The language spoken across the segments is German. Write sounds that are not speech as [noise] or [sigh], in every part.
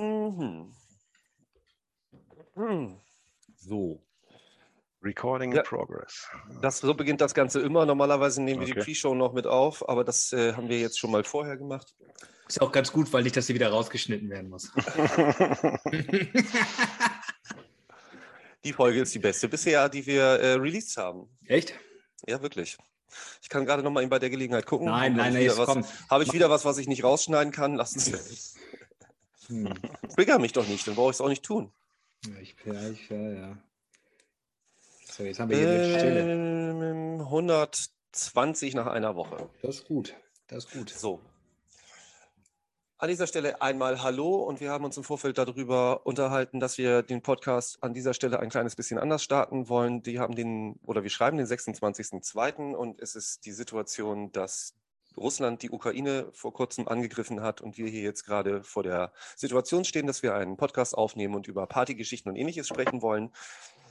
Mhm. Hm. So. Recording Ja. in progress. Das, so beginnt das Ganze immer. Normalerweise nehmen wir die Okay. Pre-Show noch mit auf, aber das äh, haben wir jetzt schon mal vorher gemacht. Ist auch ganz gut, weil nicht, dass sie wieder rausgeschnitten werden muss. [laughs] Die Folge ist die beste bisher, die wir äh, released haben. Echt? Ja, wirklich. Ich kann gerade noch mal eben bei der Gelegenheit gucken. Nein, nein, nein, was- komm. Habe ich wieder was, was ich nicht rausschneiden kann? Lassen Sie. [laughs] Hm. [laughs] Trigger mich doch nicht, dann brauche ich es auch nicht tun. Ja, ich, ja, ich, ja, ja. So, jetzt haben wir hier eine Stille. Ähm, 120 nach einer Woche. Das ist gut. Das ist gut. So. An dieser Stelle einmal Hallo und wir haben uns im Vorfeld darüber unterhalten, dass wir den Podcast an dieser Stelle ein kleines bisschen anders starten wollen. Die haben den, oder wir schreiben den 26.02. und es ist die Situation, dass Russland die Ukraine vor kurzem angegriffen hat und wir hier jetzt gerade vor der Situation stehen, dass wir einen Podcast aufnehmen und über Partygeschichten und ähnliches sprechen wollen.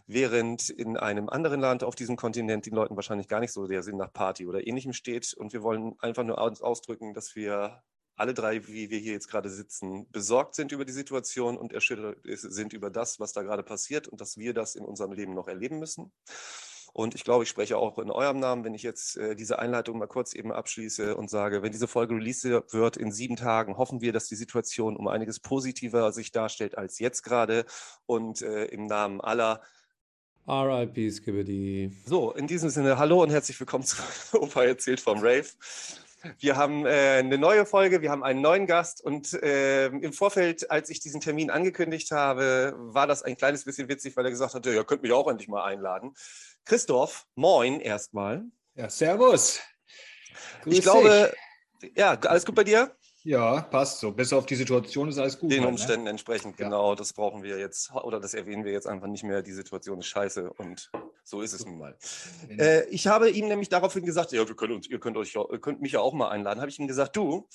Während in einem anderen Land auf diesem Kontinent den Leuten wahrscheinlich gar nicht so der Sinn nach Party oder ähnlichem steht. Und wir wollen einfach nur aus- ausdrücken, dass wir alle drei, wie wir hier jetzt gerade sitzen, besorgt sind über die Situation und erschüttert sind über das, was da gerade passiert und dass wir das in unserem Leben noch erleben müssen. Und ich glaube, ich spreche auch in eurem Namen, wenn ich jetzt äh, diese Einleitung mal kurz eben abschließe und sage, wenn diese Folge released wird in sieben Tagen, hoffen wir, dass die Situation um einiges positiver sich darstellt als jetzt gerade. Und äh, im Namen aller RIP Skibidi. so, in diesem Sinne, hallo und herzlich willkommen zu [laughs] Opa erzählt vom Rave. Wir haben äh, eine neue Folge, wir haben einen neuen Gast und äh, im Vorfeld, als ich diesen Termin angekündigt habe, war das ein kleines bisschen witzig, weil er gesagt hatte, ja, könnt mich auch endlich mal einladen. Christoph, moin erstmal. Ja, servus. Grüß ich glaube, ja, alles gut bei dir? Ja, passt so. Bis auf die Situation ist alles gut. Den halt, Umständen entsprechend, Ja. genau. Das brauchen wir jetzt, oder das erwähnen wir jetzt einfach nicht mehr. Die Situation ist scheiße und so ist es nun mal. Ne? Äh, ich habe ihm nämlich daraufhin gesagt, ja, wir können uns, ihr könnt euch, ja- ihr könnt mich ja auch mal einladen. Habe ich ihm gesagt, du,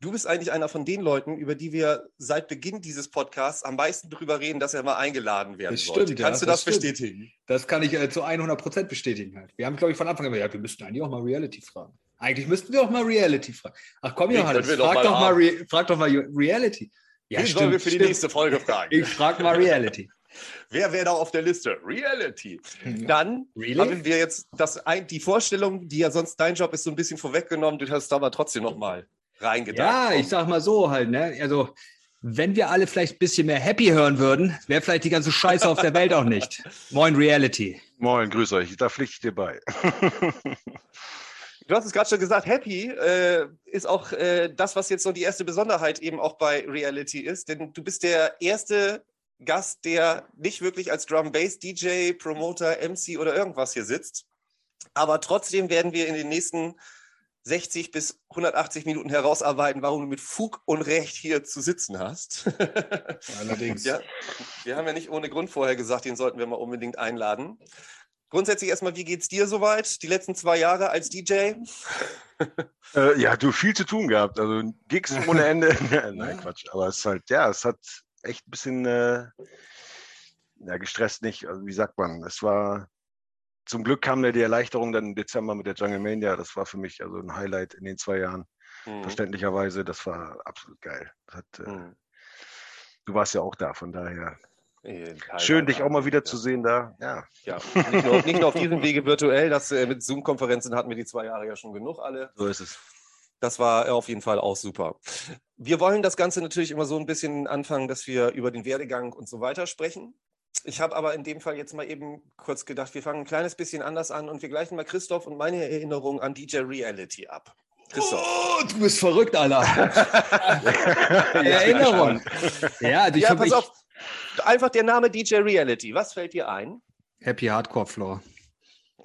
du bist eigentlich einer von den Leuten, über die wir seit Beginn dieses Podcasts am meisten drüber reden, dass er mal eingeladen werden Das sollte. stimmt, ja, Kannst du das, das bestätigen? Das kann ich äh, zu 100 Prozent bestätigen. Halt. Wir haben, glaube ich, von Anfang an gesagt, ja, wir müssten eigentlich auch mal Reality fragen. Eigentlich müssten wir auch mal Reality fragen. Ach komm, Johannes, doch frag mal doch mal. Re frag doch mal Reality. Ja, Den sollen wir für die nächste Folge fragen. Ich frage mal Reality. [laughs] Wer wäre da auf der Liste? Reality. Dann Really? haben wir jetzt das ein, die Vorstellung, die ja sonst dein Job ist, so ein bisschen vorweggenommen. Du hast da aber trotzdem noch mal reingedacht. Ja, ich sag mal so halt, ne? Also, wenn wir alle vielleicht ein bisschen mehr Happy hören würden, wäre vielleicht die ganze Scheiße auf der Welt auch nicht. [laughs] Moin Reality. Moin, grüß euch. Da pflichte ich dir bei. [laughs] Du hast es gerade schon gesagt, Happy äh, ist auch äh, das, was jetzt so die erste Besonderheit eben auch bei Reality ist. Denn du bist der erste Gast, der nicht wirklich als Drum Bass DJ, Promoter, MC oder irgendwas hier sitzt. Aber trotzdem werden wir in den nächsten 60 bis 180 Minuten herausarbeiten, warum du mit Fug und Recht hier zu sitzen hast. Allerdings. [laughs] ja, wir haben ja nicht ohne Grund vorher gesagt, den sollten wir mal unbedingt einladen. Grundsätzlich erstmal, wie geht's dir soweit? Die letzten zwei Jahre als DJ? Äh, ja, du viel zu tun gehabt. Also Gigs [laughs] ohne Ende. [laughs] Nein, Quatsch. Aber es ist halt, ja, es hat echt ein bisschen äh, ja, gestresst nicht. Also wie sagt man? Es war zum Glück kam da die Erleichterung dann im Dezember mit der Jungle Mania. Das war für mich also ein Highlight in den zwei Jahren. Hm. Verständlicherweise, das war absolut geil. Das hat, äh, Hm. du warst ja auch da, von daher. Schön, dich auch mal wieder ja. zu sehen da. Ja. Ja, nicht nur, nicht nur auf diesem Wege virtuell, das äh, mit Zoom-Konferenzen hatten wir die zwei Jahre ja schon genug alle. So ist es. Das war auf jeden Fall auch super. Wir wollen das Ganze natürlich immer so ein bisschen anfangen, dass wir über den Werdegang und so weiter sprechen. Ich habe aber in dem Fall jetzt mal eben kurz gedacht, wir fangen ein kleines bisschen anders an und wir gleichen mal Christoph und meine Erinnerung an DJ Reality ab. Christoph. Oh, du bist verrückt, Alter. [laughs] Erinnerung. Ja, also ich ja, hab- pass ich, auf. Einfach der Name DJ Reality. Was fällt dir ein? Happy Hardcore Floor.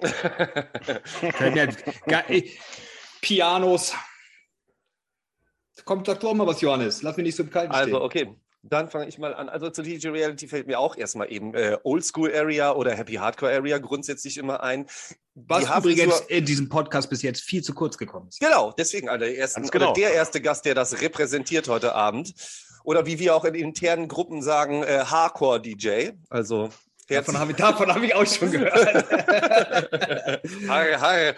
[laughs] [laughs] Pianos. Kommt, sag doch mal was, Johannes. Lass mich nicht so im Kalten Also, stehen. okay. Dann fange ich mal an. Also zu DJ Reality fällt mir auch erstmal eben äh, Oldschool Area oder Happy Hardcore Area grundsätzlich immer ein. Was die übrigens in diesem Podcast bis jetzt viel zu kurz gekommen ist. Genau, deswegen einer der ersten, genau. der erste Gast, der das repräsentiert heute Abend. Oder wie wir auch in internen Gruppen sagen, äh, Hardcore DJ. Also Davon habe ich, davon hab ich auch schon gehört. [laughs] Haare, Haare.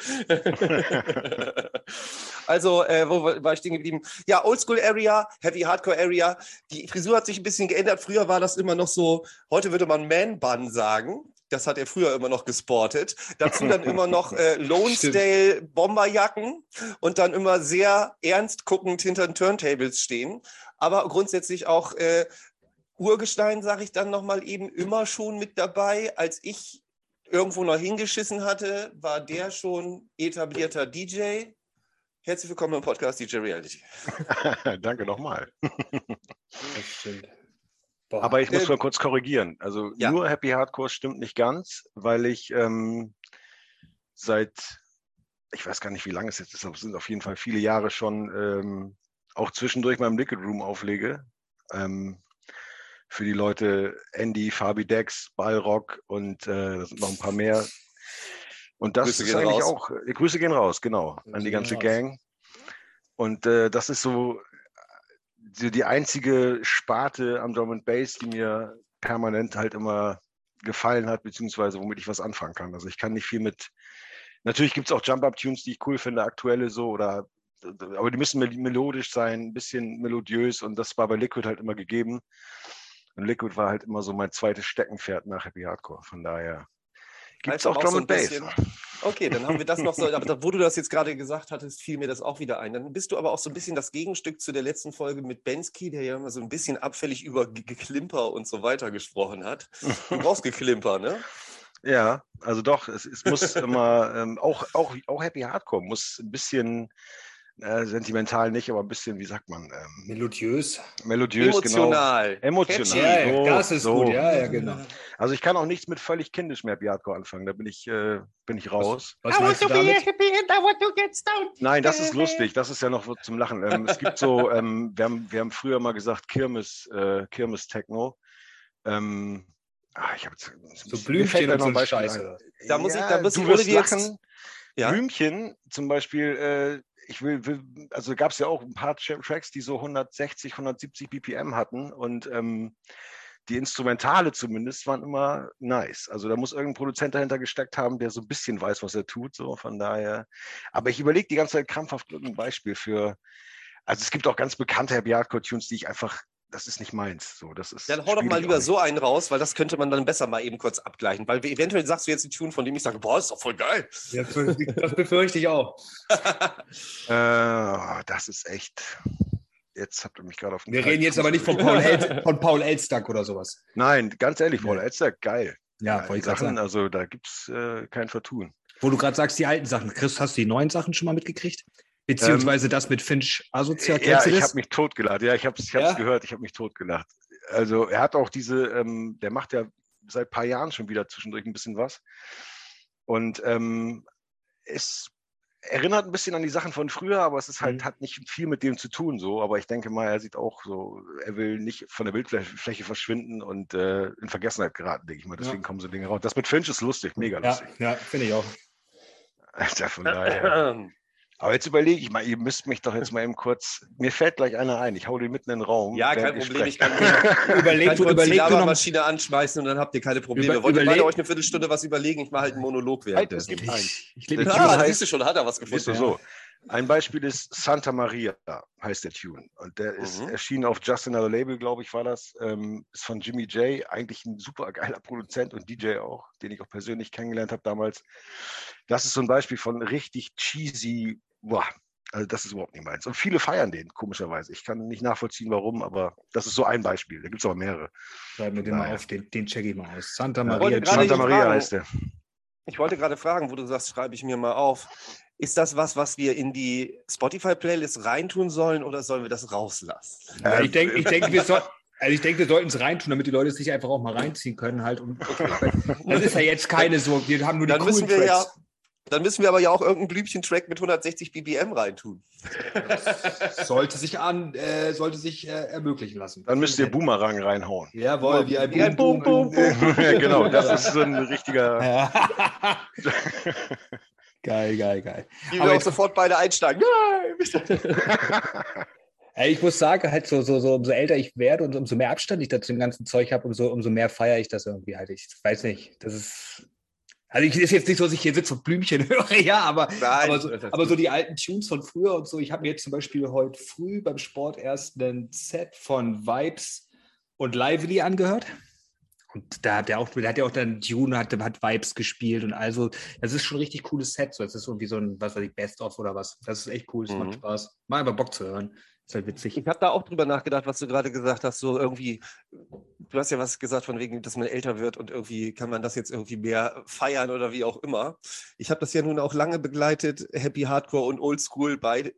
also, äh, wo war ich stehen geblieben? Ja, Oldschool Area, Heavy Hardcore Area. Die Frisur hat sich ein bisschen geändert. Früher war das immer noch so, heute würde man Man-Bun sagen. Das hat er früher immer noch gesportet. Dazu dann immer noch [laughs] äh, Lonesdale Bomberjacken und dann immer sehr ernst guckend hinter den Turntables stehen. Aber grundsätzlich auch äh, Urgestein, sage ich dann nochmal eben, immer schon mit dabei. Als ich irgendwo noch hingeschissen hatte, war der schon etablierter DJ. Herzlich willkommen im Podcast DJ Reality. [laughs] Danke nochmal. Das stimmt. Boah. Aber ich muss Ähm, mal kurz korrigieren. Also ja. nur Happy Hardcore stimmt nicht ganz, weil ich ähm, seit, ich weiß gar nicht, wie lange es jetzt ist, aber es sind auf jeden Fall viele Jahre schon ähm, auch zwischendurch im Liquid Room auflege. Ähm, für die Leute Andy, Fabi Dex, Ballrock und äh, da sind noch ein paar mehr. Und das Grüße ist eigentlich raus. auch, äh, Grüße gehen raus, genau, Grüße an die ganze raus. Gang. Und äh, das ist so die, die einzige Sparte am Drum and Bass, die mir permanent halt immer gefallen hat, beziehungsweise womit ich was anfangen kann. Also ich kann nicht viel mit. Natürlich gibt es auch Jump-Up-Tunes, die ich cool finde, aktuelle so, oder aber die müssen mel- melodisch sein, ein bisschen melodiös und das war bei Liquid halt immer gegeben. Und Liquid war halt immer so mein zweites Steckenpferd nach Happy Hardcore. Von daher gibt es Einfach auch auch Drum so and Bass. bisschen- Okay, dann haben wir das noch so. Aber da, wo du das jetzt gerade gesagt hattest, fiel mir das auch wieder ein. Dann bist du aber auch so ein bisschen das Gegenstück zu der letzten Folge mit Bensky, der ja immer so ein bisschen abfällig über Ge- Geklimper und so weiter gesprochen hat. Du brauchst Geklimper, ne? Ja, also doch, es, es muss immer, ähm, auch, auch, auch Happy Hardcore muss ein bisschen äh, sentimental nicht, aber ein bisschen, wie sagt man, ähm, Melodiös. melodiös, Emotional. genau. Emotional. Catchy. Ja, so, das ist so. gut. Ja, ja, genau. Also ich kann auch nichts mit völlig kindisch mehr Happy Hardcore anfangen, da bin ich, äh, bin ich raus. Was meinst du damit? Nein, das ist lustig, das ist ja noch zum Lachen. Ähm, es gibt so, [laughs] ähm, wir, haben, wir haben früher mal gesagt Kirmes, äh, Kirmes-Techno. Ähm, ah, ich hab jetzt, So Blümchen da und so ein ein Beispiel Scheiß. ein. oder? Da muss ich- Ja, da muss du ich- wirst dir jetzt- lachen. Ja. Blümchen zum Beispiel, äh, ich will, will also gab es ja auch ein paar Tra- Tracks, die so 160, 170 BPM hatten und ähm, die Instrumentale zumindest waren immer nice. Also da muss irgendein Produzent dahinter gesteckt haben, der so ein bisschen weiß, was er tut. So von daher. Aber ich überlege die ganze Zeit krampfhaft irgendein Beispiel für. Also es gibt auch ganz bekannte Happy Hardcore Tunes, die ich einfach, das ist nicht meins. So, das ist. Dann hau doch mal lieber so einen raus, weil das könnte man dann besser mal eben kurz abgleichen. Weil wir- eventuell sagst du jetzt einen Tune, von dem ich sage, boah, ist doch voll geil. Ja, das befürchte ich auch. [laughs] Äh, das ist echt. Jetzt habt ihr mich gerade auf den Wir kalten reden jetzt aber nicht von. Paul, El [laughs] von Paul Elstag oder sowas. Nein, ganz ehrlich, Paul. Elster, geil. Ja, gerade Sachen, sagen. also da gibt es äh, kein Vertun. Wo du gerade sagst, die alten Sachen. Chris, hast du die neuen Sachen schon mal mitgekriegt? Beziehungsweise das mit Finch asozial. Ja, ich habe mich totgelacht. Ja, ich habe es Ja? gehört, ich habe mich totgelacht. Also er hat auch diese, ähm, der macht ja seit ein paar Jahren schon wieder zwischendurch ein bisschen was. Und ähm, es erinnert ein bisschen an die Sachen von früher, aber es ist halt, Mhm. hat nicht viel mit dem zu tun so. Aber ich denke mal, er sieht auch so, er will nicht von der Bildfläche Fläche verschwinden und äh, in Vergessenheit geraten, denke ich mal. Deswegen kommen so Dinge raus. Das mit Finch ist lustig, mega ja, lustig. ja finde ich auch. Alter, von daher. [clears throat] Aber jetzt überlege ich mal, ihr müsst mich doch jetzt mal eben kurz. Mir fällt gleich einer ein. Ich hau den mitten in den Raum. Ja, kein Problem. Ich sprecht. kann, [laughs] Überleg, kann du, die überleg du noch. Lavamaschine anschmeißen und dann habt ihr keine Probleme. Über- Wollt ihr beide euch eine Viertelstunde was überlegen? Ich mache halt einen Monolog Halt, während. es gibt eins. Ich, ich lebe Der mich Tune Ah, heißt- siehst du schon, hat er was gefunden. du so. Ein Beispiel ist Santa Maria, heißt der Tune. Und der ist Mhm. erschienen auf Just Another Label, glaube ich, war das. Ähm, ist von Jimmy J, eigentlich ein super geiler Produzent und DJ auch, den ich auch persönlich kennengelernt habe damals. Das ist so ein Beispiel von richtig cheesy, boah, also das ist überhaupt nicht meins. Und viele feiern den, komischerweise. Ich kann nicht nachvollziehen, warum, aber das ist so ein Beispiel. Da gibt es aber mehrere. Schreib mir den mal auf, den, den check ich mal aus. Santa Ja, Maria. Santa Maria Fragen- heißt der. Ich wollte gerade fragen, wo du sagst, schreibe ich mir mal auf. Ist das was, was wir in die Spotify-Playlist reintun sollen oder sollen wir das rauslassen? Ja, ich Ähm, denke, ich denk, wir, [laughs] soll, also ich denk, wir sollten es reintun, damit die Leute es sich einfach auch mal reinziehen können. Halt. Und, das ist ja jetzt keine so, wir haben nur die Dann müssen coolen wir ja, Tracks. Dann müssen wir aber ja auch irgendeinen Blümchen-Track mit 160 BPM reintun. Sollte sich, an, äh, sollte sich äh, ermöglichen lassen. Dann müsst ihr Boomerang reinhauen. Jawohl, wie ein Wie ein Boom, Boom, Boom. Boom. ja, genau, das ist so ein [laughs] richtiger. [laughs] Geil, geil, geil. Die Aber wir auch jetzt- sofort beide einsteigen. Nein! [laughs] Ich muss sagen, halt so, so, so, umso älter ich werde und umso mehr Abstand ich dazu dem ganzen Zeug habe, umso, umso mehr feiere ich das irgendwie halt. Ich weiß nicht, das ist. Also ich ist jetzt nicht so, dass ich hier sitze und Blümchen [laughs] höre, ja, aber, Nein, aber, so, das aber so die alten Tunes von früher und so. Ich habe mir jetzt zum Beispiel heute früh beim Sport erst ein Set von Vibes und Lively angehört. Und da hat er auch, da hat er auch dann Dune, hat, hat Vibes gespielt und also, das ist schon ein richtig cooles Set. So, es ist irgendwie so ein, was weiß ich, Best-of oder was. Das ist echt cool, das Mhm. macht Spaß. Mal einfach Bock zu hören. Ist halt witzig. Ich habe da auch drüber nachgedacht, was du gerade gesagt hast, so irgendwie, du hast ja was gesagt von wegen, dass man älter wird und irgendwie kann man das jetzt irgendwie mehr feiern oder wie auch immer. Ich habe das ja nun auch lange begleitet, Happy Hardcore und Oldschool beide.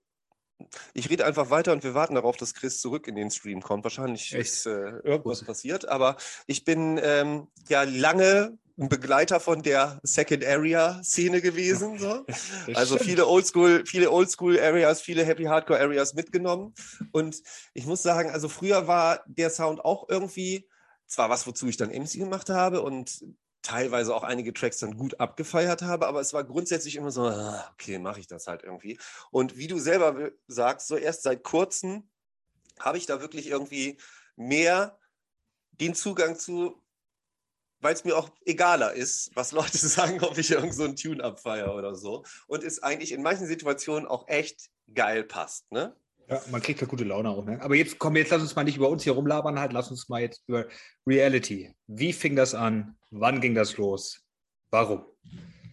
Ich rede einfach weiter und wir warten darauf, dass Chris zurück in den Stream kommt. Wahrscheinlich Echt? ist äh, irgendwas passiert, aber ich bin ähm, ja lange ein Begleiter von der Second Area Szene gewesen. So. [laughs] Also viele Oldschool, viele Oldschool Areas, viele Happy Hardcore Areas mitgenommen. Und ich muss sagen, also früher war der Sound auch irgendwie zwar was, wozu ich dann MC gemacht habe und teilweise auch einige Tracks dann gut abgefeiert habe, aber es war grundsätzlich immer so, ah, okay, mache ich das halt irgendwie. Und wie du selber sagst, so erst seit kurzem habe ich da wirklich irgendwie mehr den Zugang zu, weil es mir auch egaler ist, was Leute [laughs] sagen, ob ich irgend so einen Tune abfeiere oder so. Und es eigentlich in manchen Situationen auch echt geil passt, ne? Ja, man kriegt ja gute Laune auch. Ne? Aber jetzt komm, jetzt lass uns mal nicht über uns hier rumlabern, halt, lass uns mal jetzt über Reality. Wie fing das an? Wann ging das los? Warum?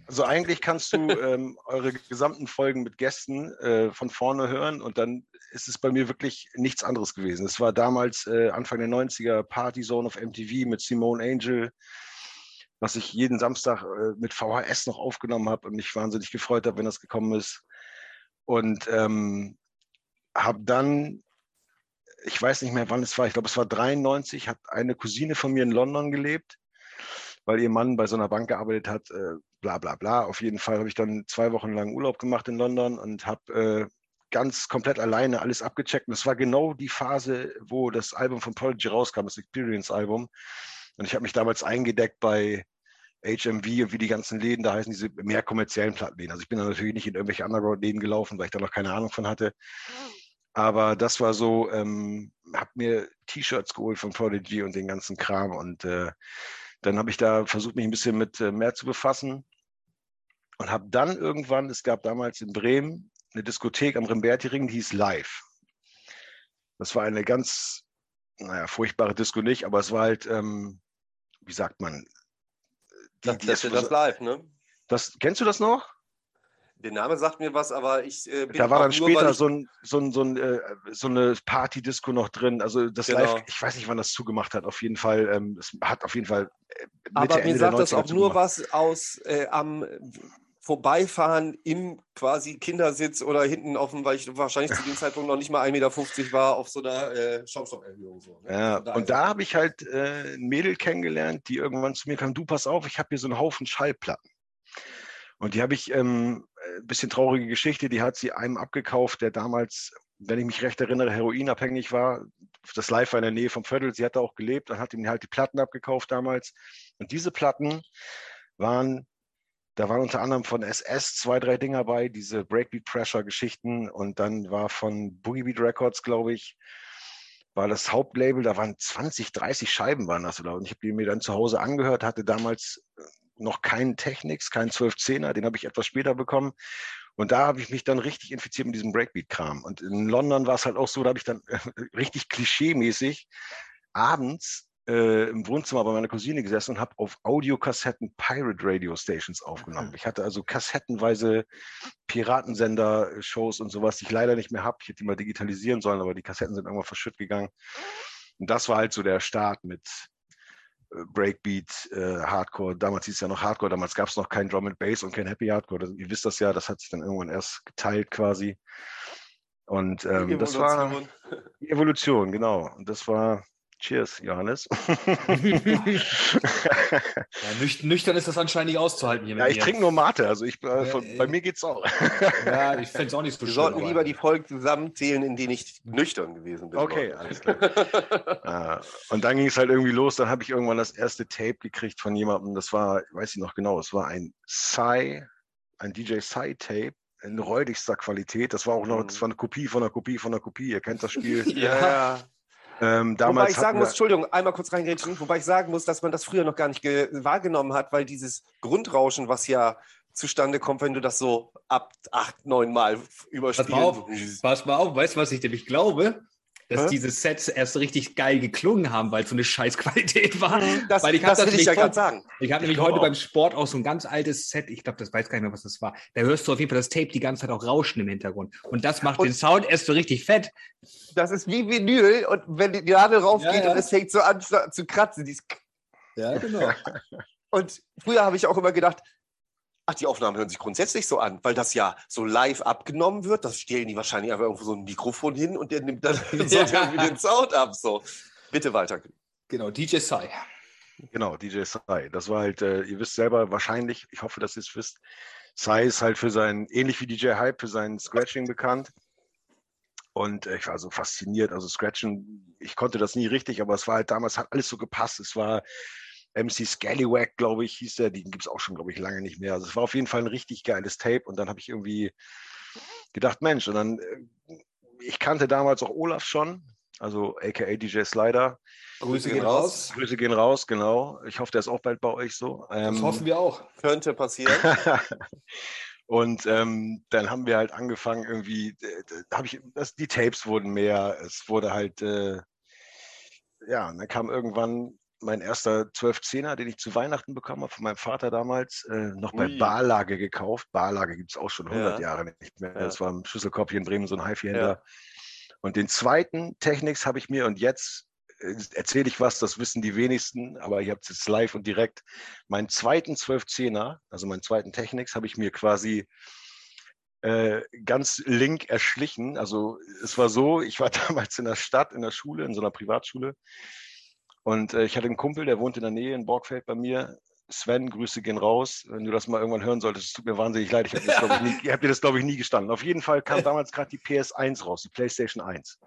Also eigentlich kannst du ähm, eure gesamten Folgen mit Gästen äh, von vorne hören und dann ist es bei mir wirklich nichts anderes gewesen. Es war damals äh, Anfang der 90er Party Zone auf MTV mit Simone Angel, was ich jeden Samstag äh, mit VHS noch aufgenommen habe und mich wahnsinnig gefreut habe, wenn das gekommen ist. Und ähm, habe dann, ich weiß nicht mehr, wann es war, ich glaube, es war 93, hat eine Cousine von mir in London gelebt, weil ihr Mann bei so einer Bank gearbeitet hat, äh, bla bla bla. Auf jeden Fall habe ich dann zwei Wochen lang Urlaub gemacht in London und habe äh, ganz komplett alleine alles abgecheckt. Und es war genau die Phase, wo das Album von Prodigy rauskam, das Experience-Album. Und ich habe mich damals eingedeckt bei HMV und wie die ganzen Läden da heißen, diese mehr kommerziellen Plattenläden. Also ich bin da natürlich nicht in irgendwelche Underground-Läden gelaufen, weil ich da noch keine Ahnung von hatte. Aber das war so, ähm, habe mir T-Shirts geholt von Prodigy und den ganzen Kram. Und äh, dann habe ich da versucht, mich ein bisschen mit äh, mehr zu befassen. Und habe dann irgendwann, es gab damals in Bremen eine Diskothek am Remberti-Ring, die hieß Live. Das war eine ganz, naja, furchtbare Disco nicht, aber es war halt, ähm, wie sagt man, die, Das, die das, das live, ne? das, kennst du das noch? Der Name sagt mir was, aber ich äh, bin Da war dann später so, ein, so, ein, so, ein, äh, so eine Party-Disco noch drin. Also das Genau. Live, ich weiß nicht, wann das zugemacht hat. Auf jeden Fall, ähm, es hat auf jeden Fall äh, Mitte, Aber mir Ende sagt der das 90er auch nur was aus äh, am Vorbeifahren im quasi Kindersitz oder hinten auf dem, weil ich wahrscheinlich zu dem Zeitpunkt noch nicht mal 1,50 Meter war, auf so einer äh, Schaumstofferhöhung. So, ne? Ja, Von daher- und da habe ich halt äh, ein Mädel kennengelernt, die irgendwann zu mir kam, du pass auf, ich habe hier so einen Haufen Schallplatten. Und die habe ich, ähm, ein bisschen traurige Geschichte, die hat sie einem abgekauft, der damals, wenn ich mich recht erinnere, heroinabhängig war. Das Live war in der Nähe vom Viertel, sie hat da auch gelebt und hat ihm halt die Platten abgekauft damals. Und diese Platten waren, da waren unter anderem von SS zwei, drei Dinger bei, diese Breakbeat Pressure Geschichten und dann war von Boogie Beat Records, glaube ich, war das Hauptlabel, da waren 20, 30 Scheiben waren das oder und ich habe die mir dann zu Hause angehört, hatte damals äh, noch keinen Technics, keinen 1210er, den habe ich etwas später bekommen und da habe ich mich dann richtig infiziert mit diesem Breakbeat-Kram und in London war es halt auch so, da habe ich dann äh, [laughs] richtig klischee-mäßig abends äh, im Wohnzimmer bei meiner Cousine gesessen und habe auf Audiokassetten Pirate Radio Stations aufgenommen. Ich hatte also kassettenweise Piratensender-Shows und sowas, die ich leider nicht mehr habe. Ich hätte die mal digitalisieren sollen, aber die Kassetten sind irgendwann verschütt gegangen. Und das war halt so der Start mit äh, Breakbeat, äh, Hardcore. Damals hieß es ja noch Hardcore, damals gab es noch kein Drum and Bass und kein Happy Hardcore. Das, ihr wisst das ja, das hat sich dann irgendwann erst geteilt quasi. Und ähm, das war die Evolution, genau. Und das war Cheers, Johannes. [laughs] Ja, nüch nüchtern ist das anscheinend nicht auszuhalten hier ja, mit ich trinke nur Mate, also ich, äh, von, äh, bei mir geht's auch. Ja, ich fände es auch nicht so Wir schön. sollten aber- lieber die Folgen zusammenzählen, in denen ich nüchtern gewesen bin. Okay, alles klar. Ja, und dann ging es halt irgendwie los. Dann habe ich irgendwann das erste Tape gekriegt von jemandem. Das war, weiß ich noch genau, es war ein Psy, ein DJ Psy Tape. in räudigster Qualität. Das war auch noch, Mhm. das war eine Kopie von einer Kopie von einer Kopie. Ihr kennt das Spiel. [laughs] Ja. Ähm, Wobei ich sagen muss, Entschuldigung, einmal kurz reingrätschen, wobei ich sagen muss, dass man das früher noch gar nicht ge- wahrgenommen hat, weil dieses Grundrauschen, was ja zustande kommt, wenn du das so ab acht, neun Mal Pass überspielst. mal auf, pass mal auf, weißt du, was ich nämlich glaube? Dass Hä? diese Sets erst richtig geil geklungen haben, weil es so eine Scheißqualität war. Das, weil ich das hab will ich ja gerade sagen. Ich habe Ich nämlich heute auch. beim Sport auch so ein ganz altes Set, ich glaube, das weiß gar nicht mehr, was das war. Da hörst du auf jeden Fall das Tape die ganze Zeit auch rauschen im Hintergrund. Und das macht Und- den Sound erst so richtig fett. Das ist wie Vinyl und wenn die Nadel raufgeht Ja, ja. und es fängt so an zu, zu kratzen. Dieses Ja, genau. [laughs] und früher habe ich auch immer gedacht, ach, die Aufnahmen hören sich grundsätzlich so an, weil das ja so live abgenommen wird. Das stellen die wahrscheinlich einfach irgendwo so ein Mikrofon hin und der nimmt dann [laughs] [laughs] so Ja. irgendwie den Sound ab. So. Bitte weiter. genau, DJ Sai. Genau, DJ Sai. Das war halt, äh, ihr wisst selber wahrscheinlich, ich hoffe, dass ihr es wisst, Sai ist halt für sein, ähnlich wie DJ Hype, für sein Scratching bekannt. Und äh, ich war so fasziniert. Also Scratchen, ich konnte das nie richtig, aber es war halt damals, hat alles so gepasst. Es war MC Scallywag, glaube ich, hieß der. Den gibt es auch schon, glaube ich, lange nicht mehr. Also es war auf jeden Fall ein richtig geiles Tape. Und dann habe ich irgendwie gedacht, Mensch, und dann, äh, ich kannte damals auch Olaf schon, also aka DJ Slider. Grüße gehen gehen raus. Grüße gehen raus, genau. Ich hoffe, der ist auch bald bei euch so. Das Ähm, hoffen wir auch. Könnte passieren. [laughs] und ähm, dann haben wir halt angefangen, irgendwie, äh, da habe ich, das, die Tapes wurden mehr, es wurde halt, äh, ja, und dann kam irgendwann mein erster 12-10er, den ich zu Weihnachten bekommen habe von meinem Vater damals, äh, noch bei Ui. Barlage gekauft. Barlage gibt es auch schon 100 Ja. Jahre nicht mehr. Ja. Das war im Schlüsselkopf hier in Bremen so ein HiFi-Händler. Und den zweiten Technics habe ich mir, und jetzt äh, erzähle ich was, das wissen die wenigsten, aber ihr habt es jetzt live und direkt. Meinen zweiten 12-10er, also meinen zweiten Technics, habe ich mir quasi äh, ganz link erschlichen. Also es war so, ich war [laughs] damals in der Stadt, in der Schule, in so einer Privatschule. Und äh, ich hatte einen Kumpel, der wohnt in der Nähe in Borgfeld bei mir. Sven, Grüße gehen raus. Wenn du das mal irgendwann hören solltest, es tut mir wahnsinnig leid. Ich habe [laughs] ich hab dir das, glaube ich, nie gestanden. Auf jeden Fall kam damals gerade die PS1 raus, die PlayStation 1.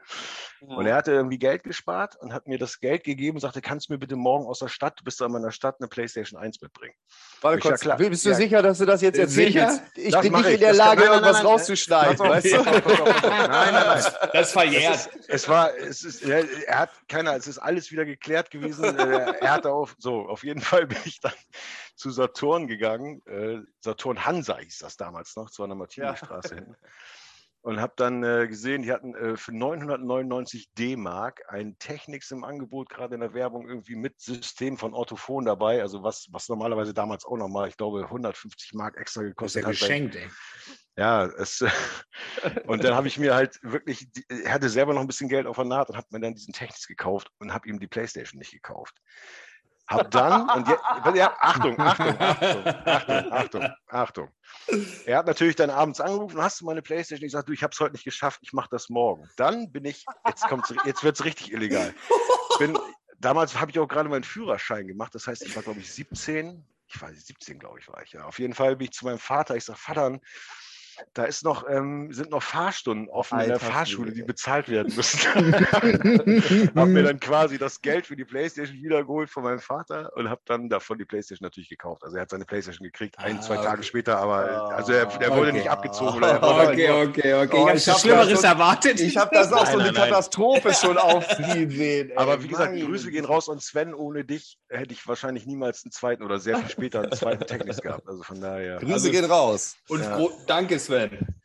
Und er hatte irgendwie Geld gespart und hat mir das Geld gegeben und sagte, kannst du mir bitte morgen aus der Stadt, du bist da in meiner Stadt, eine PlayStation 1 mitbringen. Warte Ich- ja, kurz, klar. bist du Ja. sicher, dass du das jetzt Sicher? willst? Ich Das bin nicht ich. in der Das Lage, irgendwas rauszuschneiden. Nein, nein, nein. Das ist verjährt. Es war, es ist, er, er hat keiner, es ist alles wieder geklärt gewesen. Äh, er hatte auf, so, auf jeden Fall bin ich dann [laughs] zu Saturn gegangen. Äh, Saturn Hansa hieß das damals noch, zwar an der Martinstraße hinten. Und habe dann äh, gesehen, die hatten äh, für 999 D-Mark ein Technics im Angebot, gerade in der Werbung irgendwie mit System von Orthophon dabei. Also was, was normalerweise damals auch nochmal, ich glaube, 150 Mark extra Das ist ja gekostet hat. geschenkt, ey. Ja, es, [laughs] und dann habe ich mir halt wirklich, er hatte selber noch ein bisschen Geld auf der Naht und habe mir dann diesen Technics gekauft und habe ihm die Playstation nicht gekauft. Hab dann, und jetzt, ja, Achtung, Achtung, [laughs] Achtung, Achtung, Achtung, Achtung. Er hat natürlich dann abends angerufen, hast du meine Playstation? Ich sage, du, ich habe es heute nicht geschafft, ich mache das morgen. Dann bin ich, jetzt kommt's, jetzt wird es richtig illegal. Bin, damals habe ich auch gerade meinen Führerschein gemacht, das heißt, ich war, glaube ich, 17, ich weiß nicht, 17, glaube ich, war ich, ja. Auf jeden Fall bin ich zu meinem Vater, ich sage, Vater, da ist noch, ähm, sind noch Fahrstunden offen in der Alter Fahrschule, die bezahlt werden müssen. [laughs] habe mir dann quasi das Geld für die Playstation wiedergeholt von meinem Vater und habe dann davon die Playstation natürlich gekauft. Also er hat seine Playstation gekriegt, ein, Ah, zwei okay. Tage später, aber also er, er wurde Okay. nicht abgezogen. Oder er wurde Okay, okay, okay. Oh, ich habe hab Schlimmeres das- erwartet. Ich habe das auch Nein, so eine nein, nein. Katastrophe schon [laughs] aufziehen sehen. ey. aber wie gesagt, Meine Grüße gehen raus und Sven, ohne dich hätte ich wahrscheinlich niemals einen zweiten oder sehr viel später einen zweiten [laughs] Technics gehabt. Also von daher. Grüße Also- gehen raus. Und Ja. danke, Sven.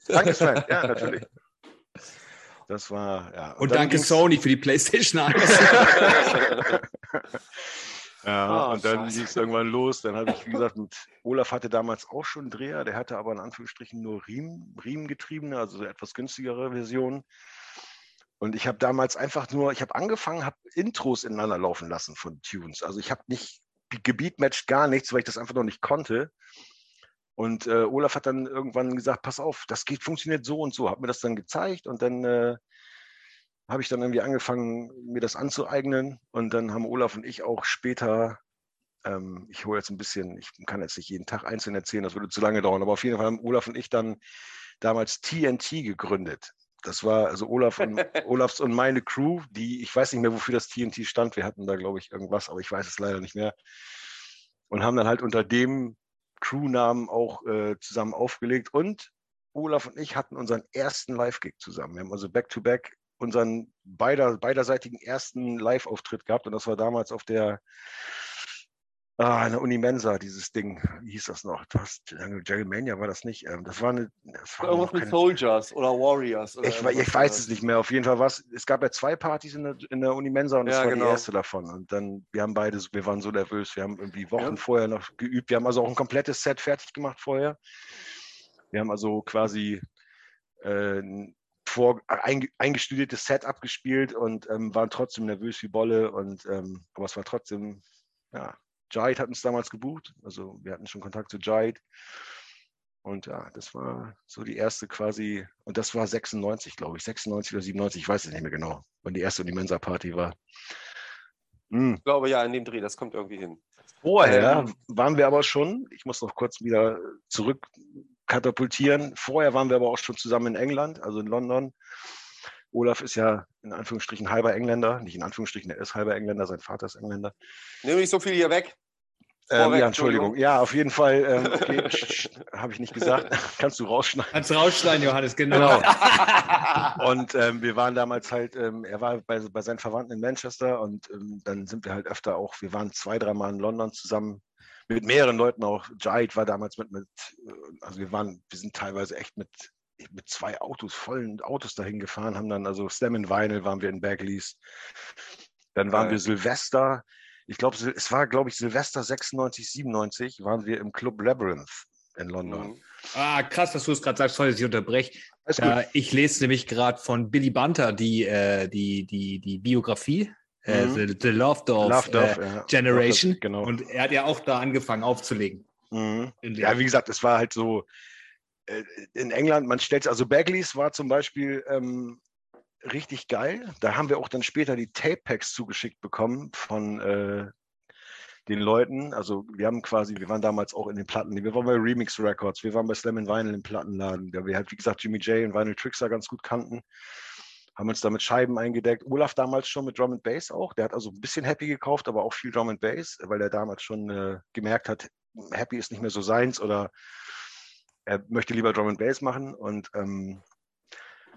Danke Sven, ja natürlich. Das war, ja. Und dann danke ging's- Sony für die PlayStation 1. [laughs] Ja, Ah, und dann ging es irgendwann los. Dann habe ich, wie gesagt, mit Olaf hatte damals auch schon einen Dreher, der hatte aber in Anführungsstrichen nur Riemen, Riemengetriebene, also so etwas günstigere Version. Und ich habe damals einfach nur, ich habe angefangen, habe Intros ineinander laufen lassen von Tunes. Also ich habe nicht gebeatmatcht gar nichts, weil ich das einfach noch nicht konnte. Und äh, Olaf hat dann irgendwann gesagt, pass auf, das geht, funktioniert so und so. Hat mir das dann gezeigt und dann äh, habe ich dann irgendwie angefangen, mir das anzueignen. Und dann haben Olaf und ich auch später, ähm, ich hole jetzt ein bisschen, ich kann jetzt nicht jeden Tag einzeln erzählen, das würde zu lange dauern, aber auf jeden Fall haben Olaf und ich dann damals TNT gegründet. Das war also Olaf und, [laughs] Olafs und meine Crew, die, ich weiß nicht mehr, wofür das TNT stand. Wir hatten da, glaube ich, irgendwas, aber ich weiß es leider nicht mehr. Und haben dann halt unter dem Crewnamen auch äh, zusammen aufgelegt. Und Olaf und ich hatten unseren ersten Live-Gig zusammen. Wir haben also back-to-back -back unseren beider, beiderseitigen ersten Live-Auftritt gehabt. Und das war damals auf der Ah, eine Unimensa, dieses Ding. Wie hieß das noch? Das, Jerry Mania war das nicht. Ähm, das war eine. Das war Irgendwas mit Soldiers oder Warriors. Oder ich, ich weiß es nicht mehr. Auf jeden Fall was. Es gab ja zwei Partys in der, in der Unimensa und das ja, war genau. die erste davon. Und dann, wir haben beide, wir waren so nervös. Wir haben irgendwie Wochen ja. vorher noch geübt. Wir haben also auch ein komplettes Set fertig gemacht vorher. Wir haben also quasi äh, vor, ein, eingestudiertes Set abgespielt und ähm, waren trotzdem nervös wie Bolle. Und ähm, aber es war trotzdem, ja, Jahid hat uns damals gebucht, also wir hatten schon Kontakt zu Jahid. Und ja, das war so die erste quasi, und das war 96, glaube ich, 96 oder 97, ich weiß es nicht mehr genau, wann die erste Unimensa-Party war. Hm. Ich glaube ja, in dem Dreh, das kommt irgendwie hin. Vorher ähm, waren wir aber schon, ich muss noch kurz wieder zurück katapultieren, vorher waren wir aber auch schon zusammen in England, also in London. Olaf ist ja in Anführungsstrichen halber Engländer, nicht in Anführungsstrichen, er ist halber Engländer, sein Vater ist Engländer. Nimm nicht so viel hier weg. Ähm, ja, Entschuldigung. Ja, auf jeden Fall. Ähm, okay, [laughs] habe ich nicht gesagt. [laughs] Kannst du rausschneiden. Kannst du rausschneiden, Johannes, genau. genau. [laughs] Und ähm, wir waren damals halt, ähm, er war bei, bei seinen Verwandten in Manchester und ähm, dann sind wir halt öfter auch, wir waren zwei, dreimal in London zusammen mit mehreren Leuten auch. Jahid war damals mit, mit, äh, also wir waren, wir sind teilweise echt mit, mit zwei Autos, vollen Autos dahin gefahren, haben dann, also Slam in Vinyl waren wir in Bagley's. Dann waren ja. wir Silvester ich glaube, es war, glaube ich, Silvester 96, 97, waren wir im Club Labyrinth in London. Mhm. Ah, krass, dass du es gerade sagst, sorry, dass ich unterbreche. Äh, ich lese nämlich gerade von Billy Bunter die, äh, die, die, die Biografie, äh, mhm. the, the Love Dove, Love äh, ja. Generation. Genau. Und er hat ja auch da angefangen aufzulegen. Mhm. Ja, wie gesagt, es war halt so, äh, in England, man stellt also Bagleys war zum Beispiel ähm, richtig geil. Da haben wir auch dann später die Tape-Packs zugeschickt bekommen von äh, den Leuten. Also wir haben quasi, wir waren damals auch in den Platten, wir waren bei Remix Records, wir waren bei Slam Vinyl im Plattenladen, da wir halt, wie gesagt, Jimmy J und Vinyl Trickster ganz gut kannten. Haben uns da mit Scheiben eingedeckt. Olaf damals schon mit Drum and Bass auch. Der hat also ein bisschen Happy gekauft, aber auch viel Drum and Bass, weil er damals schon äh, gemerkt hat, Happy ist nicht mehr so seins oder er möchte lieber Drum and Bass machen. Und ähm,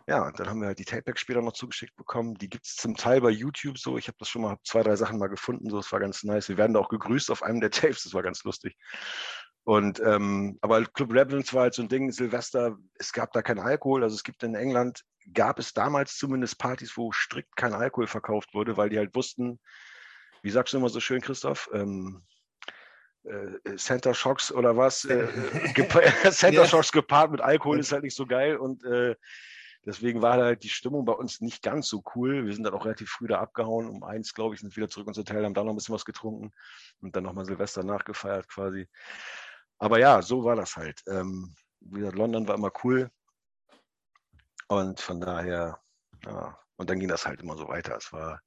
ja, und dann haben wir halt die Tapeback später noch zugeschickt bekommen. Die gibt es zum Teil bei YouTube so. Ich habe das schon mal, zwei, drei Sachen mal gefunden. So, es war ganz nice. Wir werden da auch gegrüßt auf einem der [laughs] Tapes. Das war ganz lustig. Und ähm, aber Club Labyrinth war halt so ein Ding, Silvester, es gab da keinen Alkohol. Also es gibt in England, gab es damals zumindest Partys, wo strikt kein Alkohol verkauft wurde, weil die halt wussten, wie sagst du immer so schön, Christoph, ähm, äh, Center Shocks oder was, äh, [laughs] Center [laughs] Shocks gepaart mit Alkohol ist halt nicht so geil und äh, Deswegen war halt die Stimmung bei uns nicht ganz so cool. Wir sind dann auch relativ früh da abgehauen. Um eins, glaube ich, sind wieder zurück ins Hotel, haben da noch ein bisschen was getrunken und dann nochmal Silvester nachgefeiert quasi. Aber ja, so war das halt. Ähm, wie gesagt, London war immer cool. Und von daher, ja, und dann ging das halt immer so weiter. Es war,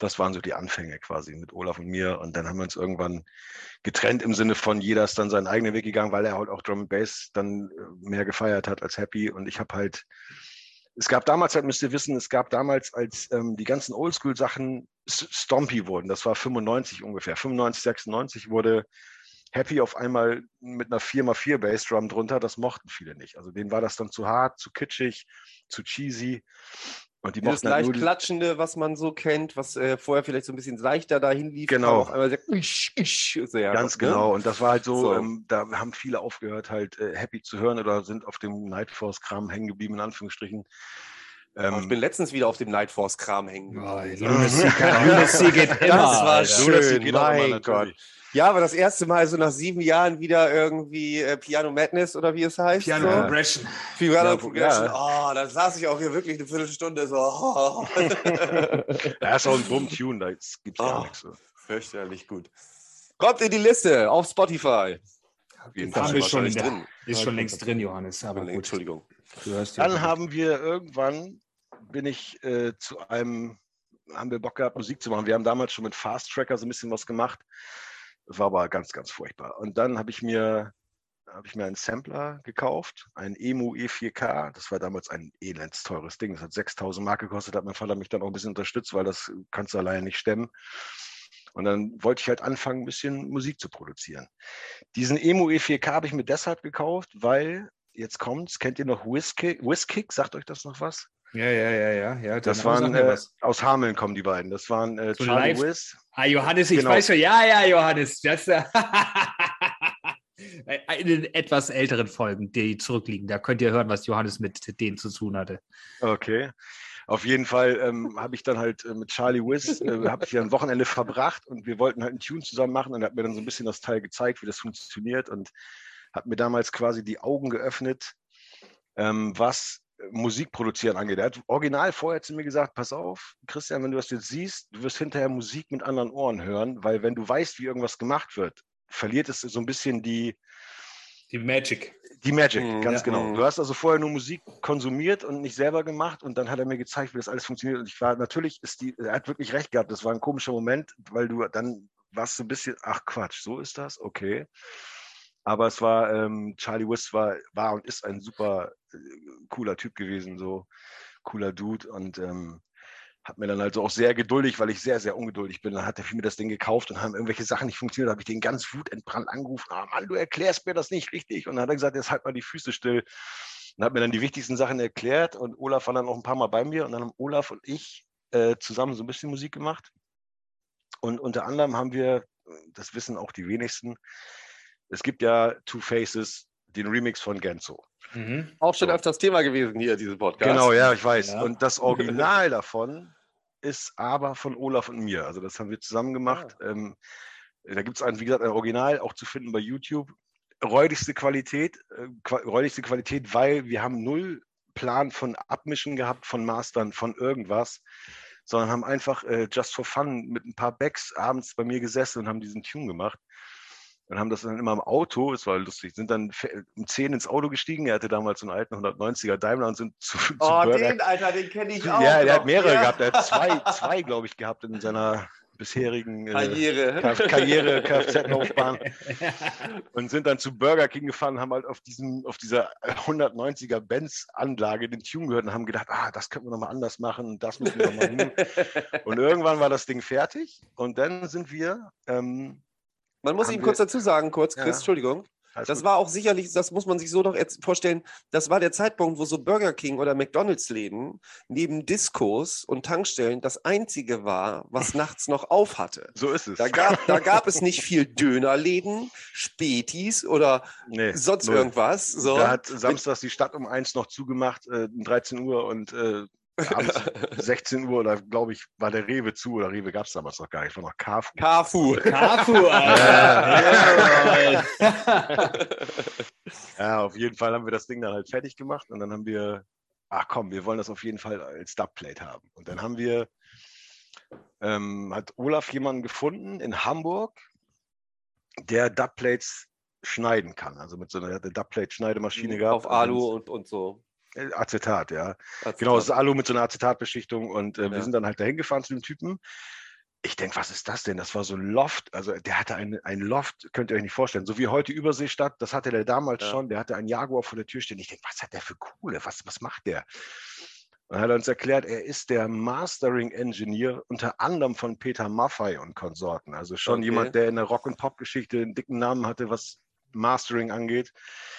das waren so die Anfänge quasi mit Olaf und mir. Und dann haben wir uns irgendwann getrennt im Sinne von jeder ist dann seinen eigenen Weg gegangen, weil er halt auch Drum and Bass dann äh, mehr gefeiert hat als Happy. Und ich habe halt es gab damals, halt müsst ihr wissen, es gab damals, als ähm, die ganzen Oldschool-Sachen Stompy wurden, das war 95 ungefähr, 95, 96 wurde Happy auf einmal mit einer 4x4 Bassdrum drunter, das mochten viele nicht. Also denen war das dann zu hart, zu kitschig, zu cheesy. Und die das halt leicht klatschende, was man so kennt, was äh, vorher vielleicht so ein bisschen leichter dahin lief. Genau. Auf einmal sehr, isch, isch, sehr, Ganz ne? genau. Und das war halt so, so. Ähm, da haben viele aufgehört, halt äh, happy zu hören oder sind auf dem Nightforce-Kram hängen geblieben, in Anführungsstrichen. Ähm, ich bin letztens wieder auf dem Nightforce-Kram hängen geblieben. Oh, Lunacy geht immer. Das war schön, mein Gott. Ja, aber das erste Mal so nach sieben Jahren wieder irgendwie äh, Piano Madness oder wie es heißt. Piano so. Progression. Piano ja, Progression. Ja. Oh, da saß ich auch hier wirklich eine Viertelstunde so. Oh. [laughs] da ist auch ein Bumm-Tune, da gibt es oh, gar nichts. So. Fürchterlich gut. Kommt in die Liste auf Spotify. Jeden Fall. Ist schon, drin. ist schon längst drin, Johannes. Aber gut. Entschuldigung. Dann haben wir irgendwann, bin ich äh, zu einem, haben wir Bock gehabt, Musik zu machen. Wir haben damals schon mit Fast Tracker so ein bisschen was gemacht. War aber ganz, ganz furchtbar. Und dann habe ich mir ich mir einen Sampler gekauft, einen EMU E4K. Das war damals ein elends teures Ding. Das hat 6000 Mark gekostet. Hat mein Vater mich dann auch ein bisschen unterstützt, weil das kannst du alleine nicht stemmen. Und dann wollte ich halt anfangen, ein bisschen Musik zu produzieren. Diesen EMU E4K habe ich mir deshalb gekauft, weil jetzt kommt's, kennt ihr noch Whiskick? Whiskick, sagt euch das noch was? Ja, ja, ja, ja. ja Das waren, äh, aus Hameln kommen die beiden. Das waren äh, So Charlie live- Wiz. Ah, Johannes, ich Genau. weiß schon. Ja, ja, Johannes. Das, äh, [laughs] in den etwas älteren Folgen, die zurückliegen, da könnt ihr hören, was Johannes mit denen zu tun hatte. Okay. Auf jeden Fall ähm, habe ich dann halt äh, mit Charlie Wiz, äh, habe ich ein Wochenende verbracht und wir wollten halt einen Tune zusammen machen und er hat mir dann so ein bisschen das Teil gezeigt, wie das funktioniert und hat mir damals quasi die Augen geöffnet, ähm, was Musik produzieren angeht. Er hat original vorher zu mir gesagt, pass auf, Christian, wenn du das jetzt siehst, du wirst hinterher Musik mit anderen Ohren hören, weil wenn du weißt, wie irgendwas gemacht wird, verliert es so ein bisschen die, Die Magic. die Magic, Mhm, ganz ja. genau. Mhm. Du hast also vorher nur Musik konsumiert und nicht selber gemacht und dann hat er mir gezeigt, wie das alles funktioniert. Und ich war, natürlich ist die, er hat wirklich recht gehabt, das war ein komischer Moment, weil du dann warst so ein bisschen, ach Quatsch, so ist das, okay. Aber es war, ähm, Charlie Wiss war, war und ist ein super äh, cooler Typ gewesen, so cooler Dude und ähm, hat mir dann also auch sehr geduldig, weil ich sehr, sehr ungeduldig bin. Dann hat er mir das Ding gekauft und haben irgendwelche Sachen nicht funktioniert. Da habe ich den ganz wutentbrannt angerufen. Ah Mann, du erklärst mir das nicht richtig. Und dann hat er gesagt, jetzt halt mal die Füße still. Und hat mir dann die wichtigsten Sachen erklärt. Und Olaf war dann noch ein paar Mal bei mir. Und dann haben Olaf und ich äh, zusammen so ein bisschen Musik gemacht. Und unter anderem haben wir, das wissen auch die wenigsten, es gibt ja Two Faces, den Remix von Genzo. Mhm. Auch schon So. öfters Thema gewesen hier, dieses Podcast. Genau, ja, ich weiß. Ja. Und das Original davon ist aber von Olaf und mir. Also das haben wir zusammen gemacht. Ähm, da gibt es ein, wie gesagt, ein Original auch zu finden bei YouTube. Räudigste Qualität, äh, räudigste Qualität, weil wir haben null Plan von Abmischen gehabt, von Mastern, von irgendwas, sondern haben einfach äh, just for fun mit ein paar Backs abends bei mir gesessen und haben diesen Tune gemacht. Und haben das dann immer im Auto, es war lustig, sind dann um 10 ins Auto gestiegen. Er hatte damals so einen alten 190er Daimler und sind zu, [laughs] zu Oh, Burger den, Alter, den kenne ich auch. ja, der hat mehrere Ja. gehabt. Er hat zwei, [laughs] zwei glaube ich, gehabt in seiner bisherigen äh, Karriere. Ka- Karriere, [laughs] Kfz-Laufbahn und sind dann zu Burger King gefahren, haben halt auf, diesem, auf dieser 190er Benz-Anlage den Tune gehört und haben gedacht, ah, das könnten wir nochmal anders machen und das müssen wir nochmal hin. Und irgendwann war das Ding fertig und dann sind wir, ähm, Man muss ihm kurz dazu sagen, kurz, Chris, Ja. Entschuldigung. alles Das gut. war auch sicherlich, das muss man sich so doch jetzt vorstellen, das war der Zeitpunkt, wo so Burger King oder McDonalds-Läden neben Diskos und Tankstellen das einzige war, was [laughs] nachts noch auf hatte. so ist es. Da gab, da gab es nicht viel Dönerläden, Spätis oder Nee, sonst null. irgendwas. So. Da hat samstags die Stadt um eins noch zugemacht, äh, um 13 Uhr und äh, [laughs] abends [laughs] 16 Uhr oder glaube ich, war der Rewe zu oder Rewe gab es damals noch gar nicht, war noch Carrefour. Carfu. Carrefour, Alter. [laughs] Jawohl. Ja, auf jeden Fall haben wir das Ding dann halt fertig gemacht und dann haben wir, ach komm, wir wollen das auf jeden Fall als Dubplate haben. Und dann haben wir, ähm, hat Olaf jemanden gefunden in Hamburg, der Dubplates schneiden kann. Also mit so einer, Dubplate-Schneidemaschine gehabt. Auf Alu und, und so. Äh, Acetat, ja. Acetat. Genau, es ist Alu mit so einer Acetatbeschichtung und äh, wir Ja. sind dann halt dahin gefahren zu dem Typen. Ich denke, was ist das denn? Das war so ein Loft. Also der hatte ein, ein Loft, könnt ihr euch nicht vorstellen. So wie heute Überseestadt, das hatte der damals Ja. schon. Der hatte einen Jaguar vor der Tür stehen. Ich denke, was hat der für Kohle? Was, was macht der? Und dann hat er uns erklärt, er ist der Mastering Engineer unter anderem von Peter Maffei und Konsorten. Also schon Okay. jemand, der in der Rock- und Pop-Geschichte einen dicken Namen hatte, was Mastering angeht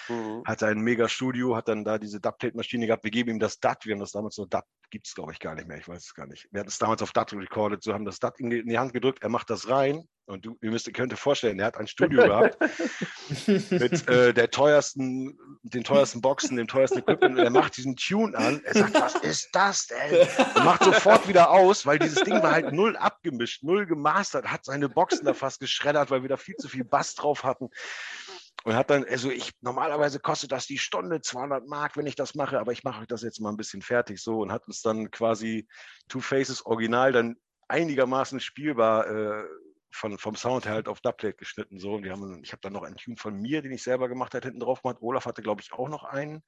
Mhm. hatte ein mega Studio, hat dann da diese Dubplate-Maschine gehabt. Wir geben ihm das DAT. Wir haben das damals so DAT, gibt es glaube ich gar nicht mehr. Ich weiß es gar nicht. Wir hatten es damals auf DAT recorded, so haben das DAT in die, in die Hand gedrückt. Er macht das rein und du, ihr müsst, ihr könnt euch vorstellen, er hat ein Studio [laughs] gehabt mit äh, der teuersten, den teuersten Boxen, dem teuersten Equipment. Und er macht diesen Tune an. Er sagt, was ist das denn? Und macht sofort wieder aus, weil dieses Ding war halt null abgemischt, null gemastert, hat seine Boxen da fast geschreddert, weil wir da viel zu viel Bass drauf hatten. Und hat dann, also ich, normalerweise kostet das die Stunde 200 Mark, wenn ich das mache, aber ich mache euch das jetzt mal ein bisschen fertig so und hat uns dann quasi Two Faces Original dann einigermaßen spielbar äh, von, vom Sound her halt auf Dubplate geschnitten so und wir haben, ich habe dann noch einen Tune von mir, den ich selber gemacht habe, hinten drauf gemacht. Olaf hatte, glaube ich, auch noch einen.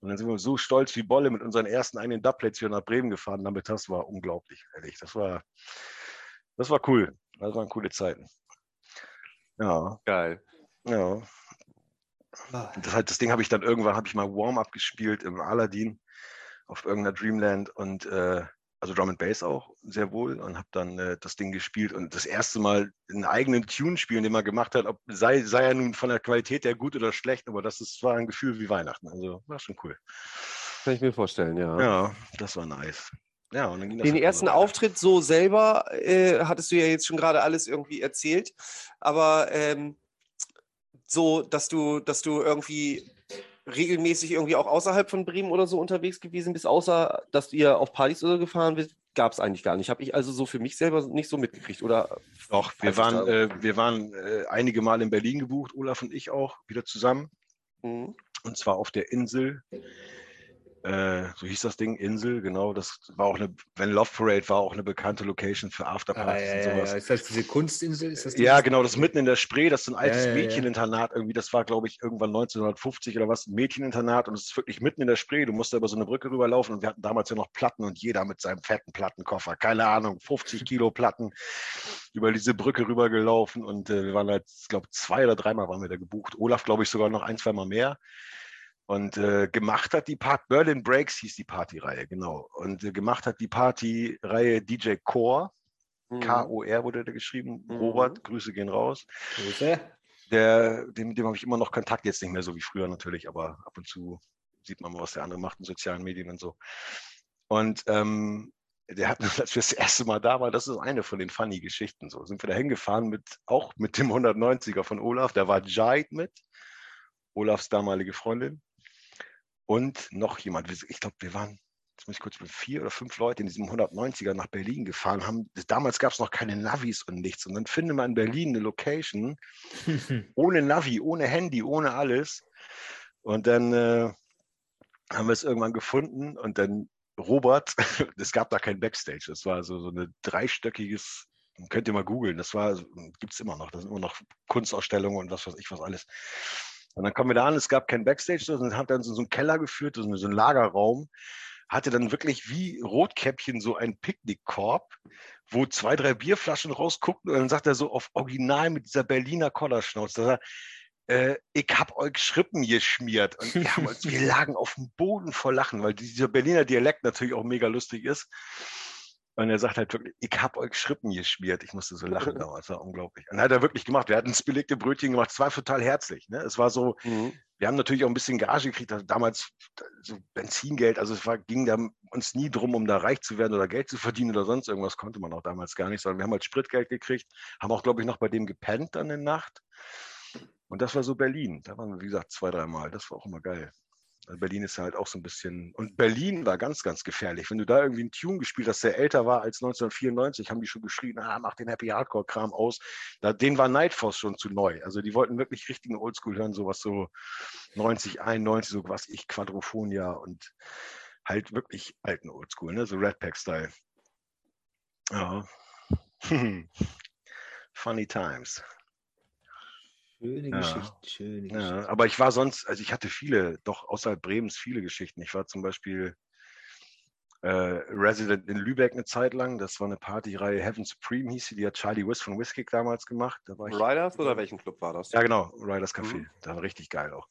Und dann sind wir so stolz wie Bolle mit unseren ersten eigenen Dubplates hier nach Bremen gefahren. Damit das war unglaublich, ehrlich. Das war, das war cool. Das waren coole Zeiten. Ja, Geil. Ja. Das, halt, das Ding habe ich dann irgendwann, habe ich mal Warm-Up gespielt im Aladdin auf irgendeiner Dreamland und äh, also Drum and Bass auch sehr wohl und habe dann äh, das Ding gespielt und das erste Mal einen eigenen Tune spielen, den man gemacht hat, ob, sei, sei er nun von der Qualität her gut oder schlecht, aber das ist, war ein Gefühl wie Weihnachten. Also war schon cool. Kann ich mir vorstellen, ja. Ja, das war nice. Ja, und dann ging das Den halt ersten weiter. Auftritt so selber äh, hattest du ja jetzt schon gerade alles irgendwie erzählt, aber ähm, so, dass du, dass du irgendwie regelmäßig irgendwie auch außerhalb von Bremen oder so unterwegs gewesen bist, außer dass ihr auf Partys oder so gefahren bist, gab es eigentlich gar nicht. Habe ich also so für mich selber nicht so mitgekriegt oder? Doch, wir waren, äh, wir waren äh, einige Mal in Berlin gebucht, Olaf und ich auch, wieder zusammen. Mhm. Und zwar auf der Insel. Äh, so hieß das Ding, Insel, genau. Das war auch eine, wenn Love Parade war auch eine bekannte Location für Ah, Afterpartys ja, und sowas. ja. Ist das diese Kunstinsel? Ist das die- Ja, genau, das ist mitten in der Spree, das ist ein altes ja. Mädcheninternat irgendwie, das war, glaube ich, irgendwann 1950 oder was, ein Mädcheninternat und es ist wirklich mitten in der Spree, du musst da über so eine Brücke rüberlaufen und wir hatten damals ja noch Platten und jeder mit seinem fetten Plattenkoffer, keine Ahnung, 50 Kilo Platten über diese Brücke rübergelaufen und äh, wir waren halt, ich glaube, zwei oder dreimal waren wir da gebucht. Olaf, glaube ich, sogar noch ein, zwei Mal mehr. Und äh, gemacht hat die Part Berlin Breaks hieß die Partyreihe, genau. Und äh, gemacht hat die Partyreihe DJ Core, Mhm. K-O-R wurde da geschrieben. Mhm. Robert, Grüße gehen raus. Grüße. Der, dem, dem habe ich immer noch Kontakt, jetzt nicht mehr so wie früher natürlich, aber ab und zu sieht man mal, was der andere macht in sozialen Medien und so. Und ähm, der hat, [laughs] als wir das erste Mal da waren, das ist eine von den funny Geschichten. So sind wir da hingefahren mit, auch mit dem 190er von Olaf, da war Jait mit, Olafs damalige Freundin und noch jemand. Ich glaube, wir waren, jetzt muss ich kurz mit vier oder fünf Leute in diesem 190er nach Berlin gefahren. Haben, damals gab es noch keine Navis und nichts. Und dann findet man in Berlin eine Location, [laughs] ohne Navi, ohne Handy, ohne alles. Und dann äh, haben wir es irgendwann gefunden und dann Robert, [laughs] es gab da kein Backstage, das war so, so ein dreistöckiges, könnt ihr mal googeln, das war, gibt es immer noch, das sind immer noch Kunstausstellungen und was weiß ich was alles. Und dann kommen wir da an, es gab kein Backstage, sondern hat dann so, so einen Keller geführt, so, so einen Lagerraum, hatte dann wirklich wie Rotkäppchen so einen Picknickkorb, wo zwei, drei Bierflaschen rausguckten und dann sagt er so auf Original mit dieser Berliner Kollerschnauze, dass er, äh, ich hab euch Schrippen geschmiert. Und wir, haben wir [laughs] lagen auf dem Boden vor Lachen, weil dieser Berliner Dialekt natürlich auch mega lustig ist. Und er sagt halt wirklich, ich hab euch Schrippen geschmiert. Ich musste so lachen [laughs] damals, das war unglaublich. Und hat er wirklich gemacht. Wir hatten das belegte Brötchen gemacht, es war total herzlich. Ne? Es war so, Mhm. wir haben natürlich auch ein bisschen Gage gekriegt, also damals so Benzingeld, also es war, ging da uns nie drum, um da reich zu werden oder Geld zu verdienen oder sonst irgendwas, konnte man auch damals gar nicht, sondern wir haben halt Spritgeld gekriegt, haben auch, glaube ich, noch bei dem gepennt in der Nacht. Und das war so Berlin. Da waren wir, wie gesagt, zwei, dreimal. Das war auch immer geil. Also Berlin ist halt auch so ein bisschen. Und Berlin war ganz, ganz gefährlich. Wenn du da irgendwie einen Tune gespielt hast, der älter war als 1994, haben die schon geschrien, ah, mach den Happy Hardcore-Kram aus. Da, denen war Nightforce schon zu neu. Also die wollten wirklich richtigen Oldschool hören, sowas so 90, 91, so was ich, Quadrophonia und halt wirklich alten Oldschool, ne? So Red Pack-Style. Ja. [laughs] Funny times. Schöne Ja. Geschichte, schöne Ja, Geschichte. aber ich war sonst, also ich hatte viele, doch außerhalb Bremens viele Geschichten. Ich war zum Beispiel äh, Resident in Lübeck eine Zeit lang. Das war eine Partyreihe, Heaven Supreme hieß sie, die hat Charlie Wiss von Whiskey damals gemacht. Da war ich, Riders oder welchen Club war das? ja genau, Riders Café. Mhm. Da war richtig geil auch.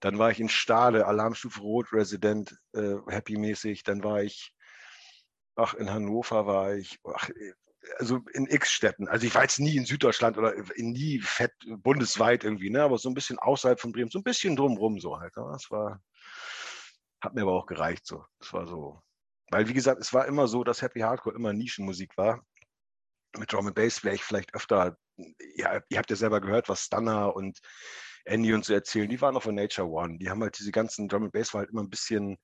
Dann war ich in Stade, Alarmstufe Rot, Resident, äh, Happy-mäßig. Dann war ich, ach, in Hannover war ich, ach, also in x Städten. Also ich war jetzt nie in Süddeutschland oder in nie fett bundesweit irgendwie, ne? aber so ein bisschen außerhalb von Bremen, so ein bisschen drumrum so halt. Ne? Das war, hat mir aber auch gereicht so. Das war so. Weil wie gesagt, es war immer so, dass Happy Hardcore immer Nischenmusik war. Mit Drum and Bass wäre ich vielleicht öfter, ja, ihr habt ja selber gehört, was Stunner und Andy und so erzählen, die waren auf Nature One. Die haben halt diese ganzen Drum and Bass war halt immer ein bisschen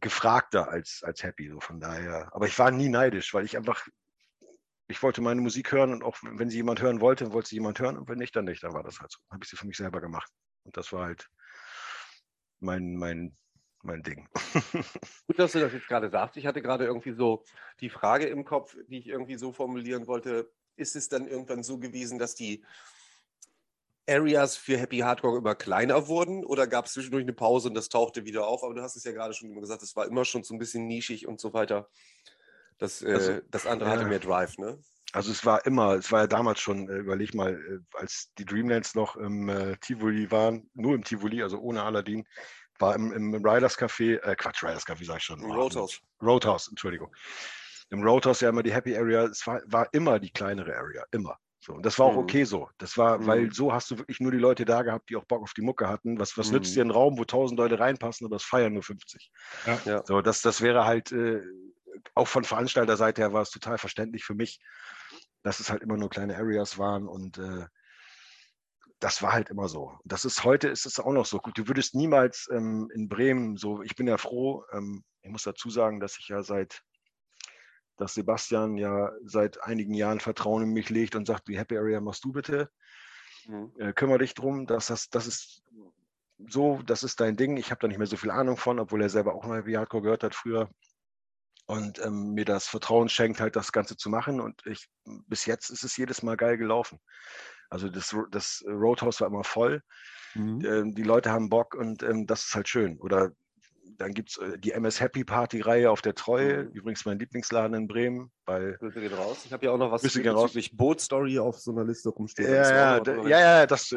gefragter als, als Happy, so von daher. Aber ich war nie neidisch, weil ich einfach, ich wollte meine Musik hören und auch wenn sie jemand hören wollte, wollte sie jemand hören und wenn nicht, dann nicht. Dann war das halt so. Habe ich sie für mich selber gemacht. Und das war halt mein, mein, mein Ding. [laughs] Gut, dass du das jetzt gerade sagst. Ich hatte gerade irgendwie so die Frage im Kopf, die ich irgendwie so formulieren wollte. Ist es dann irgendwann so gewesen, dass die Areas für Happy Hardcore immer kleiner wurden oder gab es zwischendurch eine Pause und das tauchte wieder auf? Aber du hast es ja gerade schon immer gesagt, es war immer schon so ein bisschen nischig und so weiter. Das, äh, Also, das andere hatte ja. mehr Drive, ne? Also es war immer, es war ja damals schon, äh, überleg mal, äh, als die Dreamlands noch im äh, Tivoli waren, nur im Tivoli, also ohne Aladdin, war im, im Riders Café, äh, Quatsch, Riders Café sag ich schon. Im Roadhouse. Roadhouse, Entschuldigung. Im Roadhouse ja immer die Happy Area, es war, war immer die kleinere Area, immer. So, und das war auch Mhm. okay so. Das war, Mhm. weil so hast du wirklich nur die Leute da gehabt, die auch Bock auf die Mucke hatten. Was, was nützt Mhm. dir ein Raum, wo tausend Leute reinpassen, aber es feiern nur 50? Ja. Ja. So, das, das wäre halt, äh, auch von Veranstalterseite her war es total verständlich für mich, dass es halt immer nur kleine Areas waren und äh, das war halt immer so. Und Das ist heute ist es auch noch so. Gut, du würdest niemals ähm, in Bremen so, ich bin ja froh, ähm, ich muss dazu sagen, dass ich ja seit, dass Sebastian ja seit einigen Jahren Vertrauen in mich legt und sagt, die Happy Area machst du bitte Mhm. äh, kümmere dich drum, dass das, das ist so, das ist dein Ding. Ich habe da nicht mehr so viel Ahnung von, obwohl er selber auch mal wie Hardcore gehört hat früher. Und ähm, mir das Vertrauen schenkt, halt das Ganze zu machen. Und ich, bis jetzt ist es jedes Mal geil gelaufen. Also das, das Roadhouse war immer voll. Mhm. Ähm, die Leute haben Bock und ähm, das ist halt schön. Oder dann gibt es äh, die MS Happy Party-Reihe auf der Treue, Mhm. übrigens mein Lieblingsladen in Bremen, weil Grüße gehen raus. Ich habe ja auch noch was bezüglich Boot-Story auf so einer Liste rumstehen. Ja, ja, ja, ja, das, [laughs]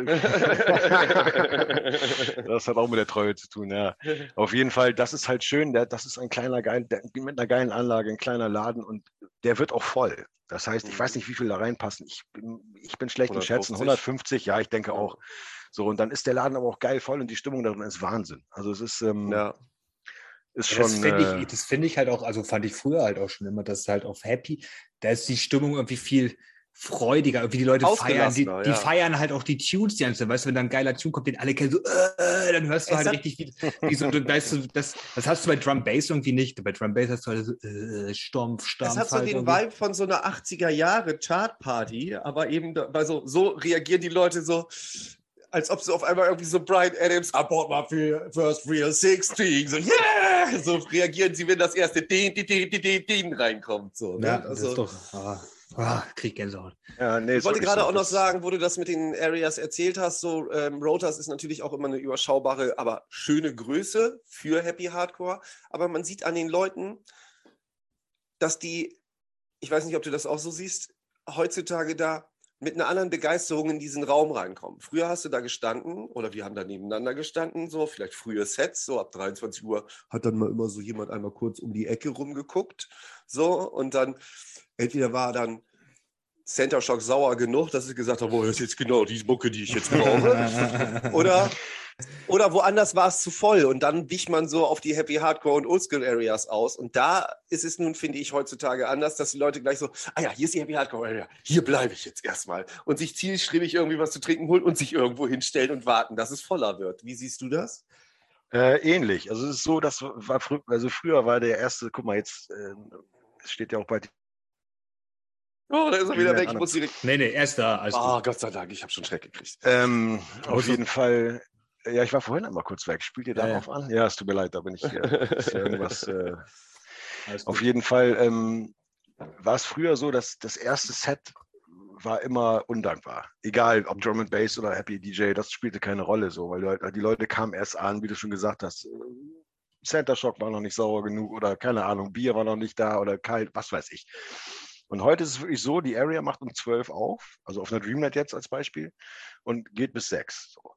das hat auch mit der Treue zu tun, ja. Auf jeden Fall, das ist halt schön. Der, das ist ein kleiner, geil, der, mit einer geilen Anlage, ein kleiner Laden und der wird auch voll. Das heißt, ich weiß Mhm. nicht, wie viel da reinpassen. Ich bin, ich bin schlecht im Schätzen. 150, 150? ja, ich denke auch. So, und dann ist der Laden aber auch geil voll und die Stimmung darin ist Wahnsinn. Also es ist, ähm, Ja. Ist Ja, schon. das finde äh, ich, das finde ich halt auch, also fand ich früher halt auch schon immer, dass halt auf Happy, da ist die Stimmung irgendwie viel freudiger, irgendwie die Leute feiern, die, die ja. feiern halt auch die Tunes die ganze Zeit. Weißt du, wenn da ein geiler Tune kommt, den alle kennen, so, äh, dann hörst du halt richtig, wie, wie so, du, weißt du, das, das hast du bei Drum Bass irgendwie nicht. Bei Drum Bass hast du halt so, äh, Stompf, Stampf. Es hat so halt den irgendwie. Vibe von so einer 80er Jahre Chartparty, aber eben bei so, so reagieren die Leute so, als ob sie auf einmal irgendwie so Brian Adams, I bought my fir- first real 16, so yeah! So reagieren sie, wenn das erste Din, Din, Din, Din, Din, Din reinkommt. So, ne? Ja, das also, ist doch, ah, ah, krieg Gänsehaut. ja, nee, ich wollte gerade so. auch noch sagen, wo du das mit den Areas erzählt hast, so ähm, Rotors ist natürlich auch immer eine überschaubare, aber schöne Größe für Happy Hardcore. Aber man sieht an den Leuten, dass die, ich weiß nicht, ob du das auch so siehst, heutzutage da mit einer anderen Begeisterung in diesen Raum reinkommen. Früher hast du da gestanden oder wir haben da nebeneinander gestanden, so vielleicht frühe Sets, so ab 23 Uhr hat dann mal immer so jemand einmal kurz um die Ecke rumgeguckt, so und dann entweder war dann Center Shock sauer genug, dass sie gesagt haben, oh, das ist jetzt genau die Mucke, die ich jetzt brauche. [laughs] oder, oder woanders war es zu voll und dann wich man so auf die Happy Hardcore und Oldschool Areas aus. Und da ist es nun, finde ich, heutzutage anders, dass die Leute gleich so, ah ja, hier ist die Happy Hardcore Area, hier bleibe ich jetzt erstmal. Und sich zielstrebig irgendwie was zu trinken holen und sich irgendwo hinstellen und warten, dass es voller wird. Wie siehst du das? Äh, ähnlich. Also es ist so, das war frü also früher war der erste, guck mal, jetzt äh, steht ja auch bei Oh, da ist er wieder weg. Ich muss direkt. Nee, nee, erst da. Alles Ah, gut. Gott sei Dank, ich habe schon Schreck gekriegt. Ähm, auf jeden Fall. Ja, ich war vorhin einmal kurz weg. Spielt ihr Ja, darauf an? Ja, es tut mir leid, da bin ich hier. [laughs] ist ja irgendwas. Äh, auf jeden Fall ähm, war es früher so, dass das erste Set war immer undankbar. Egal, ob Drum and Bass oder Happy DJ, das spielte keine Rolle so, weil die Leute kamen erst an, wie du schon gesagt hast. äh, Center Shock war noch nicht sauer genug oder keine Ahnung, Bier war noch nicht da oder kalt, was weiß ich. Und heute ist es wirklich so, die Area macht um 12 auf, also auf einer Dreamnet jetzt als Beispiel, und geht bis 6. So.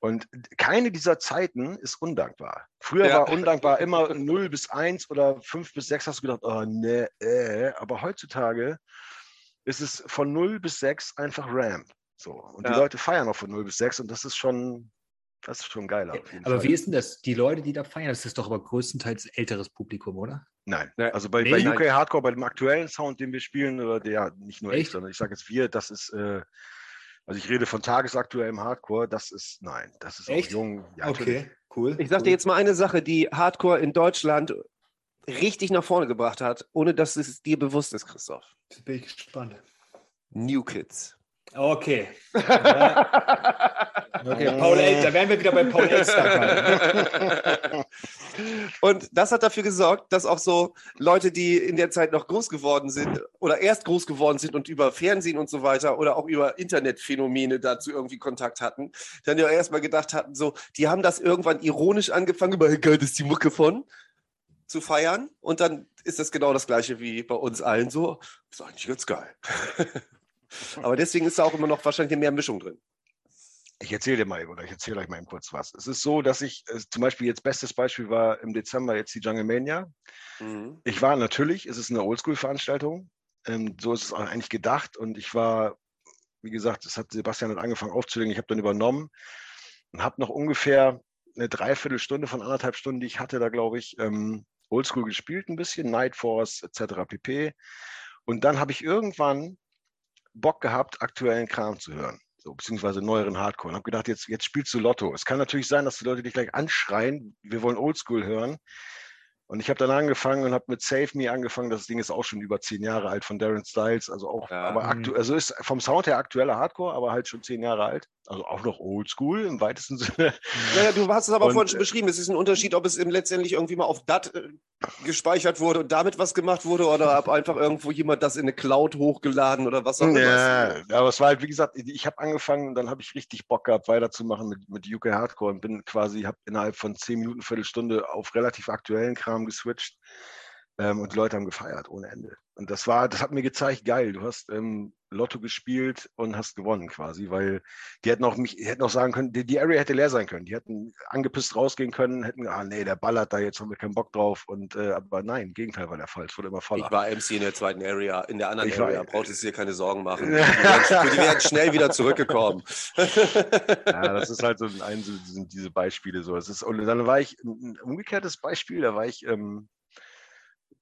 Und keine dieser Zeiten ist undankbar. Früher Ja. war undankbar [laughs] immer 0 bis 1 oder 5 bis 6, hast du gedacht, oh ne, äh. aber heutzutage ist es von 0 bis 6 einfach Ramp. So. Und die Ja. Leute feiern auch von 0 bis 6 und das ist schon, das ist schon geiler. auf jeden Aber Fall. wie ist denn das? Die Leute, die da feiern, das ist doch aber größtenteils älteres Publikum, oder? Nein, Nee. also bei, Nee? bei UK Hardcore, bei dem aktuellen Sound, den wir spielen, oder der, nicht nur ich, Echt? sondern ich sage jetzt wir, das ist, äh, also ich rede von tagesaktuellem Hardcore, das ist, nein, das ist Echt? auch jung. Ja, natürlich. cool. Ich sag dir jetzt mal eine Sache, die Hardcore in Deutschland richtig nach vorne gebracht hat, ohne dass es dir bewusst ist, Christoph. Jetzt bin ich gespannt. New Kids. Okay. [laughs] Ja, okay. Paul El da wären wir wieder bei Paul Elster. [laughs] Und das hat dafür gesorgt, dass auch so Leute, die in der Zeit noch groß geworden sind oder erst groß geworden sind und über Fernsehen und so weiter oder auch über Internetphänomene dazu irgendwie Kontakt hatten, dann ja erstmal gedacht hatten, so, die haben das irgendwann ironisch angefangen, über das ist die Mucke von zu feiern. Und dann ist das genau das gleiche wie bei uns allen so. Ist eigentlich ganz geil. [laughs] Aber deswegen ist da auch immer noch wahrscheinlich mehr Mischung drin. ich erzähle dir mal oder ich erzähle euch mal eben kurz was. Es ist so, dass ich äh, zum Beispiel jetzt bestes Beispiel war im Dezember jetzt die Jungle Mania. Mhm. Ich war natürlich, es ist eine Oldschool-Veranstaltung. Ähm, so ist es auch eigentlich gedacht und ich war, wie gesagt, das hat Sebastian hat angefangen aufzulegen. Ich habe dann übernommen und habe noch ungefähr eine Dreiviertelstunde von anderthalb Stunden, die ich hatte, da glaube ich, ähm, Oldschool gespielt ein bisschen, Night Force etc. pp. Und dann habe ich irgendwann Bock gehabt, aktuellen Kram zu hören so, beziehungsweise neueren Hardcore. Und habe gedacht, jetzt, jetzt spielst du Lotto. Es kann natürlich sein, dass die Leute dich gleich anschreien, wir wollen Oldschool hören. Und ich habe dann angefangen und habe mit Save Me angefangen. Das Ding ist auch schon über zehn Jahre alt von Darren Styles. Also auch, ja. aber aktuell, also ist vom Sound her aktueller Hardcore, aber halt schon zehn Jahre alt. Also auch noch Oldschool im weitesten [laughs] Sinne. Naja, du hast es aber und, vorhin schon beschrieben. Es ist ein Unterschied, ob es letztendlich irgendwie mal auf DAT äh, gespeichert wurde und damit was gemacht wurde oder ob einfach irgendwo jemand das in eine Cloud hochgeladen oder was auch immer. Ja, aber es war halt, wie gesagt, ich habe angefangen und dann habe ich richtig Bock gehabt, weiterzumachen mit, mit UK Hardcore und bin quasi, habe innerhalb von zehn Minuten, Viertelstunde auf relativ aktuellen Kram geswitcht. Ähm, und die Leute haben gefeiert ohne Ende. Und das war, das hat mir gezeigt, geil, du hast ähm, Lotto gespielt und hast gewonnen quasi, weil die hätten auch mich, hätten auch sagen können, die, die, Area hätte leer sein können. Die hätten angepisst rausgehen können, hätten, ah nee, der ballert da, jetzt haben wir keinen Bock drauf. Und äh, aber nein, im Gegenteil war der Fall. Es wurde immer voller. Ich war MC in der zweiten Area, in der anderen ich Area, brauchtest du dir keine Sorgen machen. [laughs] die, werden schnell wieder zurückgekommen. [laughs] ja, das ist halt so ein, so, sind diese Beispiele so. Es ist, und dann war ich ein umgekehrtes Beispiel, da war ich ähm,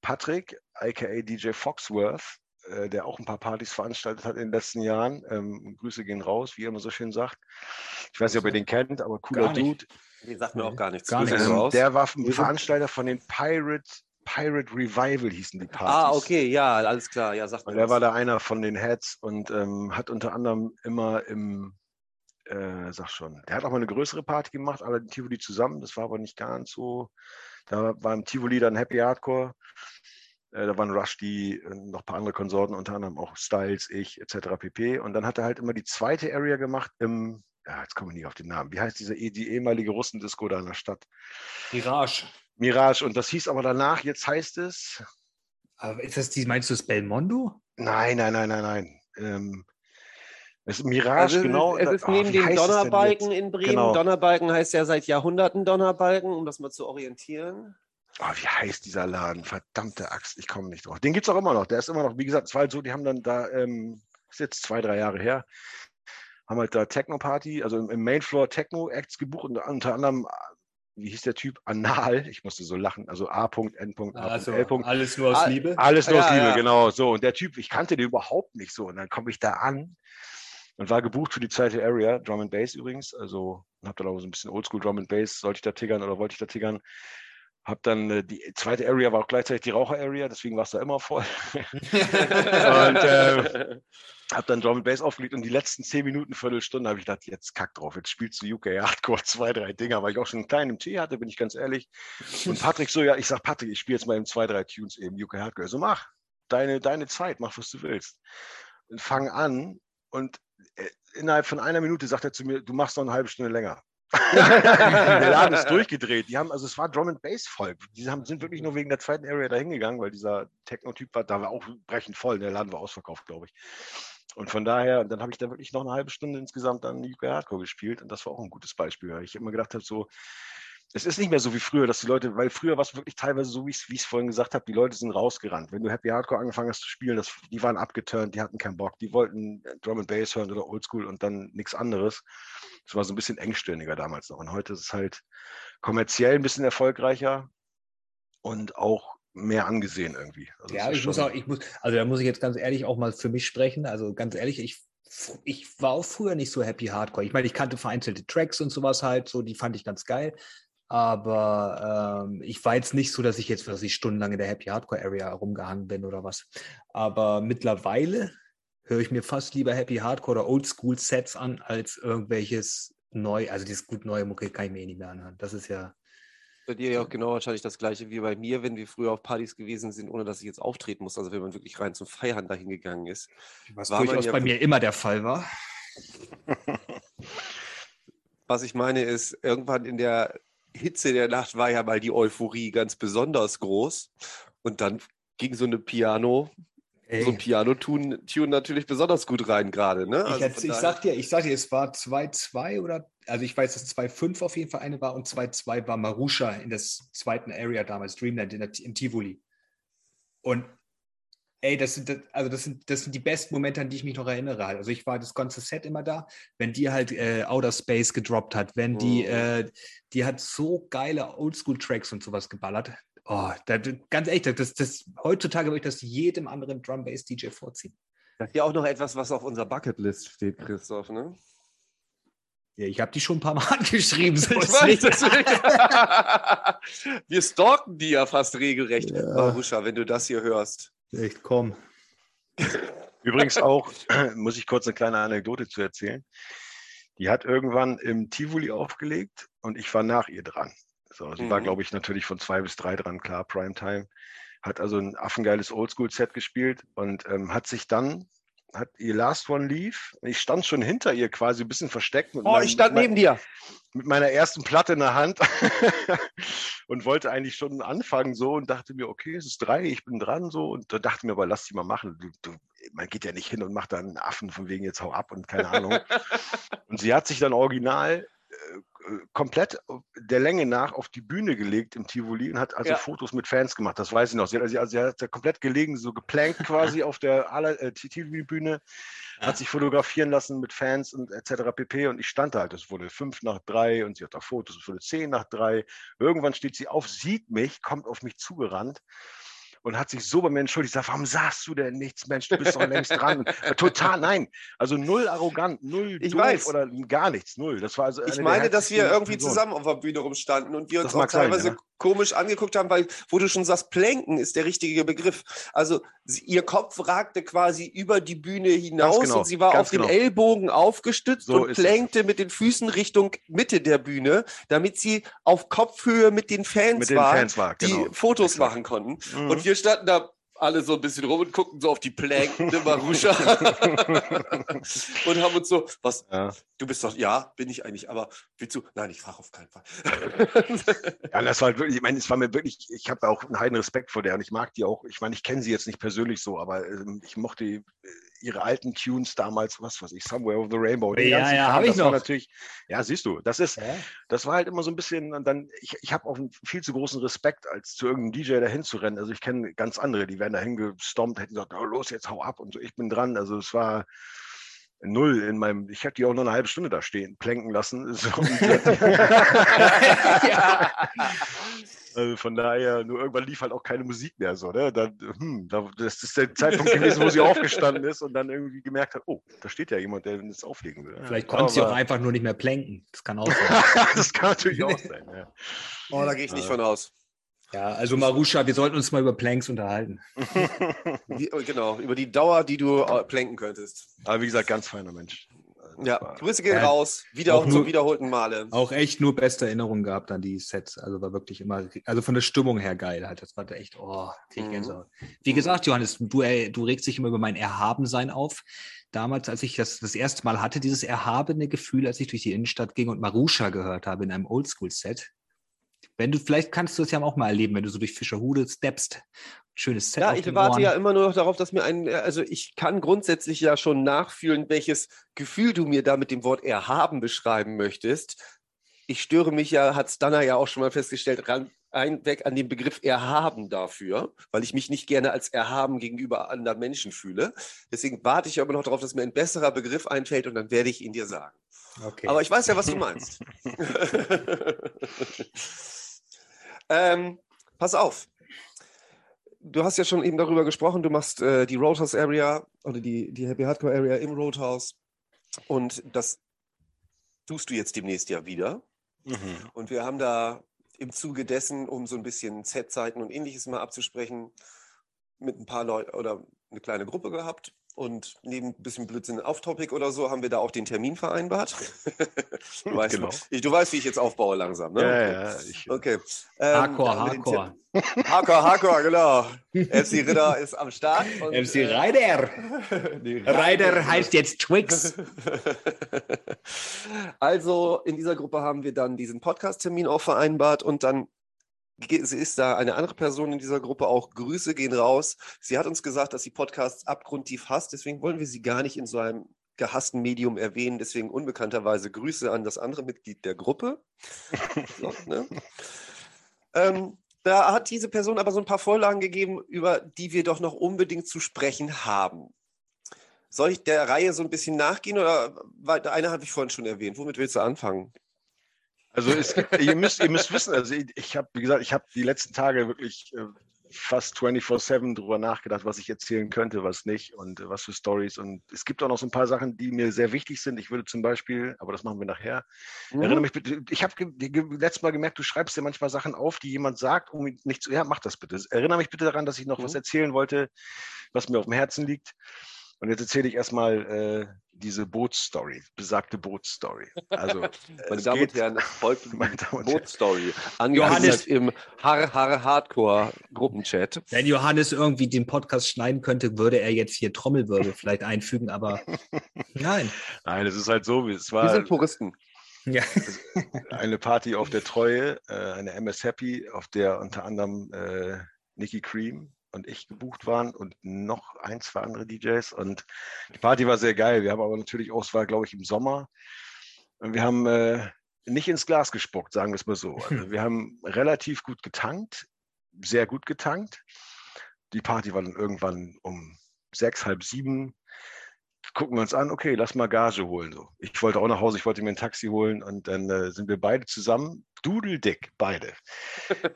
Patrick, aka DJ Foxworth, äh, der auch ein paar Partys veranstaltet hat in den letzten Jahren. Ähm, Grüße gehen raus, wie er immer so schön sagt. Ich weiß nicht, ob ihr den kennt, aber cooler Dude. Die sagt mir auch gar nichts. Gar nichts. Ähm, der war ein Veranstalter von den Pirate Pirate Revival hießen die Partys. Ah, okay, ja, alles klar. Ja, sagt mir Der was. war da einer von den Heads und ähm, hat unter anderem immer im, äh, sag schon, der hat auch mal eine größere Party gemacht, alle die Tivoli zusammen. Das war aber nicht ganz so. Da war im Tivoli dann Happy Hardcore. Äh, da waren Rushdie, äh, noch ein paar andere Konsorten, unter anderem auch Styles, ich, etc. pp. Und dann hat er halt immer die zweite Area gemacht im, ja, jetzt komme ich nicht auf den Namen. Wie heißt diese die ehemalige Russendisco da in der Stadt? Mirage. Mirage. Und das hieß aber danach, jetzt heißt es. Aber ist das die, meinst du das Belmondo? Nein, nein, nein, nein, nein. Ähm, es ist Mirage, also genau. Es ist neben oh, dem Donnerbalken in Bremen. Genau. Donnerbalken heißt ja seit Jahrhunderten Donnerbalken, um das mal zu orientieren. Oh, wie heißt dieser Laden? Verdammte Axt, ich komme nicht drauf. Den gibt es auch immer noch. Der ist immer noch, wie gesagt, es war halt so, die haben dann da, ähm, ist jetzt zwei, drei Jahre her, haben halt da Techno-Party, also im, im Mainfloor Techno-Acts gebucht und unter anderem, wie hieß der Typ? Anal. Ich musste so lachen. Also A. N. A. Also, L. Alles nur aus Liebe? Alles nur ja, aus Liebe, ja. genau. So. Und der Typ, ich kannte den überhaupt nicht so. Und dann komme ich da an und war gebucht für die zweite Area, Drum and Bass übrigens. Also habe da auch so ein bisschen Oldschool Drum and Bass. Sollte ich da tiggern oder wollte ich da tiggern? Hab dann äh, die zweite Area war auch gleichzeitig die Raucher-Area, deswegen war es da immer voll. [laughs] und äh, [laughs] habe dann Drum and Bass aufgelegt und die letzten zehn Minuten, Viertelstunde habe ich gedacht, jetzt kack drauf, jetzt spielst du UK Hardcore [laughs] zwei, drei Dinger, weil ich auch schon einen kleinen Tee hatte, bin ich ganz ehrlich. Und Patrick so, ja, ich sag Patrick, ich spiele jetzt mal eben zwei, drei Tunes eben UK Hardcore. So mach, deine, deine Zeit, mach, was du willst. Und fang an und äh, innerhalb von einer Minute sagt er zu mir, du machst noch eine halbe Stunde länger. [laughs] der Laden ist [laughs] durchgedreht. Die haben, also es war Drum and Bass voll. Die haben, sind wirklich nur wegen der zweiten Area da hingegangen, weil dieser Techno-Typ war, da war auch brechend voll. Der Laden war ausverkauft, glaube ich. Und von daher, dann habe ich da wirklich noch eine halbe Stunde insgesamt dann UK Hardcore gespielt und das war auch ein gutes Beispiel. Weil ich immer gedacht habe, so, es ist nicht mehr so wie früher, dass die Leute, weil früher war es wirklich teilweise so, wie ich es vorhin gesagt habe, die Leute sind rausgerannt. Wenn du Happy Hardcore angefangen hast zu spielen, das, die waren abgeturnt, die hatten keinen Bock, die wollten Drum and Bass hören oder Oldschool und dann nichts anderes. Es war so ein bisschen engstirniger damals noch. Und heute ist es halt kommerziell ein bisschen erfolgreicher und auch mehr angesehen irgendwie. Also ja, ich muss auch, ich muss, also da muss ich jetzt ganz ehrlich auch mal für mich sprechen. Also ganz ehrlich, ich ich war auch früher nicht so happy Hardcore. Ich meine, ich kannte vereinzelte Tracks und sowas halt, so die fand ich ganz geil. Aber ähm, ich war jetzt nicht so, dass ich jetzt, dass ich stundenlang in der Happy Hardcore Area rumgehangen bin oder was. Aber mittlerweile höre ich mir fast lieber Happy Hardcore oder Oldschool Sets an, als irgendwelches neu, also dieses gut neue Mucke kann ich mir eh nicht mehr anhören. Das ist ja. Bei dir ja auch genau wahrscheinlich das gleiche wie bei mir, wenn wir früher auf Partys gewesen sind, ohne dass ich jetzt auftreten muss. Also wenn man wirklich rein zum Feiern dahin gegangen ist. Was durchaus ja bei mir immer der Fall war. [laughs] [laughs] Was ich meine ist, irgendwann in der Hitze der Nacht war ja mal die Euphorie ganz besonders groß. Und dann ging so eine Piano Ey. so ein Piano-Tune natürlich besonders gut rein gerade. Ne? Also ich, ich sag dir, ich sag dir, es war 2-2 oder, also ich weiß, dass 2-5 auf jeden Fall eine war und 2-2 war Marusha in der zweiten Area damals, Dreamland in der, im Tivoli. Und ey, das sind, also das sind, das sind die besten Momente, an die ich mich noch erinnere. Also ich war das ganze Set immer da, wenn die halt äh, Outer Space gedroppt hat, wenn die, mhm. äh, die hat so geile Oldschool-Tracks und sowas geballert. Oh, das, ganz echt, das, das, heutzutage würde ich das jedem anderen Drum Bass DJ vorziehen. Das ist ja auch noch etwas, was auf unserer Bucketlist steht, Christoph, ne? Ja, ich habe die schon ein paar Mal [laughs] geschrieben. So ich weiß, [laughs] Wir stalken die ja fast regelrecht. Ja. Marusha, wenn du das hier hörst. Echt, komm. Übrigens auch, [clears throat] muss ich kurz eine kleine Anekdote zu erzählen. Die hat irgendwann im Tivoli aufgelegt und ich war nach ihr dran. So, sie mhm. war, glaube ich, natürlich von zwei bis drei dran, klar, Primetime. Hat also ein affengeiles Oldschool-Set gespielt und ähm, hat sich dann, hat ihr Last One lief. Ich stand schon hinter ihr quasi ein bisschen versteckt. oh, meinem, ich stand neben mein, dir. Mit meiner ersten Platte in der Hand [laughs] und wollte eigentlich schon anfangen so und dachte mir, okay, es ist drei, ich bin dran so und da dachte mir aber, lass die mal machen. Du, du, man geht ja nicht hin und macht dann einen Affen von wegen jetzt hau ab und keine Ahnung. [laughs] und sie hat sich dann original komplett der Länge nach auf die Bühne gelegt im Tivoli und hat also ja. Fotos mit Fans gemacht. Das weiß ich noch. Sie hat, also, sie hat komplett gelegen, so geplankt quasi [laughs] auf der äh, Tivoli-Bühne, ja. hat sich fotografieren lassen mit Fans und etc. pp. Und ich stand da halt. Es wurde fünf nach drei und sie hat auch Fotos. Es wurde zehn nach drei. Irgendwann steht sie auf, sieht mich, kommt auf mich zugerannt und hat sich so bei mir entschuldigt. Ich sage, warum sagst du denn nichts, Mensch, du bist doch längst dran. Total, nein. Also null arrogant, null ich weiß. oder gar nichts, null. Das war also ich meine, dass wir irgendwie Person. zusammen auf der Bühne rumstanden und wir uns auch teilweise sein, ja. komisch angeguckt haben, weil, wo du schon sagst, Plänken ist der richtige Begriff. Also ihr Kopf ragte quasi über die Bühne hinaus genau, und sie war auf genau. den Ellbogen aufgestützt so und plänkte es. mit den Füßen Richtung Mitte der Bühne, damit sie auf Kopfhöhe mit den Fans, mit den war, Fans war, genau. die Fotos machen konnten. Mhm. Und wir standen da alle so ein bisschen rum und guckten so auf die Plankende Marusha [laughs] und haben uns so, was, ja. du bist doch, ja, bin ich eigentlich, aber willst du, nein, ich fahre auf keinen Fall. [laughs] ja, das war wirklich, ich meine, es war mir wirklich, ich habe auch einen heiden Respekt vor der und ich mag die auch, ich meine, ich kenne sie jetzt nicht persönlich so, aber ähm, ich mochte äh, ihre alten Tunes damals, was weiß ich, Somewhere Over the Rainbow. Ja, ja, habe ich noch. Natürlich, ja, siehst du, das ist, ja. das war halt immer so ein bisschen, und dann, ich, ich habe auch einen viel zu großen Respekt, als zu irgendeinem DJ dahin zu rennen. Also ich kenne ganz andere, die werden dahin gestompt, hätten gesagt, oh, los, jetzt hau ab und so, ich bin dran. Also es war, null in meinem, ich hätte die auch nur eine halbe Stunde da stehen, plänken lassen. [laughs] So, [laughs] ja. Also von daher, nur irgendwann lief halt auch keine Musik mehr so, ne? Dann, hm, das ist der Zeitpunkt gewesen, wo sie aufgestanden ist und dann irgendwie gemerkt hat, oh, da steht ja jemand, der das auflegen will. Vielleicht konnte sie auch einfach nur nicht mehr plänken. Das kann auch [laughs] sein. das kann natürlich auch sein, ja. Oh, da gehe ich nicht von aus. Ja, also Marusha, wir sollten uns mal über Planks unterhalten. [laughs] Genau, über die Dauer, die du äh, planken könntest. Aber wie gesagt, ganz feiner Mensch. Ja, Grüße gehen ja, raus. Wieder und zum wiederholten Male. Auch echt nur beste Erinnerungen gehabt an die Sets. Also war wirklich immer, also von der Stimmung her geil halt. Das war echt, oh, krieg mhm. Wie gesagt, Johannes, du, ey, du regst dich immer über mein Erhabensein auf. Damals, als ich das das erste Mal hatte, dieses erhabene Gefühl, als ich durch die Innenstadt ging und Marusha gehört habe in einem Oldschool-Set, wenn du, vielleicht kannst du es ja auch mal erleben, wenn du so durch Fischerhude steppst. Schönes Set. Ja, ich warte Ohren. ja immer nur noch darauf, dass mir ein, also ich kann grundsätzlich ja schon nachfühlen, welches Gefühl du mir da mit dem Wort erhaben beschreiben möchtest. Ich störe mich ja, hat Stanner ja auch schon mal festgestellt, ran, einweg an den Begriff erhaben dafür, weil ich mich nicht gerne als erhaben gegenüber anderen Menschen fühle. Deswegen warte ich aber noch darauf, dass mir ein besserer Begriff einfällt und dann werde ich ihn dir sagen. Okay. Aber ich weiß ja, was du [laughs] meinst. [laughs] Ähm, pass auf. Du hast ja schon eben darüber gesprochen, du machst äh, die Roadhouse Area oder die, die Happy Hardcore Area im Roadhouse. Und das tust du jetzt demnächst ja wieder. Mhm. Und wir haben da im Zuge dessen, um so ein bisschen Z-Zeiten und ähnliches mal abzusprechen, mit ein paar Leuten oder eine kleine Gruppe gehabt. Und neben ein bisschen Blödsinn auf-Topic oder so haben wir da auch den Termin vereinbart. [laughs] du, weißt, genau. ich, du weißt, wie ich jetzt aufbaue langsam, ne? Ja, ja. Ich, okay. Ähm, hardcore, Hardcore. Hardcore, Hardcore, genau. [laughs] MC Ritter ist am Start. Und, MC äh, Ryder. [laughs] nee, Ryder heißt jetzt Twix. also in dieser Gruppe haben wir dann diesen Podcast-Termin auch vereinbart und dann Sie ist da eine andere Person in dieser Gruppe auch. Grüße gehen raus. Sie hat uns gesagt, dass sie Podcasts abgrundtief hasst. Deswegen wollen wir sie gar nicht in so einem gehassten Medium erwähnen. Deswegen unbekannterweise Grüße an das andere Mitglied der Gruppe. [laughs] so, ne? ähm, da hat diese Person aber so ein paar Vorlagen gegeben, über die wir doch noch unbedingt zu sprechen haben. Soll ich der Reihe so ein bisschen nachgehen oder eine habe ich vorhin schon erwähnt? Womit willst du anfangen? Also es, ihr, müsst, ihr müsst wissen, also ich, ich habe, wie gesagt, ich habe die letzten Tage wirklich äh, fast 24-7 drüber nachgedacht, was ich erzählen könnte, was nicht und äh, was für Stories. Und es gibt auch noch so ein paar Sachen, die mir sehr wichtig sind. Ich würde zum Beispiel, aber das machen wir nachher, mhm. erinnere mich bitte, ich habe letztes Mal gemerkt, du schreibst dir manchmal Sachen auf, die jemand sagt, um nicht zu, ja, mach das bitte. Erinnere mich bitte daran, dass ich noch mhm. was erzählen wollte, was mir auf dem Herzen liegt. Und jetzt erzähle ich erstmal äh, diese Bootsstory, besagte Bootsstory. Also, [laughs] meine Damen und Herren, folgt Bootsstory. Johannes im Har Har Hardcore Gruppenchat. Wenn Johannes irgendwie den Podcast schneiden könnte, würde er jetzt hier Trommelwirbel [laughs] vielleicht einfügen, aber nein. Nein, es ist halt so, wie es war. Wir sind Touristen. Ja. [laughs] eine Party auf der Treue, äh, eine MS Happy, auf der unter anderem äh, Nicky Cream, und ich gebucht waren und noch ein, zwei andere DJs. Und die Party war sehr geil. Wir haben aber natürlich auch, es war, glaube ich, im Sommer. Und wir haben äh, nicht ins Glas gespuckt, sagen wir es mal so. Also wir haben relativ gut getankt, sehr gut getankt. Die Party war dann irgendwann um sechs, halb sieben gucken wir uns an, okay, lass mal Gage holen. So. Ich wollte auch nach Hause, ich wollte mir ein Taxi holen und dann äh, sind wir beide zusammen, dudeldick, beide,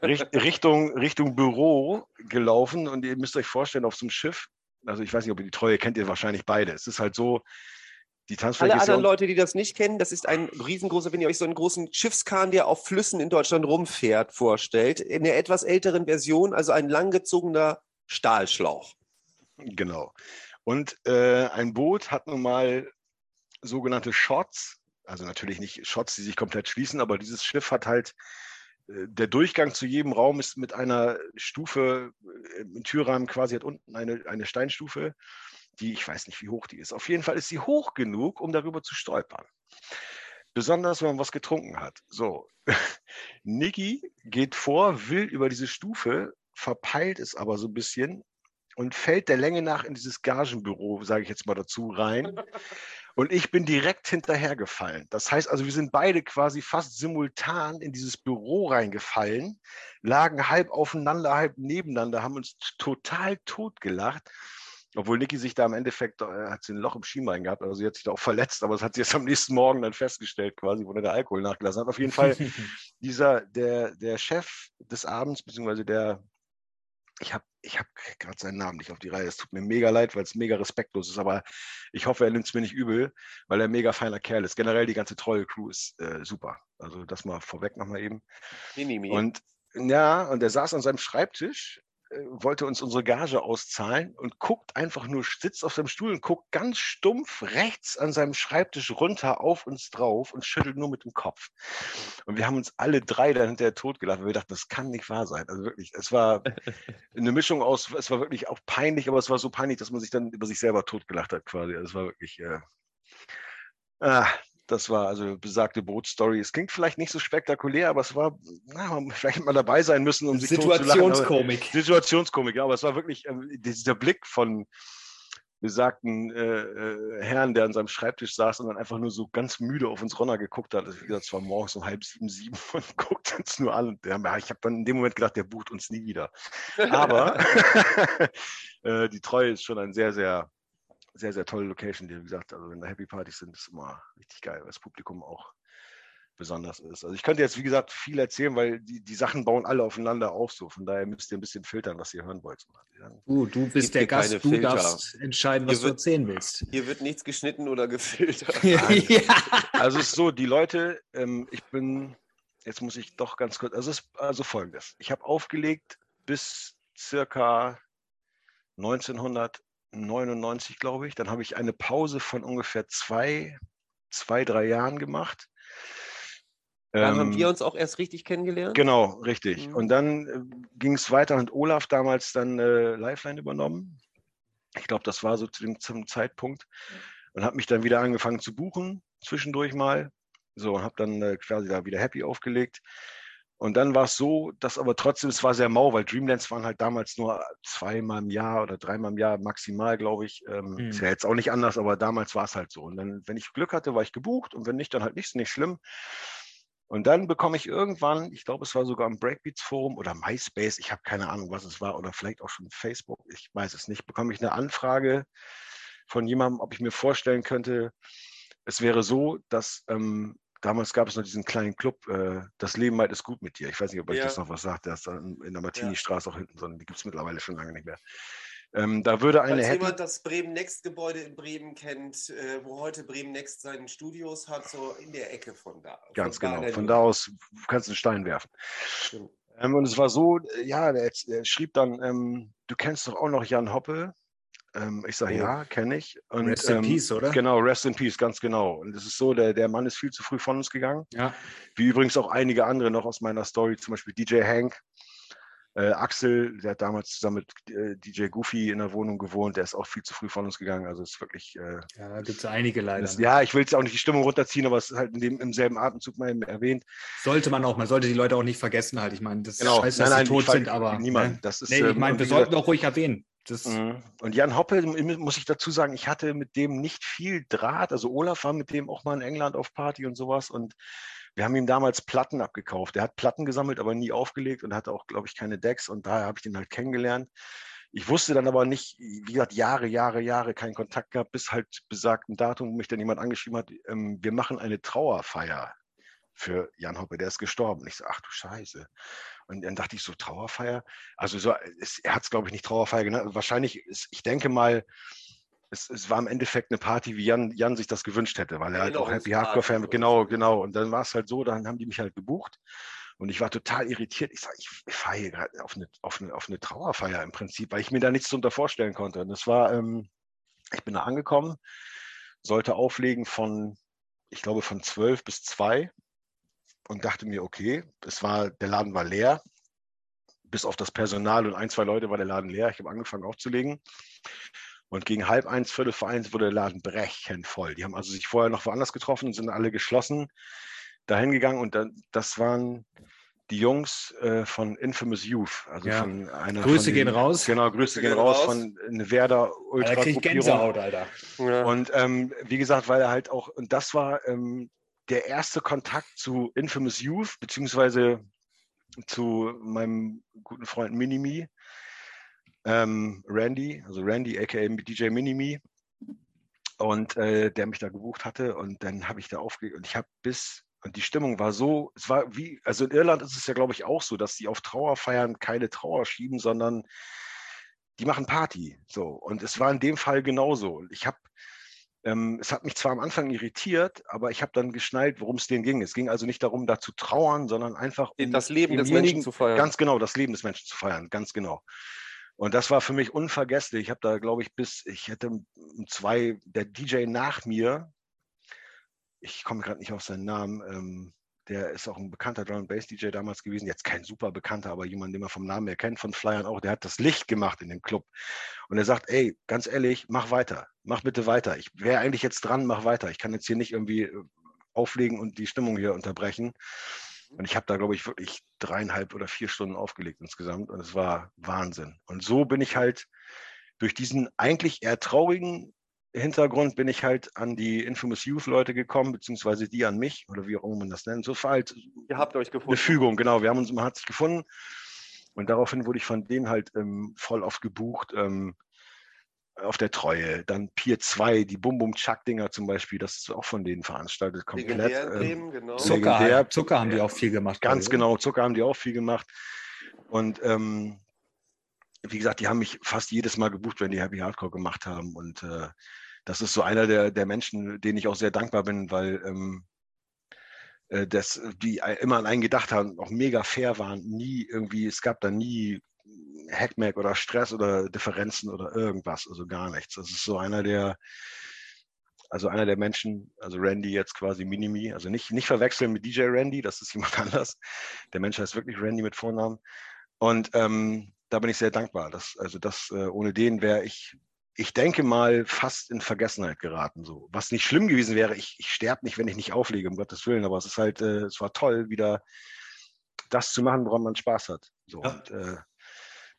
Richt, [laughs] Richtung, Richtung Büro gelaufen und ihr müsst euch vorstellen, auf so einem Schiff, also ich weiß nicht, ob ihr die Treue kennt, ihr wahrscheinlich beide. Es ist halt so, die Alle anderen Leute, die das nicht kennen, das ist ein riesengroßer, wenn ihr euch so einen großen Schiffskahn, der auf Flüssen in Deutschland rumfährt, vorstellt, in der etwas älteren Version, also ein langgezogener Stahlschlauch. Genau. Und äh, ein Boot hat nun mal sogenannte Shots, also natürlich nicht Shots, die sich komplett schließen, aber dieses Schiff hat halt, äh, der Durchgang zu jedem Raum ist mit einer Stufe, äh, im Türrahmen quasi hat unten eine, eine Steinstufe, die, ich weiß nicht, wie hoch die ist. Auf jeden Fall ist sie hoch genug, um darüber zu stolpern. Besonders, wenn man was getrunken hat. So, [laughs] Niki geht vor, will über diese Stufe, verpeilt es aber so ein bisschen und fällt der Länge nach in dieses Gagenbüro, sage ich jetzt mal dazu, rein. [laughs] Und ich bin direkt hinterhergefallen. Das heißt also, wir sind beide quasi fast simultan in dieses Büro reingefallen, lagen halb aufeinander, halb nebeneinander, haben uns total totgelacht. Obwohl Niki sich da im Endeffekt, äh, hat sie ein Loch im Schienbein gehabt, also sie hat sich da auch verletzt, aber das hat sie jetzt am nächsten Morgen dann festgestellt, quasi, wo der Alkohol nachgelassen hat. Auf jeden Fall, [laughs] dieser, der, der Chef des Abends, beziehungsweise der, ich habe ich habe gerade seinen Namen nicht auf die Reihe. Es tut mir mega leid, weil es mega respektlos ist, aber ich hoffe, er nimmt es mir nicht übel, weil er ein mega feiner Kerl ist. Generell die ganze treue Crew ist äh, super. Also das mal vorweg nochmal eben. Minimi. Und ja, und er saß an seinem Schreibtisch wollte uns unsere Gage auszahlen und guckt einfach nur, sitzt auf seinem Stuhl und guckt ganz stumpf rechts an seinem Schreibtisch runter auf uns drauf und schüttelt nur mit dem Kopf. Und wir haben uns alle drei dann hinterher totgelacht, weil wir dachten, das kann nicht wahr sein. Also wirklich, es war [laughs] eine Mischung aus, es war wirklich auch peinlich, aber es war so peinlich, dass man sich dann über sich selber totgelacht hat quasi. Also es war wirklich, äh, ah, das war also besagte Bootstory. Es klingt vielleicht nicht so spektakulär, aber es war, na, vielleicht mal dabei sein müssen, um sich Situationskomik. Situationskomik, ja, aber es war wirklich äh, dieser Blick von besagten äh, äh, Herrn, der an seinem Schreibtisch saß und dann einfach nur so ganz müde auf uns runter geguckt hat. Also, wie gesagt, es war morgens um halb sieben, sieben [laughs] und guckt uns nur an. Und der, ich habe dann in dem Moment gedacht, der bucht uns nie wieder. Aber [laughs] äh, die Treue ist schon ein sehr, sehr sehr, sehr tolle Location, die, wie gesagt, also wenn da Happy Partys sind, ist immer richtig geil, weil das Publikum auch besonders ist. Also ich könnte jetzt, wie gesagt, viel erzählen, weil die, die Sachen bauen alle aufeinander auf so. Von daher müsst ihr ein bisschen filtern, was ihr hören wollt. Du, du bist der Gast, du Filter. darfst entscheiden, was wird, du erzählen willst. Hier wird nichts geschnitten oder gefiltert. [laughs] ja. Also es ist so, die Leute, ähm, ich bin, jetzt muss ich doch ganz kurz, also es ist also folgendes. Ich habe aufgelegt bis circa 1900 99, glaube ich. Dann habe ich eine Pause von ungefähr zwei, zwei, drei Jahren gemacht. Da ähm, haben wir uns auch erst richtig kennengelernt. Genau, richtig. Mhm. Und dann äh, ging es weiter und Olaf damals dann äh, Lifeline übernommen. Ich glaube, das war so zu dem, zum Zeitpunkt. Und habe mich dann wieder angefangen zu buchen, zwischendurch mal. So, und habe dann äh, quasi da wieder Happy aufgelegt. Und dann war es so, dass aber trotzdem, es war sehr mau, weil Dreamlands waren halt damals nur zweimal im Jahr oder dreimal im Jahr maximal, glaube ich. Ähm, Hm. Ist ja jetzt auch nicht anders, aber damals war es halt so. Und dann, wenn ich Glück hatte, war ich gebucht und wenn nicht, dann halt nicht, ist nicht schlimm. Und dann bekomme ich irgendwann, ich glaube, es war sogar im Breakbeats Forum oder MySpace, ich habe keine Ahnung, was es war, oder vielleicht auch schon Facebook, ich weiß es nicht, bekomme ich eine Anfrage von jemandem, ob ich mir vorstellen könnte, es wäre so, dass ähm, damals gab es noch diesen kleinen Club, äh, das Leben halt ist gut mit dir. Ich weiß nicht, ob euch Ja. das noch was sagt, der ist in der Martini-Straße auch hinten, sondern die gibt es mittlerweile schon lange nicht mehr. Ähm, da würde eine Falls jemand das Bremen Next Gebäude in Bremen kennt, äh, wo heute Bremen Next seinen Studios hat, so in der Ecke von da. ganz von genau, der von da aus kannst du einen Stein werfen. Stimmt. Ähm, und es war so, ja, der schrieb dann, ähm, du kennst doch auch noch Jan Hoppe. Ähm, ich sage, Oh. ja, kenne ich. Und, Rest in ähm, Peace, oder? Genau, Rest in Peace, ganz genau. Und es ist so, der, der Mann ist viel zu früh von uns gegangen. Ja. Wie übrigens auch einige andere noch aus meiner Story, zum Beispiel DJ Hank, äh, Axel, der hat damals zusammen mit äh, DJ Goofy in der Wohnung gewohnt, der ist auch viel zu früh von uns gegangen. Also es ist wirklich, äh, Ja, da gibt es einige leider. ne? ja, ich will jetzt auch nicht die Stimmung runterziehen, aber es ist halt in dem, im selben Atemzug mal eben erwähnt. Sollte man auch, man sollte die Leute auch nicht vergessen halt. Ich meine, das ist Genau. scheiße, Nein, dass nein, sie tot sind, aber. niemand. Ne? Das ist, Nee, ich ähm, meine, wir sollten auch ruhig erwähnen. Das, Mhm. Und Jan Hoppe, muss ich dazu sagen, ich hatte mit dem nicht viel Draht. Also Olaf war mit dem auch mal in England auf Party und sowas. Und wir haben ihm damals Platten abgekauft. Er hat Platten gesammelt, aber nie aufgelegt und hatte auch, glaube ich, keine Decks. Und daher habe ich den halt kennengelernt. Ich wusste dann aber nicht, wie gesagt, Jahre, Jahre, Jahre keinen Kontakt gehabt, bis halt besagten Datum, wo mich dann jemand angeschrieben hat, ähm, wir machen eine Trauerfeier für Jan Hoppe, der ist gestorben. Und ich so, ach du Scheiße. Und dann dachte ich so, Trauerfeier? Also so, es, er hat es, glaube ich, nicht Trauerfeier genannt. Wahrscheinlich, ist, ich denke mal, es, es war im Endeffekt eine Party, wie Jan, Jan sich das gewünscht hätte, weil er halt auch Happy Hardcore-Fan Genau, genau. Und dann war es halt so, dann haben die mich halt gebucht. Und ich war total irritiert. Ich sage, ich fahre hier gerade auf eine, auf, eine, auf eine Trauerfeier im Prinzip, weil ich mir da nichts drunter vorstellen konnte. Und das war, ähm, ich bin da angekommen, sollte auflegen von, ich glaube, von 12 bis 2 und dachte mir, okay, es war, der Laden war leer. Bis auf das Personal und ein, zwei Leute war der Laden leer. Ich habe angefangen aufzulegen. Und gegen halb eins, viertel vor eins wurde der Laden brechend voll. Die haben also sich vorher noch woanders getroffen und sind alle geschlossen dahin gegangen. Und dann, das waren die Jungs äh, von Infamous Youth. Also Ja. von einer Grüße von gehen raus. Genau, Grüße gehen raus von Werder Ultra Da krieg ich Gänsehaut, Alter. Ja. und ähm, wie gesagt, weil er halt auch, und das war ähm, der erste Kontakt zu Infamous Youth, beziehungsweise zu meinem guten Freund Minimi, ähm, Randy, also Randy, aka DJ Minimi, und äh, der mich da gebucht hatte. Und dann habe ich da aufgelegt und ich habe bis, und die Stimmung war so, es war wie, also in Irland ist es ja, glaube ich, auch so, dass die auf Trauerfeiern keine Trauer schieben, sondern die machen Party. So. Und es war in dem Fall genauso. Ich habe ähm, es hat mich zwar am Anfang irritiert, aber ich habe dann geschnallt, worum es denen ging. Es ging also nicht darum, da zu trauern, sondern einfach um Das Leben des Menschen zu feiern. Ganz genau, das Leben des Menschen zu feiern, ganz genau. Und das war für mich unvergesslich. Ich habe da, glaube ich, bis, ich hätte um zwei, der DJ nach mir, ich komme gerade nicht auf seinen Namen, ähm, der ist auch ein bekannter Drum Bass DJ damals gewesen, jetzt kein super bekannter, aber jemand, den man vom Namen her kennt, von Flyern auch, der hat das Licht gemacht in dem Club. Und er sagt, ey, ganz ehrlich, mach weiter, mach bitte weiter. Ich wäre eigentlich jetzt dran, mach weiter. Ich kann jetzt hier nicht irgendwie äh, auflegen und die Stimmung hier unterbrechen. Und ich habe da, glaube ich, wirklich dreieinhalb oder vier Stunden aufgelegt insgesamt. Und es war Wahnsinn. Und so bin ich halt durch diesen eigentlich eher traurigen Hintergrund bin ich halt an die Infamous Youth Leute gekommen, beziehungsweise die an mich oder wie auch immer man das nennt. So war halt Ihr habt euch eine gefunden. Fügung, genau. Wir haben uns, man hat sich gefunden. Und daraufhin wurde ich von denen halt ähm, voll oft gebucht. Ähm, auf der Treue. Dann Pier 2, die Bum Bum Chuck Dinger zum Beispiel, das ist auch von denen veranstaltet, komplett. Legendär in ähm, Bremen, genau. Zucker, legendär. halt. Zucker haben die auch viel gemacht. Ganz ich, genau, Zucker haben die auch viel gemacht. Und ähm, wie gesagt, die haben mich fast jedes Mal gebucht, wenn die Happy Hardcore gemacht haben. Und äh, das ist so einer der, der Menschen, denen ich auch sehr dankbar bin, weil ähm, äh, das, die immer an einen gedacht haben, auch mega fair waren, nie irgendwie, es gab da nie Hackmack oder Stress oder Differenzen oder irgendwas, also gar nichts. Das ist so einer der, also einer der Menschen, also Randy jetzt quasi Minimi, also nicht, nicht verwechseln mit DJ Randy, das ist jemand [laughs] anders. Der Mensch heißt wirklich Randy mit Vornamen. Und ähm, da bin ich sehr dankbar. Dass, also das, äh, ohne den wäre ich, ich denke mal, fast in Vergessenheit geraten. So. Was nicht schlimm gewesen wäre, ich, ich sterbe nicht, wenn ich nicht auflege, um Gottes Willen, aber es ist halt, äh, es war toll, wieder das zu machen, woran man Spaß hat. So, ja. und, äh,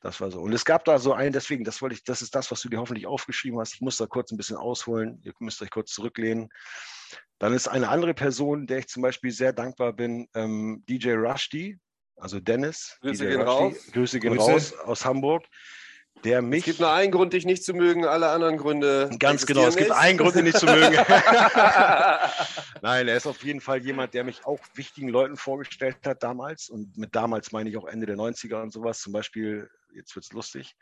das war so. Und es gab da so einen, deswegen, das wollte ich, das ist das, was du dir hoffentlich aufgeschrieben hast. Ich muss da kurz ein bisschen ausholen. Ihr müsst euch kurz zurücklehnen. Dann ist eine andere Person, der ich zum Beispiel sehr dankbar bin, ähm, DJ Rushdie, also Dennis. Grüße gehen raus. Grüße gehen Grüße. raus aus Hamburg. Der mich, es gibt nur einen Grund, dich nicht zu mögen, alle anderen Gründe. Ganz genau, es gibt einen Grund, dich nicht zu mögen. [laughs] [laughs] Nein, er ist auf jeden Fall jemand, der mich auch wichtigen Leuten vorgestellt hat damals. Und mit damals meine ich auch Ende der 90er und sowas. Zum Beispiel, jetzt wird es lustig.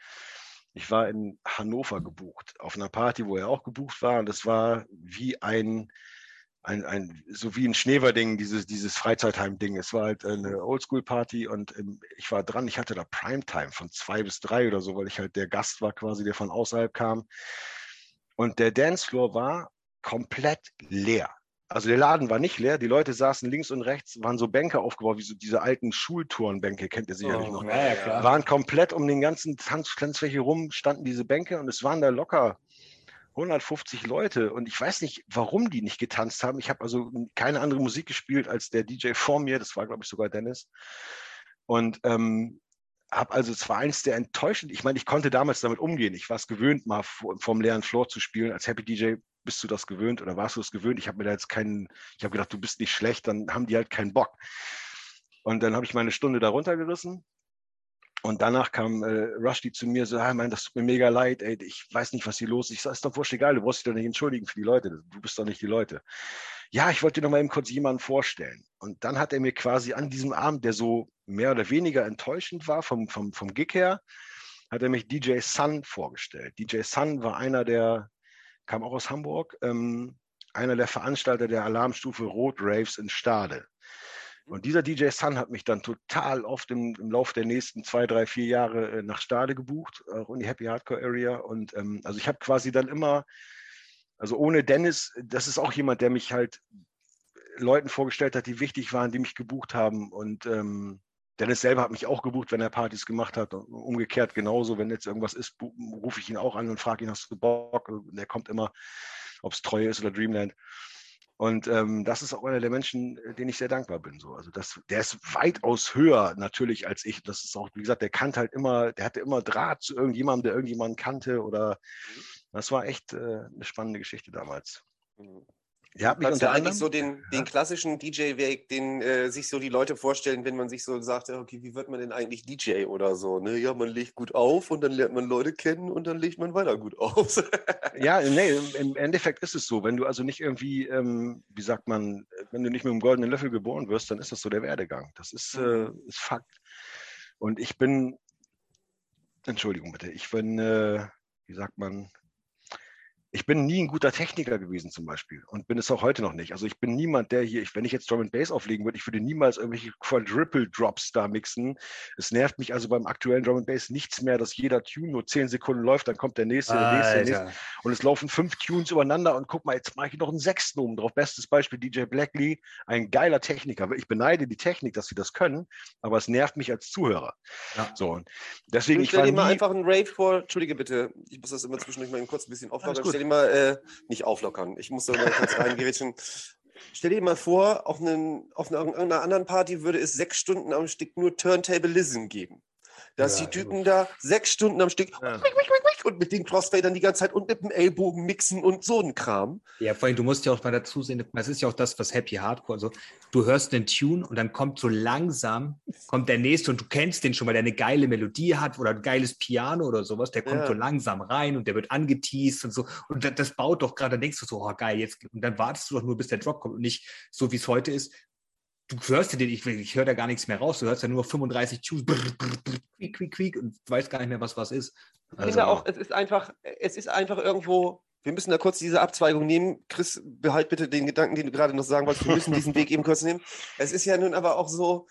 Ich war in Hannover gebucht, auf einer Party, wo er auch gebucht war. Und es war wie ein, ein, ein, so wie ein Schneeverding, dieses, dieses Freizeitheim-Ding. Es war halt eine Oldschool-Party und ähm, ich war dran. Ich hatte da Primetime von zwei bis drei oder so, weil ich halt der Gast war quasi, der von außerhalb kam. Und der Dancefloor war komplett leer. Also der Laden war nicht leer, die Leute saßen links und rechts, waren so Bänke aufgebaut, wie so diese alten Schultourenbänke, kennt ihr sicherlich oh, noch. Ja, ja, waren komplett um den ganzen Tanzfläche rum, standen diese Bänke und es waren da locker 150 Leute und ich weiß nicht, warum die nicht getanzt haben. Ich habe also keine andere Musik gespielt als der DJ vor mir, das war, glaube ich, sogar Dennis. Und ähm, habe also zwar eins der enttäuschend, ich meine, ich konnte damals damit umgehen. Ich war es gewöhnt, mal vom leeren Floor zu spielen. Als Happy DJ bist du das gewöhnt oder warst du es gewöhnt? Ich habe mir da jetzt keinen, ich habe gedacht, du bist nicht schlecht, dann haben die halt keinen Bock. Und dann habe ich meine Stunde da runtergerissen und danach kam äh, Rushdie zu mir so, ah, mein, das tut mir mega leid, ey, ich weiß nicht, was hier los ist. Ich sage, ist doch wurscht egal, du brauchst dich doch nicht entschuldigen für die Leute, du bist doch nicht die Leute. Ja, ich wollte dir noch mal eben kurz jemanden vorstellen. Und dann hat er mir quasi an diesem Abend, der so mehr oder weniger enttäuschend war vom, vom, vom Gig her, hat er mich DJ Sun vorgestellt. DJ Sun war einer der, kam auch aus Hamburg, ähm, einer der Veranstalter der Alarmstufe Rot Raves in Stade. Und dieser DJ Sun hat mich dann total oft im, im Laufe der nächsten zwei, drei, vier Jahre äh, nach Stade gebucht, auch in die Happy Hardcore Area. Und ähm, also ich habe quasi dann immer, also ohne Dennis, das ist auch jemand, der mich halt Leuten vorgestellt hat, die wichtig waren, die mich gebucht haben. Und ähm, Dennis selber hat mich auch gebucht, wenn er Partys gemacht hat. Und umgekehrt genauso, wenn jetzt irgendwas ist, rufe ich ihn auch an und frage ihn, hast du Bock? Und er kommt immer, ob es Treue ist oder Dreamland. Und ähm, das ist auch einer der Menschen, äh, denen ich sehr dankbar bin. So. Also das, der ist weitaus höher natürlich als ich. Das ist auch, wie gesagt, der kannte halt immer, der hatte immer Draht zu irgendjemandem, der irgendjemanden kannte. Oder mhm. das war echt äh, eine spannende Geschichte damals. Mhm. Ja, mich unter eigentlich so den, den klassischen DJ-Weg, den äh, sich so die Leute vorstellen, wenn man sich so sagt, okay, wie wird man denn eigentlich DJ oder so? Ne? Ja, man legt gut auf und dann lernt man Leute kennen und dann legt man weiter gut [laughs] auf. ja, nee, im Endeffekt ist es so. Wenn du also nicht irgendwie, ähm, wie sagt man, wenn du nicht mit einem goldenen Löffel geboren wirst, dann ist das so der Werdegang. Das ist, äh, mhm. ist Fakt. Und ich bin, Entschuldigung bitte, ich bin, äh, wie sagt man, ich bin nie ein guter Techniker gewesen zum Beispiel und bin es auch heute noch nicht. Also ich bin niemand, der hier, ich, wenn ich jetzt Drum and Bass auflegen würde, ich würde niemals irgendwelche Quadruple Drops da mixen. Es nervt mich also beim aktuellen Drum and Bass nichts mehr, dass jeder Tune nur zehn Sekunden läuft, dann kommt der nächste, der nächste, der nächste. Und es laufen fünf Tunes übereinander und guck mal, jetzt mache ich noch einen sechsten oben drauf. Bestes Beispiel DJ Blackley, ein geiler Techniker. Ich beneide die Technik, dass sie das können, aber es nervt mich als Zuhörer. Ja. So, deswegen, ich, ich dir mal einfach einen Rave vor. Entschuldige bitte, ich muss das immer zwischendurch mal kurz ein bisschen auflockern. Stell dir mal, äh, nicht auflockern. Ich muss da mal kurz [laughs] reingrätschen. Stell dir mal vor, auf, einen, auf einer, einer anderen Party würde es sechs Stunden am Stück nur Turntablism geben. Dass ja, die Typen da sechs Stunden am Stück ja. und mit den Crossfadern die ganze Zeit und mit dem Ellbogen mixen und so ein Kram. Ja, vor allem, du musst ja auch mal dazu sehen, es ist ja auch das, was Happy Hardcore, also du hörst den Tune und dann kommt so langsam, kommt der nächste und du kennst den schon, weil der eine geile Melodie hat oder ein geiles Piano oder sowas, der kommt ja. so langsam rein und der wird angeteased und so und das, das baut doch gerade, dann denkst du so, oh geil, jetzt, und dann wartest du doch nur, bis der Drop kommt und nicht so, wie es heute ist, du hörst dir den, ich, ich höre da gar nichts mehr raus, du hörst ja nur 35 Tunes, brr, brr, brr, quiek, quiek, quiek, und weißt gar nicht mehr, was was ist. Also, ich finde auch, es ist einfach, es ist einfach irgendwo, wir müssen da kurz diese Abzweigung nehmen. Chris, behalt bitte den Gedanken, den du gerade noch sagen wolltest, wir müssen diesen Weg eben kurz nehmen. Es ist ja nun aber auch so,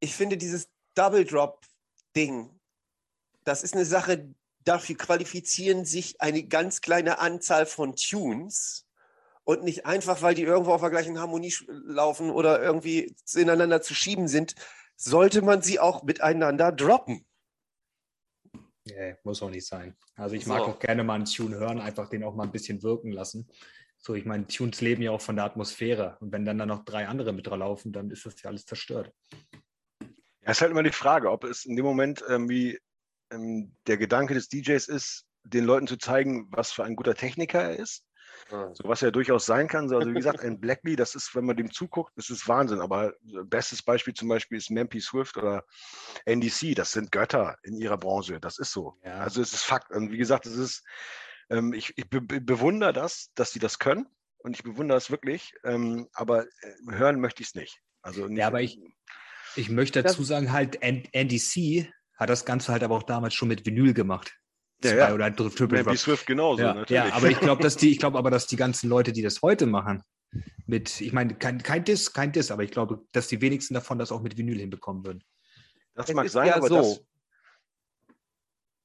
ich finde dieses Double Drop Ding, das ist eine Sache, dafür qualifizieren sich eine ganz kleine Anzahl von Tunes und nicht einfach, weil die irgendwo auf der gleichen Harmonie laufen oder irgendwie ineinander zu schieben sind, sollte man sie auch miteinander droppen. Nee, muss auch nicht sein. Also ich mag so. auch gerne mal einen Tune hören, einfach den auch mal ein bisschen wirken lassen. So, ich meine, Tunes leben ja auch von der Atmosphäre. Und wenn dann da noch drei andere mit drauf laufen, dann ist das ja alles zerstört. Ja, ist halt immer die Frage, ob es in dem Moment irgendwie ähm, der Gedanke des DJs ist, den Leuten zu zeigen, was für ein guter Techniker er ist. Ah. So was er durchaus sein kann. So, Also wie gesagt, ein Blackley, das ist, wenn man dem zuguckt, das ist Wahnsinn. Aber bestes Beispiel zum Beispiel ist Memphis Swift oder NDC. Das sind Götter in ihrer Branche. Das ist so. Ja. Also es ist Fakt. Und wie gesagt, es ist, ähm, ich, ich be be- bewundere das, dass sie das können. Und ich bewundere es wirklich. Ähm, aber äh, hören möchte ich es nicht. Also nicht, Ja, aber ich- Ich möchte dazu sagen, halt, NDC hat das Ganze halt aber auch damals schon mit Vinyl gemacht. Ja, Zwei ja. oder Triple Drop. Swift genauso. Ja, natürlich. ja, aber ich glaube, dass die, [laughs] ich glaube aber, dass die ganzen Leute, die das heute machen, mit, ich meine, kein, kein Diss, kein Diss, aber ich glaube, dass die wenigsten davon das auch mit Vinyl hinbekommen würden. Das Es mag sein, ja aber so. das,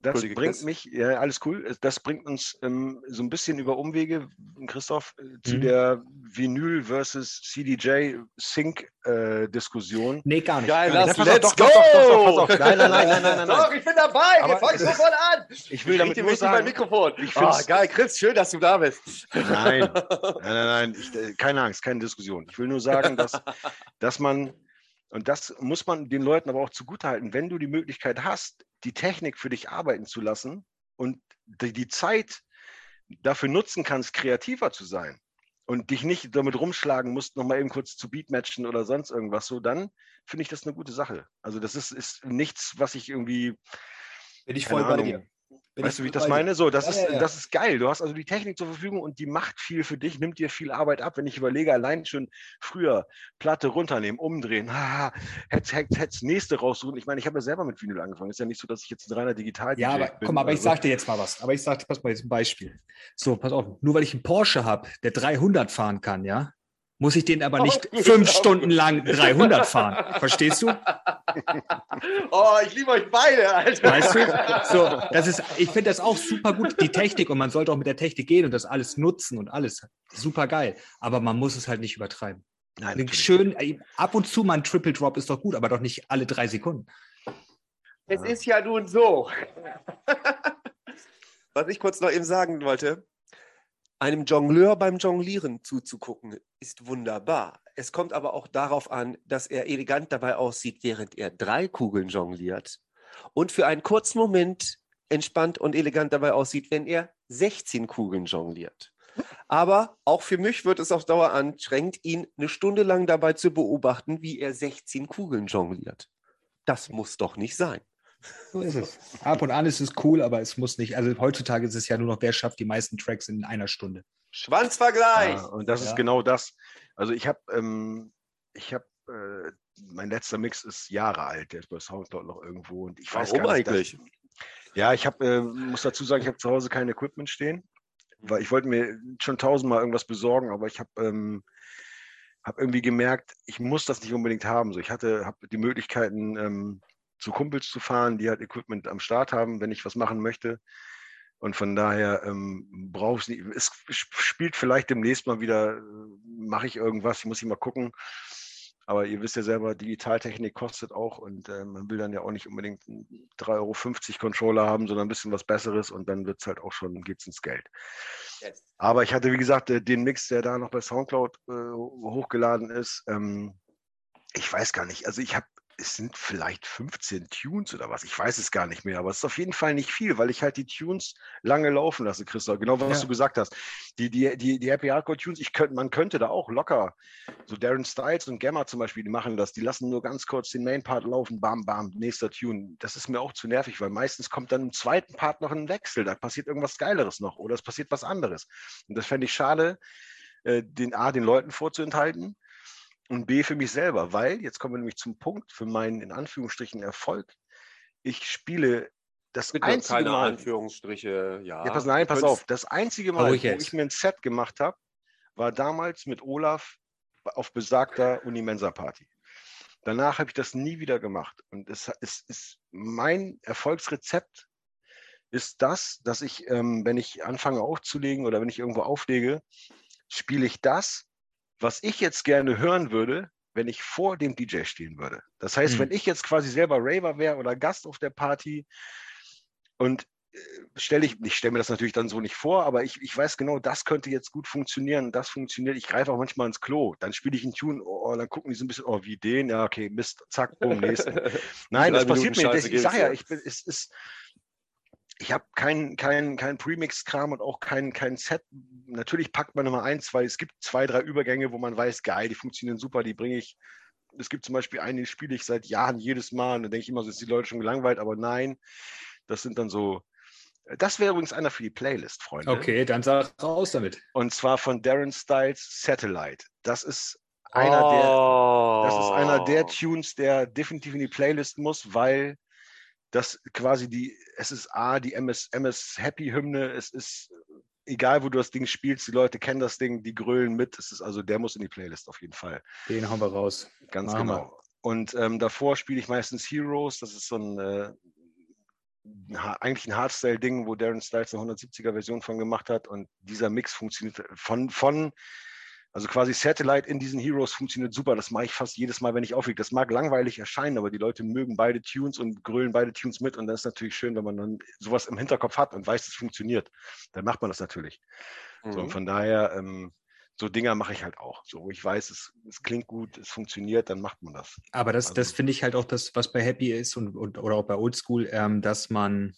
das bringt mich, ja, alles cool, Es- das bringt uns ähm, so ein bisschen über Umwege, Christoph, äh, zu Mhm. der Vinyl versus CDJ Sync äh, Diskussion. Nee, gar nicht. Geil, lass, nicht. pass auf, let's doch, doch, doch, doch, doch, pass go! auf. Nein, nein, nein, nein, nein, nein. Doch, ich bin dabei, Aber wir fangen es so ist- voll an. Ich will damit Richtig, nur richtig mein sagen, Mikrofon. ich Ah, find's- geil, Chris, schön, dass du da bist. Nein, [laughs] nein, nein, nein. Ich, äh, keine Angst, keine Diskussion. Ich will nur sagen, dass, [laughs] dass man, und das muss man den Leuten aber auch zugutehalten, wenn du die Möglichkeit hast, die Technik für dich arbeiten zu lassen und die, die Zeit dafür nutzen kannst, kreativer zu sein und dich nicht damit rumschlagen musst, nochmal eben kurz zu Beatmatchen oder sonst irgendwas so, dann finde ich das eine gute Sache. Also das ist, ist nichts, was ich irgendwie Bin ich voll bei Ahnung. dir. Bin Weißt du, wie ich das meine? So, das, Ja, ist, ja, das ist geil. Du hast also die Technik zur Verfügung und die macht viel für dich, nimmt dir viel Arbeit ab. Wenn ich überlege, allein schon früher Platte runternehmen, umdrehen, [laughs] haha, hätte hätte- hätte das nächste raussuchen. Ich meine, ich habe ja selber mit Vinyl angefangen. Ist ja nicht so, dass ich jetzt ein reiner digital Ja, aber komm, aber ich sag dir jetzt mal was. Aber ich sag dir, pass mal jetzt ein Beispiel. So, pass auf. Nur weil ich einen Porsche habe, der 300 fahren kann, ja, muss ich den aber nicht Oh, fünf Stunden lang 300 fahren. Verstehst du? [laughs] Oh, ich liebe euch beide, Alter. Weißt du? So, das ist, ich finde das auch super gut, die Technik, und man sollte auch mit der Technik gehen und das alles nutzen und alles. Super geil. Aber man muss es halt nicht übertreiben. Nein. Schön, ey, ab und zu mal ein Triple Drop ist doch gut, aber doch nicht alle drei Sekunden. Es ist ja nun so. [laughs] Was ich kurz noch eben sagen wollte, einem Jongleur beim Jonglieren zuzugucken, ist wunderbar. Es kommt aber auch darauf an, dass er elegant dabei aussieht, während er drei Kugeln jongliert und für einen kurzen Moment entspannt und elegant dabei aussieht, wenn er 16 Kugeln jongliert. Aber auch für mich wird es auf Dauer anstrengend, ihn eine Stunde lang dabei zu beobachten, wie er 16 Kugeln jongliert. Das muss doch nicht sein. So ist es. Ab und an ist es cool, aber es muss nicht. Also heutzutage ist es ja nur noch, wer schafft die meisten Tracks in einer Stunde. Schwanzvergleich. Ja, und das Ja. ist genau das. Also ich habe, ähm, ich habe, äh, mein letzter Mix ist Jahre alt, der ist bei Soundcloud noch irgendwo und ich weiß Warum gar nicht, eigentlich? Ja, ich habe, äh, muss dazu sagen, ich habe zu Hause kein Equipment stehen, weil ich wollte mir schon tausendmal irgendwas besorgen, aber ich habe ähm, hab irgendwie gemerkt, ich muss das nicht unbedingt haben. So, ich hatte, habe die Möglichkeiten, ähm, zu Kumpels zu fahren, die halt Equipment am Start haben, wenn ich was machen möchte. Und von daher ähm, brauche ich nicht. Es spielt vielleicht demnächst mal wieder, äh, mache ich irgendwas, muss ich mal gucken. Aber ihr wisst ja selber, Digitaltechnik kostet auch und äh, man will dann ja auch nicht unbedingt einen 3,50 Euro Controller haben, sondern ein bisschen was Besseres und dann wird es halt auch schon, geht's ins Geld. Yes. Aber ich hatte, wie gesagt, äh, den Mix, der da noch bei Soundcloud äh, hochgeladen ist. Ähm, ich weiß gar nicht. Also ich habe, es sind vielleicht 15 Tunes oder was. Ich weiß es gar nicht mehr. Aber es ist auf jeden Fall nicht viel, weil ich halt die Tunes lange laufen lasse, Christoph. Genau was Ja. du gesagt hast. Die, die, die, die Happy Hardcore Tunes, ich könnte, man könnte da auch locker. So Darren Styles und Gamma zum Beispiel, die machen das. Die lassen nur ganz kurz den Main Part laufen. Bam, bam, nächster Tune. Das ist mir auch zu nervig, weil meistens kommt dann im zweiten Part noch ein Wechsel. Da passiert irgendwas Geileres noch oder es passiert was anderes. Und das fände ich schade, äh, den A, den Leuten vorzuenthalten und B, für mich selber, weil, jetzt kommen wir nämlich zum Punkt, für meinen in Anführungsstrichen Erfolg, ich spiele das Bitte einzige keine Mal, Anführungsstriche. Ja, ja, pass, nein, pass auf, das einzige Mal, Ruhig wo ich mir ein Set gemacht habe, war damals mit Olaf auf besagter Unimensa-Party. Danach habe ich das nie wieder gemacht. Und es ist, ist mein Erfolgsrezept ist das, dass ich, ähm, wenn ich anfange aufzulegen oder wenn ich irgendwo auflege, spiele ich das, was ich jetzt gerne hören würde, wenn ich vor dem DJ stehen würde. Das heißt, Hm. wenn ich jetzt quasi selber Raver wäre oder Gast auf der Party und stelle ich, ich stelle mir das natürlich dann so nicht vor, aber ich, ich weiß genau, das könnte jetzt gut funktionieren, das funktioniert. Ich greife auch manchmal ins Klo. Dann spiele ich einen Tune, oh, dann gucken die so ein bisschen, oh, wie den, ja, okay, Mist, zack, boom, nächsten. [laughs] Nein, das passiert mir nicht. Ich sage ja, ich bin, es ist, ich habe keinen kein, kein Premix-Kram und auch kein, kein Set. Natürlich packt man immer ein, zwei, es gibt zwei, drei Übergänge, wo man weiß, geil, die funktionieren super, die bringe ich. Es gibt zum Beispiel eine, die spiele ich seit Jahren jedes Mal und da denke ich immer, so ist die Leute schon gelangweilt, aber nein, das sind dann so. Das wäre übrigens einer für die Playlist, Freunde. Okay, dann sag raus damit. Und zwar von Darren Styles Satellite. Das ist einer oh. der, das ist einer der oh. Tunes, der definitiv in die Playlist muss, weil das quasi die, es ist A, die MS, MS Happy Hymne, es ist egal, wo du das Ding spielst, die Leute kennen das Ding, die grölen mit. Es ist also, der muss in die Playlist auf jeden Fall. Den haben wir raus. Ganz Machen genau. Wir. Und ähm, davor spiele ich meistens Heroes, das ist so ein äh, eigentlich ein Hardstyle-Ding, wo Darren Styles eine 170er-Version von gemacht hat. Und dieser Mix funktioniert von, von also quasi Satellite in diesen Heroes funktioniert super. Das mache ich fast jedes Mal, wenn ich auflege. Das mag langweilig erscheinen, aber die Leute mögen beide Tunes und grölen beide Tunes mit. Und das ist natürlich schön, wenn man dann sowas im Hinterkopf hat und weiß, es funktioniert. Dann macht man das natürlich. Mhm. So, und von daher, ähm, so Dinger mache ich halt auch. So, wo ich weiß, es, es, klingt gut, es funktioniert, dann macht man das. Aber das, also, das finde ich halt auch das, was bei Happy ist und, und oder auch bei Oldschool, ähm, dass man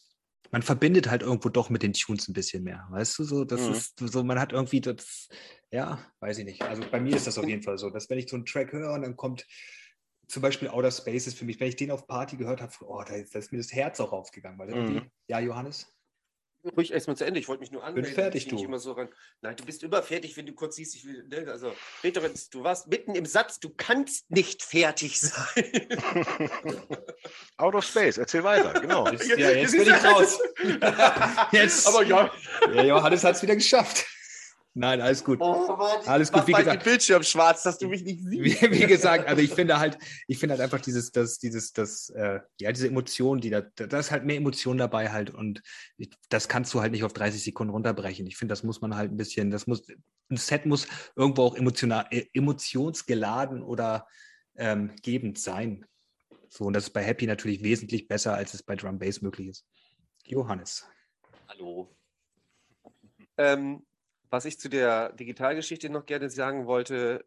man verbindet halt irgendwo doch mit den Tunes ein bisschen mehr. Weißt du, so, das mhm. ist so, man hat irgendwie das, ja, weiß ich nicht. Also bei mir ist das auf jeden Fall so, dass wenn ich so einen Track höre und dann kommt zum Beispiel Outer Spaces für mich, wenn ich den auf Party gehört habe, oh, da, da ist mir das Herz auch aufgegangen. Weil mhm. Ja, Johannes? Ruhig erstmal zu Ende. Ich wollte mich nur anmelden. Bin fertig, du. Immer so ran. Nein, du bist immer fertig, wenn du kurz siehst, ich will. Ne? Also, jetzt, du warst mitten im Satz, du kannst nicht fertig sein. [laughs] Out of Space, erzähl weiter, genau. [laughs] Jetzt, ja, jetzt bin ich raus. [laughs] jetzt. Aber ja. ja Johannes hat es wieder geschafft. Nein, alles gut. Oh, Mann, alles gut. Wie gesagt, Bildschirm schwarz, dass du mich nicht [laughs] siehst. Wie, wie gesagt, also ich finde halt, ich finde halt einfach dieses, das, dieses, das, äh, ja, diese Emotionen, die da, da ist halt mehr Emotion dabei halt und ich, das kannst du halt nicht auf 30 Sekunden runterbrechen. Ich finde, das muss man halt ein bisschen, das muss, ein Set muss irgendwo auch emotional, äh, emotionsgeladen oder ähm, gebend sein. So, und das ist bei Happy natürlich wesentlich besser, als es bei Drum Bass möglich ist. Johannes. Hallo. Ähm, was ich zu der Digitalgeschichte noch gerne sagen wollte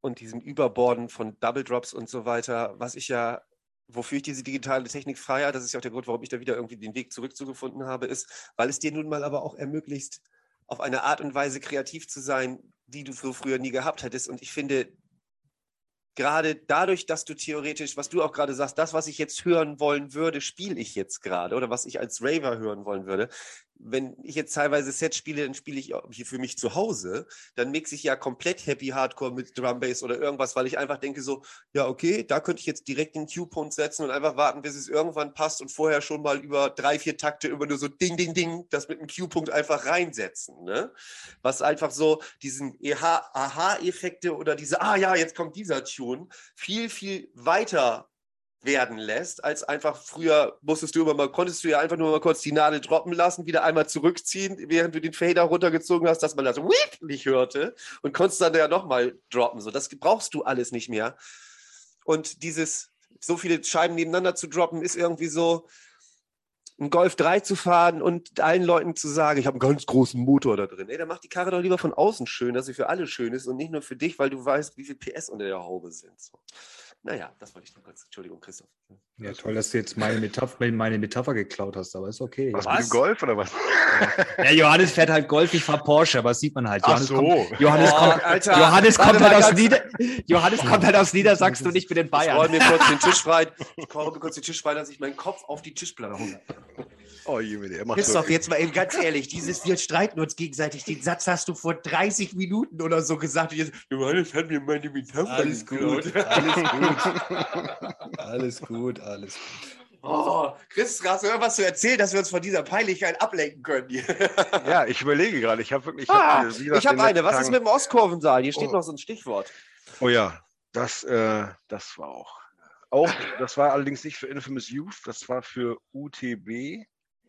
und diesem Überborden von Double Drops und so weiter, was ich ja, wofür ich diese digitale Technik freier, das ist ja auch der Grund, warum ich da wieder irgendwie den Weg zurückzugefunden habe, ist, weil es dir nun mal aber auch ermöglicht, auf eine Art und Weise kreativ zu sein, die du früher nie gehabt hättest. Und ich finde, gerade dadurch, dass du theoretisch, was du auch gerade sagst, das, was ich jetzt hören wollen würde, spiele ich jetzt gerade oder was ich als Raver hören wollen würde, wenn ich jetzt teilweise Sets spiele, dann spiele ich hier für mich zu Hause, dann mixe ich ja komplett Happy Hardcore mit Drum Bass oder irgendwas, weil ich einfach denke so, ja okay, da könnte ich jetzt direkt den Q-Punkt setzen und einfach warten, bis es irgendwann passt und vorher schon mal über drei, vier Takte über nur so Ding, Ding, Ding, das mit dem Q-Punkt einfach reinsetzen, ne? Was einfach so diesen Aha-Effekte oder diese, ah ja, jetzt kommt dieser Tune, viel, viel weiter werden lässt, als einfach früher musstest du immer mal, konntest du ja einfach nur mal kurz die Nadel droppen lassen, wieder einmal zurückziehen, während du den Fader runtergezogen hast, dass man das nicht hörte und konntest dann ja nochmal droppen. So, das brauchst du alles nicht mehr. Und dieses, so viele Scheiben nebeneinander zu droppen, ist irgendwie so, ein Golf 3 zu fahren und allen Leuten zu sagen, ich habe einen ganz großen Motor da drin. Ey, dann mach die Karre doch lieber von außen schön, dass sie für alle schön ist und nicht nur für dich, weil du weißt, wie viel PS unter der Haube sind. So. Naja, das wollte ich noch kurz. Entschuldigung, Christoph. Ja, toll, dass du jetzt meine Metapher, meine Metapher geklaut hast, aber ist okay. Was, was? Golf oder was? [laughs] Ja, Johannes fährt halt Golf, ich fahre Porsche, aber das sieht man halt. Johannes Ach so. Kommt, Johannes, oh, kommt, Alter, Johannes, kommt halt aus Nieder Johannes kommt halt aus Niedersachsen und ich bin in Bayern. Ich räume mir kurz den [laughs] Tisch frei. Ich räume mir kurz den Tisch frei, dass ich meinen Kopf auf die Tischplatte hole. Oh, Jemine, Christoph, so. jetzt mal eben ganz ehrlich, dieses wir streiten uns gegenseitig, den Satz hast du vor 30 Minuten oder so gesagt. Jetzt, Johannes hat mir meine Metapher Alles gut, alles gut. alles gut, alles gut. Oh, Chris, hast du irgendwas zu erzählen, dass wir uns von dieser Peinlichkeit ablenken können? ja, ich überlege gerade. Ich habe wirklich. Ah, hab, ich habe eine. Was ist mit dem Ostkurvensaal? Hier steht oh. noch so ein Stichwort. Oh ja, das, äh, das war auch. Auch, das war allerdings nicht für Infamous Youth, das war für UTB.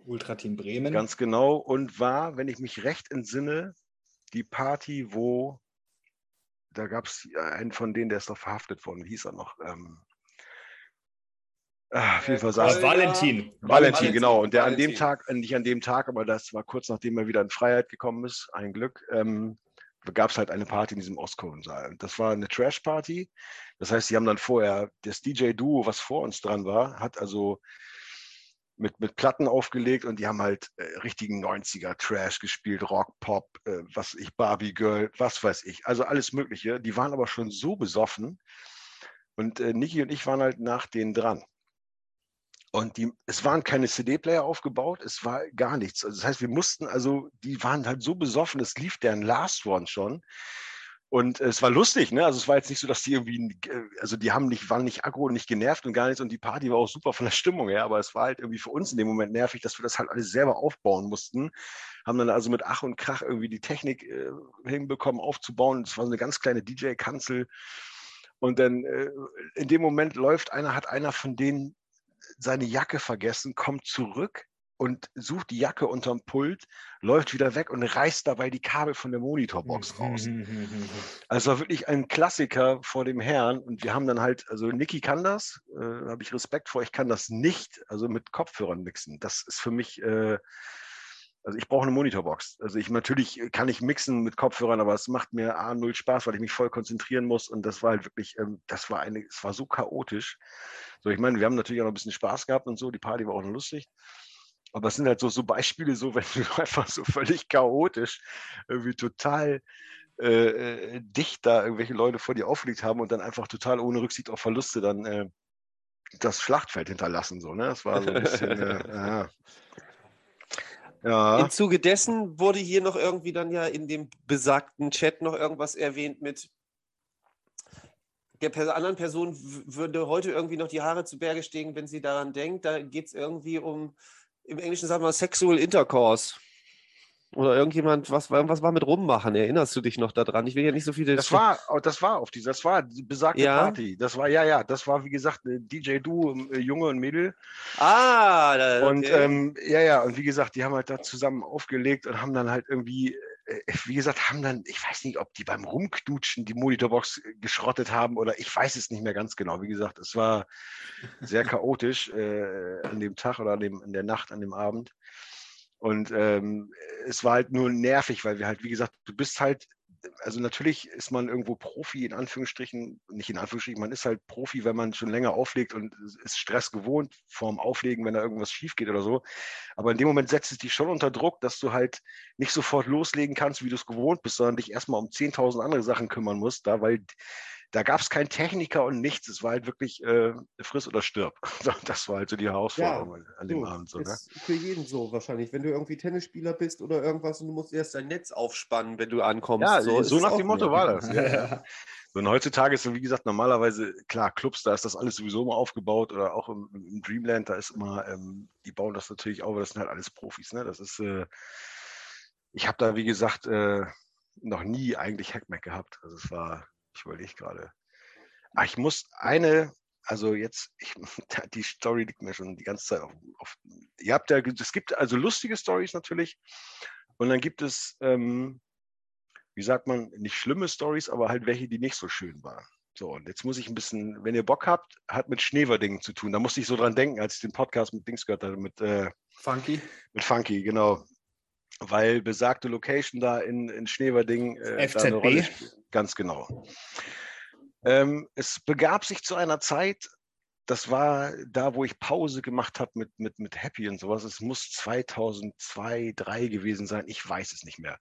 Ultrateam Bremen. Ganz genau. Und war, wenn ich mich recht entsinne, die Party, wo da gab es einen von denen, der ist doch verhaftet worden. Wie hieß er noch? Ähm, Ah, jeden Fall Äh, Valentin. Valentin, genau. Und der an dem Valentin. Tag, äh, nicht an dem Tag, aber das war kurz nachdem er wieder in Freiheit gekommen ist, ein Glück, ähm, gab es halt eine Party in diesem Ostkurvensaal. Und Das war eine Trash-Party. Das heißt, sie haben dann vorher, das DJ-Duo, was vor uns dran war, hat also mit, mit Platten aufgelegt und die haben halt äh, richtigen 90er Trash gespielt, Rock, Pop, äh, was ich, Barbie Girl, was weiß ich. Also alles Mögliche. Die waren aber schon so besoffen. Und äh, Niki und ich waren halt nach denen dran. Und die, es waren keine CD-Player aufgebaut, es war gar nichts. Also das heißt, wir mussten, also die waren halt so besoffen, es lief deren Last One schon. Und es war lustig, ne? Also es war jetzt nicht so, dass die irgendwie, äh, also die haben nicht, waren nicht aggro und nicht genervt und gar nichts und die Party war auch super von der Stimmung her, aber es war halt irgendwie für uns in dem Moment nervig, dass wir das halt alles selber aufbauen mussten. Haben dann also mit Ach und Krach irgendwie die Technik äh, hinbekommen aufzubauen. Es war so eine ganz kleine DJ-Kanzel. Und dann äh, in dem Moment läuft einer, hat einer von denen seine Jacke vergessen, kommt zurück und sucht die Jacke unterm Pult, läuft wieder weg und reißt dabei die Kabel von der Monitorbox raus. Also es war wirklich ein Klassiker vor dem Herrn und wir haben dann halt, also Niki kann das, äh, habe ich Respekt vor, ich kann das nicht, also mit Kopfhörern mixen. Das ist für mich, äh, also ich brauche eine Monitorbox. Also ich natürlich kann ich mixen mit Kopfhörern, aber es macht mir A null Spaß, weil ich mich voll konzentrieren muss und das war halt wirklich, ähm, das war eine, es war so chaotisch. So, ich meine, wir haben natürlich auch noch ein bisschen Spaß gehabt und so, die Party war auch noch lustig. Aber es sind halt so, so Beispiele, so [laughs] wenn du einfach so völlig chaotisch, irgendwie total äh, äh, dicht da irgendwelche Leute vor dir aufgelegt haben und dann einfach total ohne Rücksicht auf Verluste dann äh, das Schlachtfeld hinterlassen. So, ne? Das war so ein bisschen, äh, ja. [laughs] Ja, Im Zuge dessen wurde hier noch irgendwie dann ja in dem besagten Chat noch irgendwas erwähnt mit der Pers anderen Person würde heute irgendwie noch die Haare zu Berge stehen, wenn sie daran denkt. Da geht es irgendwie um, im Englischen sagen wir Sexual Intercourse. Oder irgendjemand, was, was war mit rummachen? Erinnerst du dich noch daran? Ich will ja nicht so viele. das war, oh, das war auf dieser, das war die besagte Ja? Party. Das war, ja, ja, das war wie gesagt äh, DJ Du, äh, Junge und Mädel. Ah, da, Und ähm, ja, ja, und wie gesagt, die haben halt da zusammen aufgelegt und haben dann halt irgendwie, äh, wie gesagt, haben dann, ich weiß nicht, ob die beim Rumknutschen die Monitorbox äh, geschrottet haben oder ich weiß es nicht mehr ganz genau. Wie gesagt, es war sehr [laughs] chaotisch äh, an dem Tag oder an, dem, in der Nacht, an dem Abend. Und ähm, es war halt nur nervig, weil wir halt, wie gesagt, du bist halt, also natürlich ist man irgendwo Profi, in Anführungsstrichen, nicht in Anführungsstrichen, man ist halt Profi, wenn man schon länger auflegt und ist Stress gewohnt vorm Auflegen, wenn da irgendwas schief geht oder so. Aber in dem Moment setzt es dich schon unter Druck, dass du halt nicht sofort loslegen kannst, wie du es gewohnt bist, sondern dich erstmal um 10.000 andere Sachen kümmern musst, da, weil da gab es keinen Techniker und nichts. Es war halt wirklich äh, friss oder stirb. [laughs] Das war halt so die Herausforderung an dem Du, Abend. So, ne? ist für jeden so wahrscheinlich. Wenn du irgendwie Tennisspieler bist oder irgendwas und du musst erst dein Netz aufspannen, wenn du ankommst. Ja, so, so, nach dem Motto war das. [laughs] Ja, ja. So, und heutzutage ist so, wie gesagt, normalerweise, klar, Clubs, da ist das alles sowieso mal aufgebaut oder auch im, im Dreamland, da ist immer, ähm, die bauen das natürlich auf, aber das sind halt alles Profis. Ne? Das ist, äh, ich habe da, wie gesagt, äh, noch nie eigentlich Hackmack gehabt. Also es war, ich überlege gerade. Ah, ich muss eine, also jetzt, ich, [laughs] die Story liegt mir schon die ganze Zeit auf. auf ihr habt ja, es gibt also lustige Stories natürlich und dann gibt es, ähm, wie sagt man, nicht schlimme Stories, aber halt welche, die nicht so schön waren. So, und jetzt muss ich ein bisschen, wenn ihr Bock habt, hat mit Schneverdingen zu tun. Da musste ich so dran denken, als ich den Podcast mit Dings gehört hatte, mit, äh, Funky. mit Funky, genau. Weil besagte Location da in, in Schneverding äh, da eine FZB? Rolle spielt. Ganz genau. Ähm, es begab sich zu einer Zeit, das war da, wo ich Pause gemacht habe mit, mit, mit Happy und sowas. Es muss 2002, 2003 gewesen sein. Ich weiß es nicht mehr.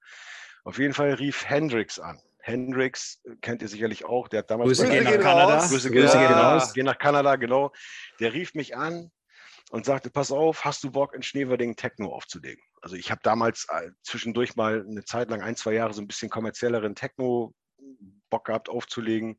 Auf jeden Fall rief Hendrix an. Hendrix äh, kennt ihr sicherlich auch. Der hat damals Grüße gehen nach gehen Kanada. raus. Grüße, Grüße gehen gehen Ja. raus. Geh nach Kanada, genau. Der rief mich an und sagte, pass auf, hast du Bock in Schneverding Techno aufzulegen? Also ich habe damals äh, zwischendurch mal eine Zeit lang, ein, zwei Jahre so ein bisschen kommerzielleren Techno Bock gehabt aufzulegen.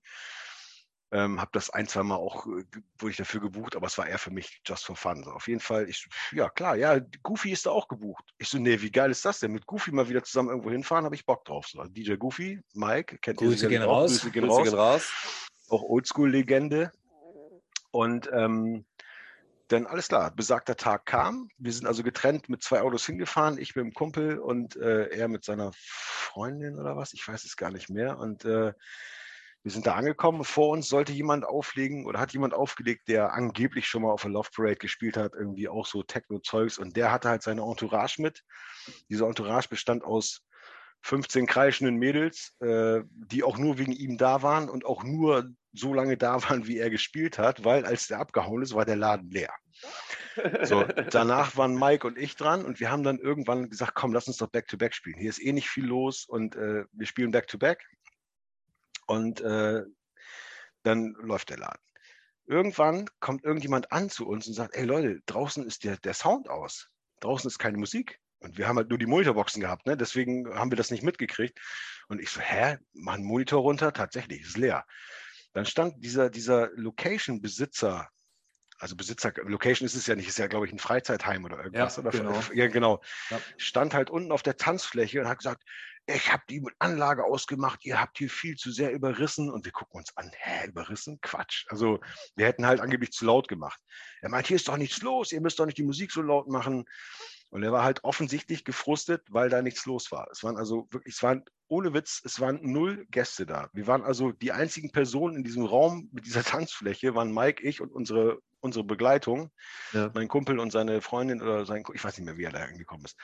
Ähm, habe das ein, zwei Mal auch, äh, wurde ich dafür gebucht, aber es war eher für mich just for fun. So, auf jeden Fall, ich, ja klar, ja, Goofy ist da auch gebucht. Ich so, nee, wie geil ist das denn? Mit Goofy mal wieder zusammen irgendwo hinfahren, habe ich Bock drauf. So, DJ Goofy, Mike, kennt ihr Grüße sicherlich gehen auch. raus. Grüße gehen Grüße raus gehen raus. auch Oldschool-Legende. Und ähm, dann alles klar, besagter Tag kam. Wir sind also getrennt mit zwei Autos hingefahren, ich mit dem Kumpel und äh, er mit seiner Freundin oder was, ich weiß es gar nicht mehr. Und äh, Wir sind da angekommen. Vor uns sollte jemand auflegen oder hat jemand aufgelegt, der angeblich schon mal auf der Love Parade gespielt hat, irgendwie auch so Techno-Zeugs. Und der hatte halt seine Entourage mit. Diese Entourage bestand aus 15 kreischenden Mädels, äh, die auch nur wegen ihm da waren und auch nur so lange da [laughs] waren, wie er gespielt hat, weil als der abgehauen ist, war der Laden leer. So, [laughs] danach waren Mike und ich dran und wir haben dann irgendwann gesagt, komm, lass uns doch Back-to-Back -back spielen. Hier ist eh nicht viel los und äh, wir spielen Back-to-Back und äh, dann läuft der Laden. Irgendwann kommt irgendjemand an zu uns und sagt, ey Leute, draußen ist der, der Sound aus. Draußen ist keine Musik. Und wir haben halt nur die Monitorboxen gehabt, ne? deswegen haben wir das nicht mitgekriegt. Und ich so, hä, mach einen Monitor runter, tatsächlich, ist leer. Dann stand dieser, dieser Location-Besitzer, also Besitzer, Location ist es ja nicht, ist ja, glaube ich, ein Freizeitheim oder irgendwas. Ja, oder, genau. Ja, genau. Ja. Stand halt unten auf der Tanzfläche und hat gesagt, ich habe die Anlage ausgemacht, ihr habt hier viel zu sehr überrissen. Und wir gucken uns an, hä, überrissen? Quatsch. Also wir hätten halt angeblich zu laut gemacht. Er meint, hier ist doch nichts los, ihr müsst doch nicht die Musik so laut machen. Und er war halt offensichtlich gefrustet, weil da nichts los war. Es waren also wirklich, es waren ohne Witz, es waren null Gäste da. Wir waren also die einzigen Personen in diesem Raum mit dieser [laughs] Tanzfläche, waren Mike, ich und unsere, unsere Begleitung, Ja. mein Kumpel und seine Freundin oder sein, ich weiß nicht mehr, wie er da angekommen ist.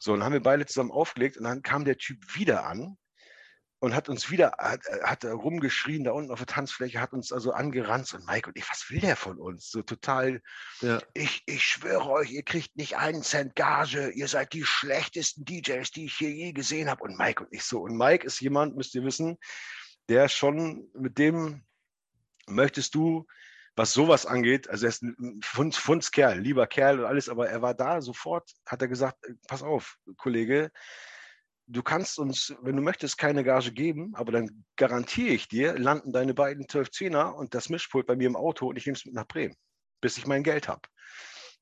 So, dann haben wir beide zusammen aufgelegt und dann kam der Typ wieder an und hat uns wieder, hat, hat rumgeschrien da unten auf der Tanzfläche, hat uns also angerannt und Mike und ich, was will der von uns? So total, Ja. ich, ich schwöre euch, ihr kriegt nicht einen Cent Gage, ihr seid die schlechtesten DJs, die ich hier je gesehen habe. Und Mike und ich so. Und Mike ist jemand, müsst ihr wissen, der schon mit dem möchtest du, was sowas angeht, also er ist ein Funds, Fundskerl, lieber Kerl und alles, aber er war da sofort, hat er gesagt, pass auf, Kollege, du kannst uns, wenn du möchtest, keine Gage geben, aber dann garantiere ich dir, landen deine beiden 12-10er und das Mischpult bei mir im Auto und ich nehme es mit nach Bremen, bis ich mein Geld habe.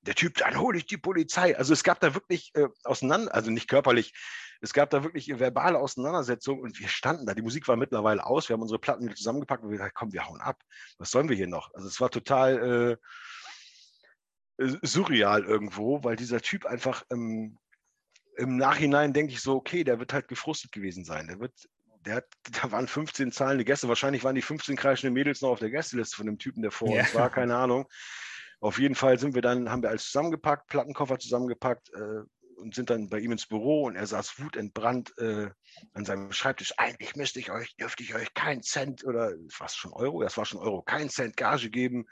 Der Typ, dann hole ich die Polizei. Also es gab da wirklich äh, auseinander, also nicht körperlich, es gab da wirklich verbale Auseinandersetzungen und wir standen da. Die Musik war mittlerweile aus, wir haben unsere Platten wieder zusammengepackt und wir gesagt, komm, wir hauen ab. Was sollen wir hier noch? Also es war total äh, äh, surreal irgendwo, weil dieser Typ einfach ähm, im Nachhinein denke ich so, okay, der wird halt gefrustet gewesen sein. Der wird, der hat, [laughs] da waren 15 zahlende Gäste. Wahrscheinlich waren die 15 kreischenden Mädels noch auf der Gästeliste von dem Typen, der vor Ja. uns war, keine Ahnung. Auf jeden Fall sind wir dann, haben wir alles zusammengepackt, Plattenkoffer zusammengepackt äh, und sind dann bei ihm ins Büro und er saß wutentbrannt äh, an seinem Schreibtisch. Eigentlich müsste ich euch, dürfte ich euch keinen Cent oder was schon Euro? Das war schon Euro, keinen Cent Gage geben.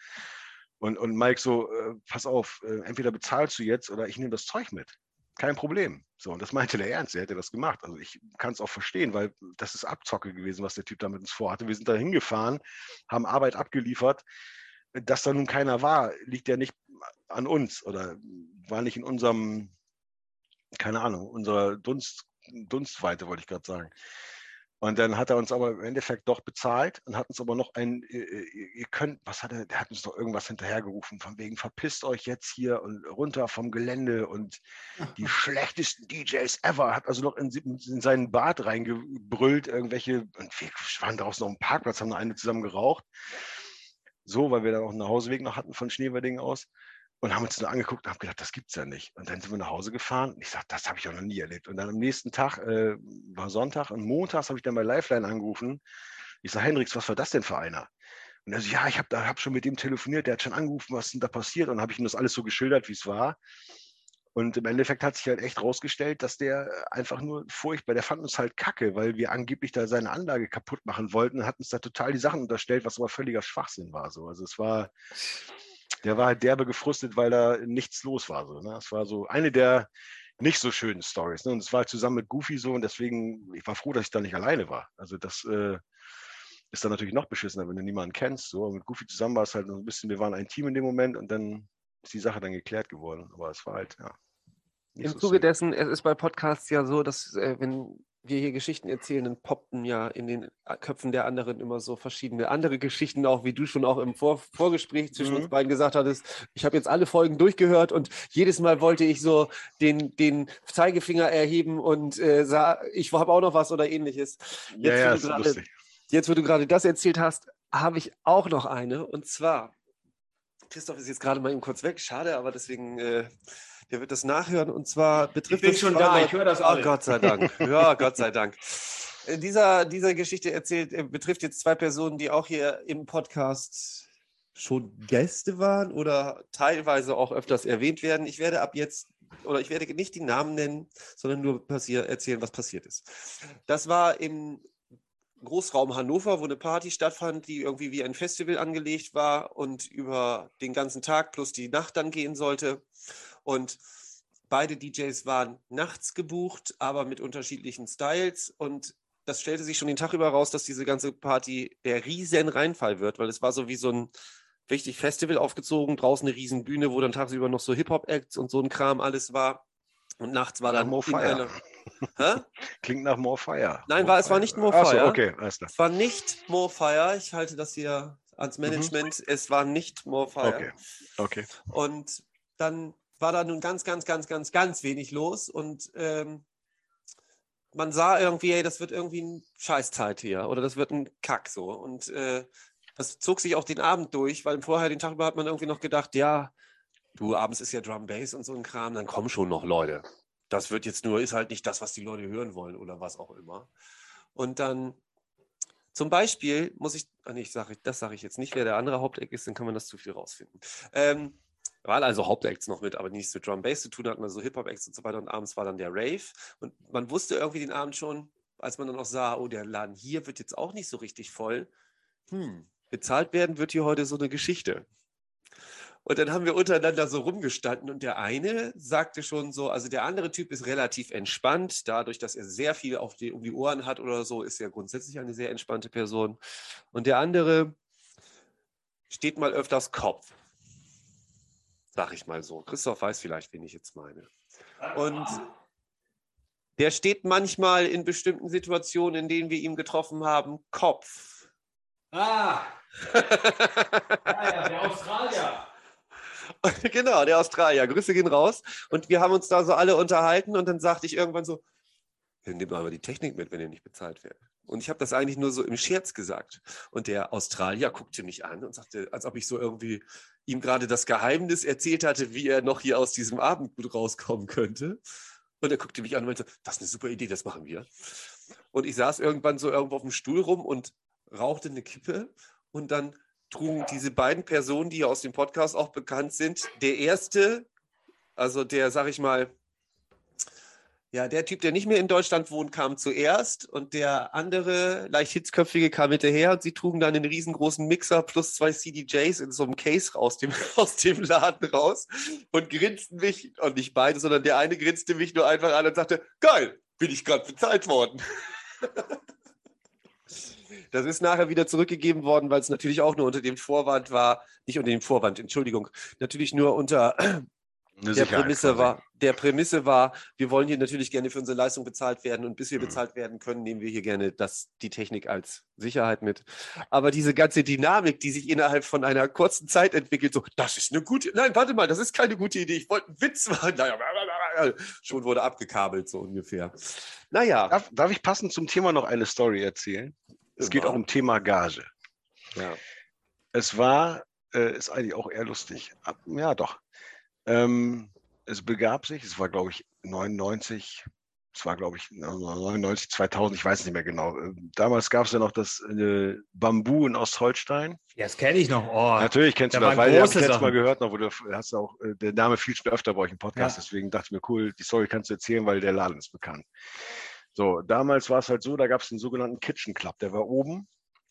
Und, und Mike so, äh, pass auf, äh, entweder bezahlst du jetzt oder ich nehme das Zeug mit. Kein Problem. So, und das meinte der ernst, er hätte das gemacht. Also ich kann es auch verstehen, weil das ist Abzocke gewesen, was der Typ da mit uns vorhatte. Wir sind da hingefahren, haben Arbeit abgeliefert. Dass da nun keiner war, liegt ja nicht an uns oder war nicht in unserem, keine Ahnung, unserer Dunst, Dunstweite, wollte ich gerade sagen. Und dann hat er uns aber im Endeffekt doch bezahlt und hat uns aber noch ein, ihr, ihr könnt, was hat er, der hat uns doch irgendwas hinterhergerufen, von wegen, verpisst euch jetzt hier und runter vom Gelände und die schlechtesten DJs ever, hat also noch in, in seinen Bart reingebrüllt, irgendwelche, und wir waren draußen auf dem Parkplatz, haben eine zusammen geraucht, so, weil wir dann auch einen Nachhauseweg noch hatten von Schneewerding aus und haben uns nur angeguckt und haben gedacht, das gibt's ja nicht. Und dann sind wir nach Hause gefahren und ich sagte, das habe ich auch noch nie erlebt. Und dann am nächsten Tag, äh, war Sonntag und montags habe ich dann bei Lifeline angerufen. Ich sage, Hendrix, was war das denn für einer? Und er so, ja, ich habe hab schon mit dem telefoniert, der hat schon angerufen, was denn da passiert? Und habe ich ihm das alles so geschildert, wie es war. Und im Endeffekt hat sich halt echt rausgestellt, dass der einfach nur furchtbar, der fand uns halt kacke, weil wir angeblich da seine Anlage kaputt machen wollten und hat uns da total die Sachen unterstellt, was aber völliger Schwachsinn war. So. Also es war, der war halt derbe gefrustet, weil da nichts los war. So, ne? Es war so eine der nicht so schönen Stories. Ne? Und es war halt zusammen mit Goofy so und deswegen, ich war froh, dass ich da nicht alleine war. Also das äh, ist dann natürlich noch beschissener, wenn du niemanden kennst. So. Und mit Goofy zusammen war es halt noch ein bisschen, wir waren ein Team in dem Moment und dann ist die Sache dann geklärt geworden. Aber es war halt, ja. Im so Zuge dessen, es ist bei Podcasts ja so, dass äh, wenn wir hier Geschichten erzählen, dann poppten ja in den äh, Köpfen der anderen immer so verschiedene andere Geschichten, auch wie du schon auch im Vor Vorgespräch zwischen Mhm. uns beiden gesagt hattest. Ich habe jetzt alle Folgen durchgehört und jedes Mal wollte ich so den, den Zeigefinger erheben und äh, sah, ich habe auch noch was oder ähnliches. Ja, Jetzt, ja, wo ist du. Jetzt, wo du gerade das erzählt hast, habe ich auch noch eine. Und zwar, Christoph ist jetzt gerade mal eben kurz weg, schade, aber deswegen, äh, der wird das nachhören. Und zwar betrifft bin das schon da, ich höre das Oh, alles. Gott sei Dank. Ja, Gott sei Dank. Äh, Dieser, diese Geschichte erzählt, äh, betrifft jetzt zwei Personen, die auch hier im Podcast schon Gäste waren oder teilweise auch öfters erwähnt werden. Ich werde ab jetzt, oder ich werde nicht die Namen nennen, sondern nur passier, erzählen, was passiert ist. Das war im Großraum Hannover, wo eine Party stattfand, die irgendwie wie ein Festival angelegt war und über den ganzen Tag plus die Nacht dann gehen sollte. Und beide DJs waren nachts gebucht, aber mit unterschiedlichen Styles. Und das stellte sich schon den Tag über raus, dass diese ganze Party der riesen Reinfall wird, weil es war so wie so ein richtig Festival aufgezogen, draußen eine riesen Bühne, wo dann tagsüber noch so Hip-Hop-Acts und so ein Kram alles war. Und nachts war dann More Fire. [laughs] Hä? Klingt nach More Fire. Nein, More war- es war Fire. nicht More Fire. okay, alles klar. Es war nicht Morefire. Ich halte das hier ans Management. Es war nicht Morefire. Okay, okay. Und dann war da nun ganz, ganz, ganz, ganz, ganz wenig los. Und ähm, man sah irgendwie, ey, das wird irgendwie ein Scheißzeit hier. Oder das wird ein Kack so. Und äh, das zog sich auch den Abend durch, weil vorher den Tag über hat man irgendwie noch gedacht, ja, du, abends ist ja Drum Bass und so ein Kram, dann kommen schon noch Leute. Das wird jetzt nur, ist halt nicht das, was die Leute hören wollen oder was auch immer. Und dann zum Beispiel muss ich, ah nee, ich sage, das sage ich jetzt nicht, wer der andere Haupteck ist, dann kann man das zu viel rausfinden. Ähm, waren also Hauptacts noch mit, aber nichts mit Drum Bass zu tun hatten, also Hip-Hop-Acts und so weiter. Und abends war dann der Rave. Und man wusste irgendwie den Abend schon, als man dann auch sah, oh, der Laden hier wird jetzt auch nicht so richtig voll. Hm, bezahlt werden wird hier heute so eine Geschichte. Und dann haben wir untereinander so rumgestanden und der eine sagte schon so, also der andere Typ ist relativ entspannt, dadurch, dass er sehr viel auf die, um die Ohren hat oder so, ist er grundsätzlich eine sehr entspannte Person. Und der andere steht mal öfters Kopf. Sag ich mal so. Christoph weiß vielleicht, wen ich jetzt meine. Und der steht manchmal in bestimmten Situationen, in denen wir ihn getroffen haben, Kopf. Ah, [laughs] ja, ja, der Australier. [laughs] genau, der Australier. Grüße gehen raus. Und wir haben uns da so alle unterhalten und dann sagte ich irgendwann so, nehmt mal die Technik mit, wenn ihr nicht bezahlt werdet. Und ich habe das eigentlich nur so im Scherz gesagt. Und der Australier guckte mich an und sagte, als ob ich so irgendwie ihm gerade das Geheimnis erzählt hatte, wie er noch hier aus diesem Abend gut rauskommen könnte. Und er guckte mich an und meinte, das ist eine super Idee, das machen wir. Und ich saß irgendwann so irgendwo auf dem Stuhl rum und rauchte eine Kippe. Und dann trugen diese beiden Personen, die aus dem Podcast auch bekannt sind, der erste, also der, sag ich mal, ja, der Typ, der nicht mehr in Deutschland wohnt, kam zuerst und der andere, leicht hitzköpfige, kam hinterher und sie trugen dann einen riesengroßen Mixer plus zwei CDJs in so einem Case aus dem, [laughs] aus dem Laden raus und grinsten mich, und nicht beide, sondern der eine grinste mich nur einfach an und sagte, geil, bin ich gerade bezahlt worden. [laughs] Das ist nachher wieder zurückgegeben worden, weil es natürlich auch nur unter dem Vorwand war, nicht unter dem Vorwand, Entschuldigung, natürlich nur unter der Prämisse war, der Prämisse war, wir wollen hier natürlich gerne für unsere Leistung bezahlt werden und bis wir Mhm. bezahlt werden können, nehmen wir hier gerne das, die Technik als Sicherheit mit. Aber diese ganze Dynamik, die sich innerhalb von einer kurzen Zeit entwickelt, so, das ist eine gute, nein, warte mal, das ist keine gute Idee, ich wollte einen Witz machen. [laughs] Naja, schon wurde abgekabelt, so ungefähr. Naja. Darf, darf ich passend zum Thema noch eine Story erzählen? Es geht auch um Thema Gage. Ja. Es war, äh, ist eigentlich auch eher lustig. Ja, doch. Ähm, es begab sich, es war, glaube ich, 99, es war, glaube ich, 99, 2000, ich weiß nicht mehr genau. Ähm, Damals gab es ja noch das äh, Bambu in Ostholstein. Ja, das kenne ich noch. Oh, Natürlich kennst da du das, weil ich letztes Mal gehört, noch, wo du hast auch, äh, der Name fiel schon öfter bei euch im Podcast, Ja. deswegen dachte ich mir, cool, die Story kannst du erzählen, weil der Laden ist bekannt. So, damals war es halt so, da gab es den sogenannten Kitchen Club, der war oben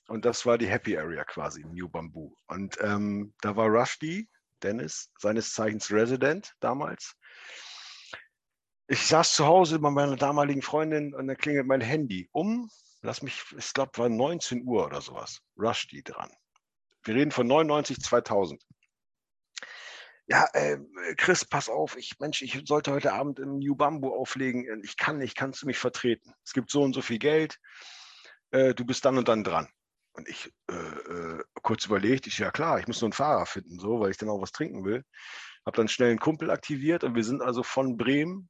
und das war die Happy Area quasi im New Bamboo. Und ähm, da war Rushdie, Dennis, seines Zeichens Resident damals. Ich saß zu Hause bei meiner damaligen Freundin und da klingelt mein Handy um. Lass mich, ich glaube, war 19 Uhr oder sowas. Rushdie dran. Wir reden von 99, 2000. Ja, äh, Chris, pass auf, ich, Mensch, ich sollte heute Abend im New Bamboo auflegen. Ich kann nicht, kannst du mich vertreten? Es gibt so und so viel Geld. Äh, du bist dann und dann dran. Und ich äh, äh, kurz überlegt, ich, ja klar, ich muss nur einen Fahrer finden, so, weil ich dann auch was trinken will. Habe dann schnell einen Kumpel aktiviert und wir sind also von Bremen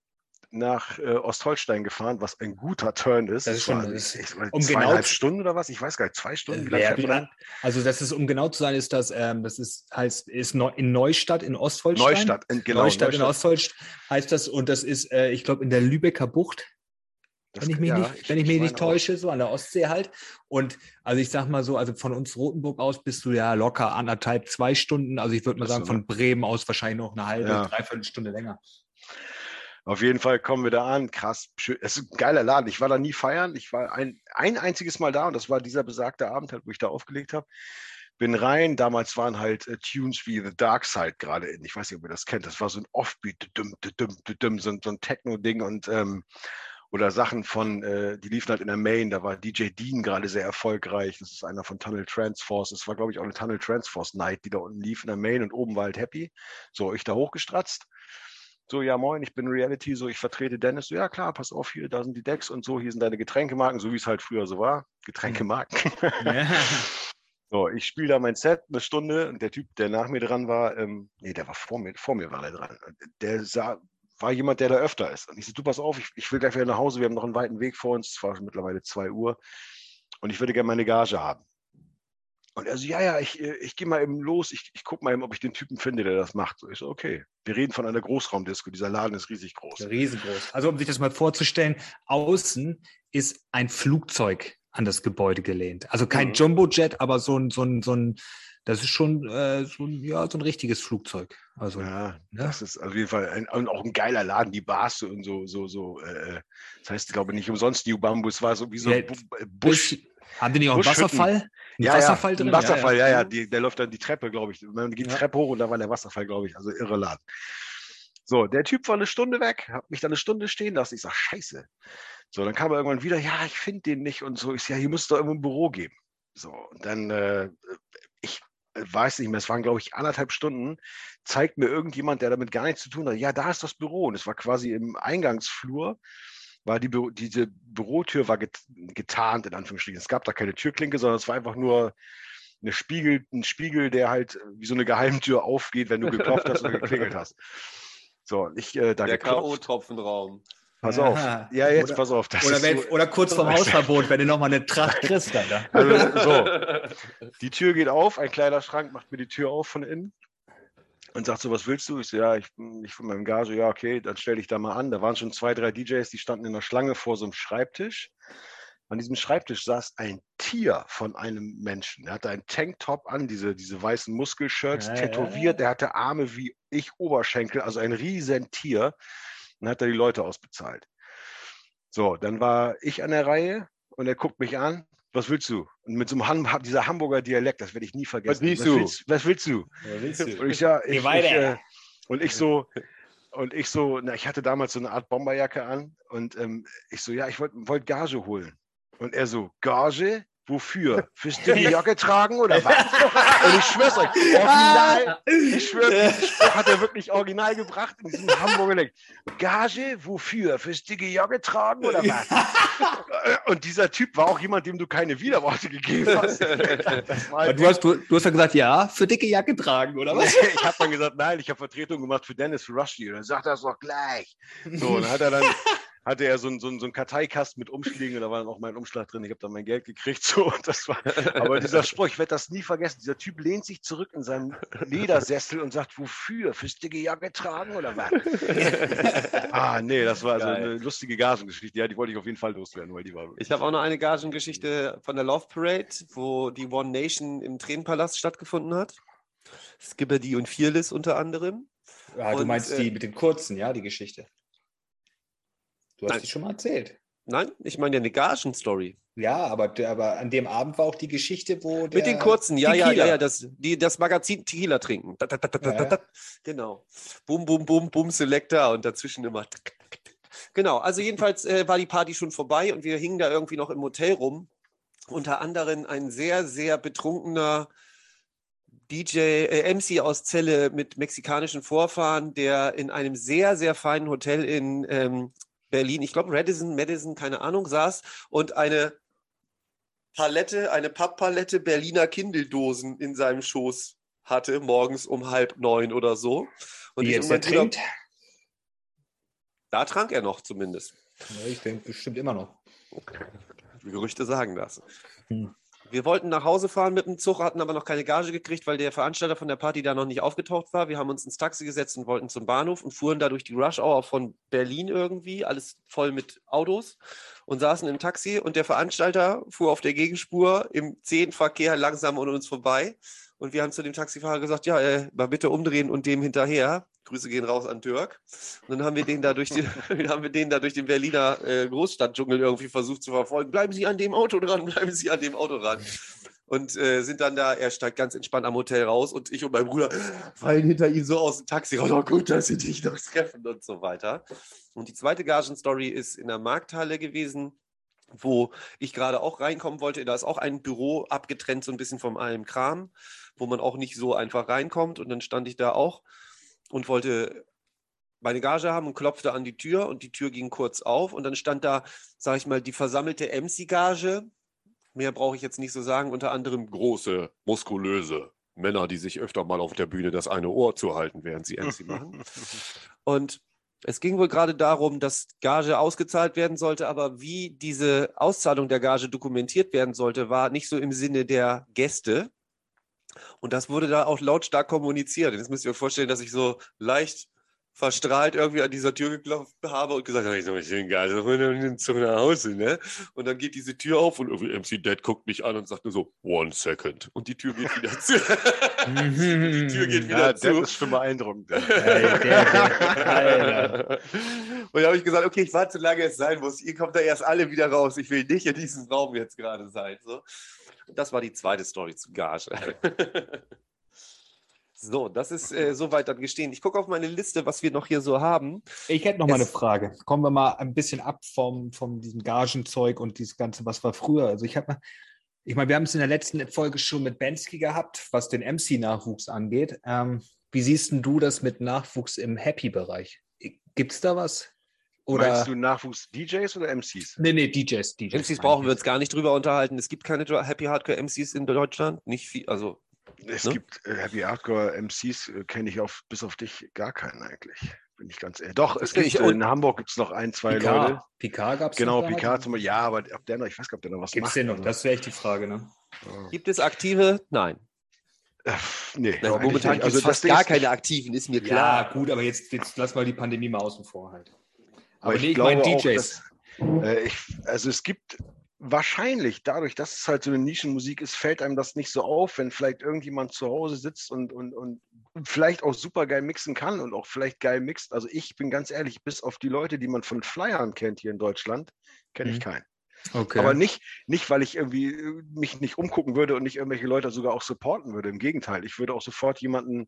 nach äh, Ostholstein gefahren, was ein guter Turn ist. Das ist schon- das ich, um genau zweieinhalb zu- Stunden oder was? Ich weiß gar nicht, zwei Stunden. Äh, ja, Also das ist, um genau zu sein, ist das, ähm, das ist heißt, ist Neu in Neustadt in Ostholstein. Neustadt, in- genau, Neustadt in Neustadt. Ostholstein heißt das und das ist, äh, ich glaube, in der Lübecker Bucht. Wenn ich mich ja, nicht, ich- wenn ich ich mich nicht täusche, so an der Ostsee halt. Und also ich sag mal so, also von uns Rotenburg aus bist du ja locker anderthalb, zwei Stunden. Also ich würde mal so, sagen, von Bremen aus wahrscheinlich noch eine halbe, Ja. dreiviertel Stunde länger. Auf jeden Fall kommen wir da an. Krass. schön. Es ist ein geiler Laden. Ich war da nie feiern. Ich war ein, ein einziges Mal da und das war dieser besagte Abend, halt, wo ich da aufgelegt habe. Bin rein. Damals waren halt äh, Tunes wie The Dark Side gerade in. Ich weiß nicht, ob ihr das kennt. Das war so ein Offbeat, so, ein- so ein Techno-Ding und ähm, oder Sachen von, äh, die liefen halt in der Main. Da war DJ Dean gerade sehr erfolgreich. Das ist einer von Tunnel Transforce. Das war, glaube ich, auch eine Tunnel Transforce Night, die da unten lief in der Main und oben war halt Happy. So, ich da hochgestratzt. So, ja, moin, ich bin Reality, so, ich vertrete Dennis. So, ja, klar, pass auf, hier, da sind die Decks und so, hier sind deine Getränkemarken, so wie es halt früher so war. Getränkemarken. [laughs] So, ich spiele da mein Set eine Stunde und der Typ, der nach mir dran war, ähm, nee, der war vor mir, vor mir war er dran. Der sah, war jemand, der da öfter ist. Und ich so, du pass auf, ich, ich will gleich wieder nach Hause, wir haben noch einen weiten Weg vor uns, es war schon mittlerweile 2 Uhr und ich würde gerne meine Gage haben. Und er so, ja, ja, ich, äh, ich gehe mal eben los, ich, ich gucke mal eben, ob ich den Typen finde, der das macht. So, ich so, okay. Wir reden von einer Großraumdisco, dieser Laden ist riesig groß. Riesengroß. Also um sich das mal vorzustellen, außen ist ein Flugzeug an das Gebäude gelehnt. Also kein Mhm. Jumbojet, aber so ein, so ein, so ein, das ist schon äh, so, ein, ja, so ein richtiges Flugzeug. Also Ja, ne? das ist auf jeden Fall ein, und auch ein geiler Laden, die Bars und so, so, so. Äh, das heißt, ich glaube nicht umsonst New Bambus war so wie so Ja, ein äh, Busch. Busch, haben die nicht auch einen. Wasserfall? Einen Ja, Wasserfall ja, drin? Ein Wasserfall, ja, ja, Mhm. die, der läuft dann die Treppe, glaube ich. Man geht die Ja. Treppe hoch und da war der Wasserfall, glaube ich. Also irre Laden. So, der Typ war eine Stunde weg, hat mich dann eine Stunde stehen lassen. Ich sag, scheiße. So, dann kam er irgendwann wieder, ja, ich finde den nicht und so. Ich sag, ja, hier muss es doch irgendwo ein Büro geben. So, und dann, äh, weiß nicht mehr, es waren, glaube ich, anderthalb Stunden, zeigt mir irgendjemand, der damit gar nichts zu tun hat, ja, da ist das Büro. Und es war quasi im Eingangsflur, war die Büro, diese Bürotür war get, getarnt, in Anführungsstrichen. Es gab da keine Türklinke, sondern es war einfach nur eine Spiegel, ein Spiegel, der halt wie so eine Geheimtür aufgeht, wenn du geklopft hast oder geklingelt hast. So, ich äh, da Der. K.O.-Tropfenraum. Pass Ja. auf. Ja, jetzt Oder- pass auf. Oder, wenn, so, oder kurz vorm [laughs] Hausverbot, wenn du nochmal eine Tracht kriegst. Dann, ne? [laughs] also, so, die Tür geht auf, ein kleiner Schrank macht mir die Tür auf von innen und sagt so, was willst du? Ich so, ja, ich, ich von meinem Gage, ja, okay, dann stell dich da mal an. Da waren schon zwei, drei DJs, die standen in der Schlange vor so einem Schreibtisch. An diesem Schreibtisch saß ein Tier von einem Menschen. Er hatte einen Tanktop an, diese, diese weißen Muskelshirts, Ja, ja, tätowiert. Er hatte Arme wie ich Oberschenkel, also ein riesen Tier. Und hat er die Leute ausbezahlt. So, dann war ich an der Reihe und er guckt mich an. Was willst du? Und mit so einem Ham dieser Hamburger Dialekt, das werde ich nie vergessen. willst du? Willst, was willst du? Und ich, ja, ich, weiter. ich, äh, und ich so, und ich so, na, ich hatte damals so eine Art Bomberjacke an und ähm, ich so, ja, ich wollte wollt Gage holen. Und er so, Gage? Wofür? Fürs dicke Jacke tragen oder was? Und ich schwör's euch, original, ich schwöre, [laughs] diesen Spruch hat er wirklich original gebracht in diesem Hamburger Dialekt. Gage? Wofür? Fürs dicke Jacke tragen oder was? [laughs] Und dieser Typ war auch jemand, dem du keine Widerworte gegeben hast. Halt Du hast, du, du hast ja gesagt, ja, für dicke Jacke tragen, oder was? ich habe dann gesagt, nein, ich habe Vertretung gemacht für Dennis, Rushdie. Und dann sagt er es doch gleich. So, und dann hat er dann [laughs] hatte er so einen so einen- so einen Karteikasten mit Umschlägen, und da war dann auch mein Umschlag drin. Ich habe dann mein Geld gekriegt. [laughs] So, und das war, aber dieser [laughs] Spruch, ich werde das nie vergessen. Dieser Typ lehnt sich zurück in seinem Ledersessel und sagt, wofür? Fürs dicke Jacke tragen oder was? [laughs] ah, nee, das war also Geil. eine lustige Gagengeschichte. Ja, die wollte ich auf jeden Fall loswerden, weil die war. Ich habe auch noch eine Gagengeschichte von der Love Parade, wo die One Nation im Tränenpalast stattgefunden hat. Skibberdy und Fearless unter anderem. Ja, du Und, meinst äh, die mit den kurzen, ja, die Geschichte. Du hast Nein. die schon mal erzählt. Nein, ich meine ja eine Gagen-Story. Ja, aber, aber an dem Abend war auch die Geschichte, wo der Mit den kurzen, ja, ja, ja, Tequila. ja, das, die, das Magazin Tequila trinken. Da, da, da, Ja. Genau. Bum, bum, bum, bum, Selector und dazwischen immer. Genau, also jedenfalls äh, war die Party schon vorbei und wir hingen da irgendwie noch im Hotel rum. Unter anderem ein sehr, sehr betrunkener DJ, äh, MC aus Celle mit mexikanischen Vorfahren, der in einem sehr, sehr feinen Hotel in ähm, Berlin, ich glaube Radisson, Madison, keine Ahnung, saß und eine Palette, eine Papppalette Berliner Kindeldosen in seinem Schoß hatte, morgens um halb neun oder so. Und ich jetzt Bruder- trinkt. Da trank er noch zumindest. Ja, ich denke bestimmt immer noch. Die Gerüchte sagen das. Hm. Wir wollten nach Hause fahren mit dem Zug, hatten aber noch keine Gage gekriegt, weil der Veranstalter von der Party da noch nicht aufgetaucht war. Wir haben uns ins Taxi gesetzt und wollten zum Bahnhof und fuhren da durch die Rush Hour von Berlin irgendwie, alles voll mit Autos und saßen im Taxi und der Veranstalter fuhr auf der Gegenspur im Zehnverkehr langsam an uns vorbei. Und wir haben zu dem Taxifahrer gesagt, ja, äh, mal bitte umdrehen und dem hinterher. Grüße gehen raus an Dirk. Und dann haben wir den da durch den, [laughs] [laughs] haben wir den da durch den Berliner äh, Großstadtdschungel irgendwie versucht zu verfolgen. Bleiben Sie an dem Auto dran, [laughs] bleiben Sie an dem Auto dran. Und äh, sind dann da, er steigt ganz entspannt am Hotel raus und ich und mein Bruder fallen hinter ihm so aus dem Taxi raus. Oh gut, dass sie dich noch treffen und so weiter. Und die zweite Gagenstory ist in der Markthalle gewesen wo ich gerade auch reinkommen wollte. Da ist auch ein Büro abgetrennt, so ein bisschen vom allem Kram, wo man auch nicht so einfach reinkommt. Und dann stand ich da auch und wollte meine Gage haben und klopfte an die Tür und die Tür ging kurz auf und dann stand da, sage ich mal, die versammelte MC-Gage. Mehr brauche ich jetzt nicht so sagen, unter anderem große, muskulöse Männer, die sich öfter mal auf der Bühne das eine Ohr zu halten, während sie MC machen. [laughs] Und es ging wohl gerade darum, dass Gage ausgezahlt werden sollte, aber wie diese Auszahlung der Gage dokumentiert werden sollte, war nicht so im Sinne der Gäste. Und das wurde da auch lautstark kommuniziert. Jetzt müsst ihr euch vorstellen, dass ich so leicht verstrahlt irgendwie an dieser Tür geklopft habe und gesagt habe, ich mich schön geil, Zug nach Hause, ne? Und dann geht diese Tür auf und irgendwie MC Dead guckt mich an und sagt nur so, one second. Und die Tür geht wieder zu. [laughs] die Tür geht wieder Ja, zu. das ist schon beeindruckend. [laughs] Der. Und da habe ich gesagt, okay, ich warte, solange es sein muss. Ihr kommt da erst alle wieder raus. Ich will nicht in diesem Raum jetzt gerade sein. So. Das war die zweite Story zu Gage. [laughs] so, das ist äh, soweit dann gestehen. Ich gucke auf meine Liste, was wir noch hier so haben. Ich hätte noch mal eine Es- Frage. Kommen wir mal ein bisschen ab vom, vom diesem Gagenzeug und dieses Ganze, was war früher. Also ich habe mal, ich meine, wir haben es in der letzten Folge schon mit Bensky gehabt, was den MC-Nachwuchs angeht. Ähm, wie siehst denn du das mit Nachwuchs im Happy-Bereich? Gibt es da was? Oder Meinst du Nachwuchs-DJs oder MCs? nee, nee, DJs, DJs. MCs brauchen wir jetzt. uns gar nicht drüber unterhalten. Es gibt keine Happy Hardcore MCs in Deutschland. Nicht viel, also Es Ne? gibt äh, Happy Hardcore MCs, äh, kenne ich auf, bis auf dich gar keinen eigentlich. Bin ich ganz ehrlich. Doch, es gibt ich- äh, in Hamburg gibt es noch ein, zwei Leute. Picard. Picard gab es Genau, Picard zum Beispiel. Ja, aber ob der noch, ich weiß gar nicht, ob der noch was Gibt es macht. den noch? also, Das wäre echt die Frage, ne? ja. gibt es aktive? Nein. Äh, nee, Nein momentan gibt es Also fast gar ist- keine aktiven, ist mir Ja, klar. gut, aber jetzt, jetzt lass mal die Pandemie mal außen vor halt. Aber ich nee, ich glaube meine auch, DJs. Äh, ich, also es gibt wahrscheinlich, dadurch, dass es halt so eine Nischenmusik ist, fällt einem das nicht so auf, wenn vielleicht irgendjemand zu Hause sitzt und, und, und vielleicht auch super geil mixen kann und auch vielleicht geil mixt. Also ich bin ganz ehrlich, bis auf die Leute, die man von Flyern kennt hier in Deutschland, kenne ich Mhm. keinen. Okay. Aber nicht, nicht, weil ich irgendwie äh, mich nicht umgucken würde und nicht irgendwelche Leute sogar auch supporten würde. Im Gegenteil, ich würde auch sofort jemanden,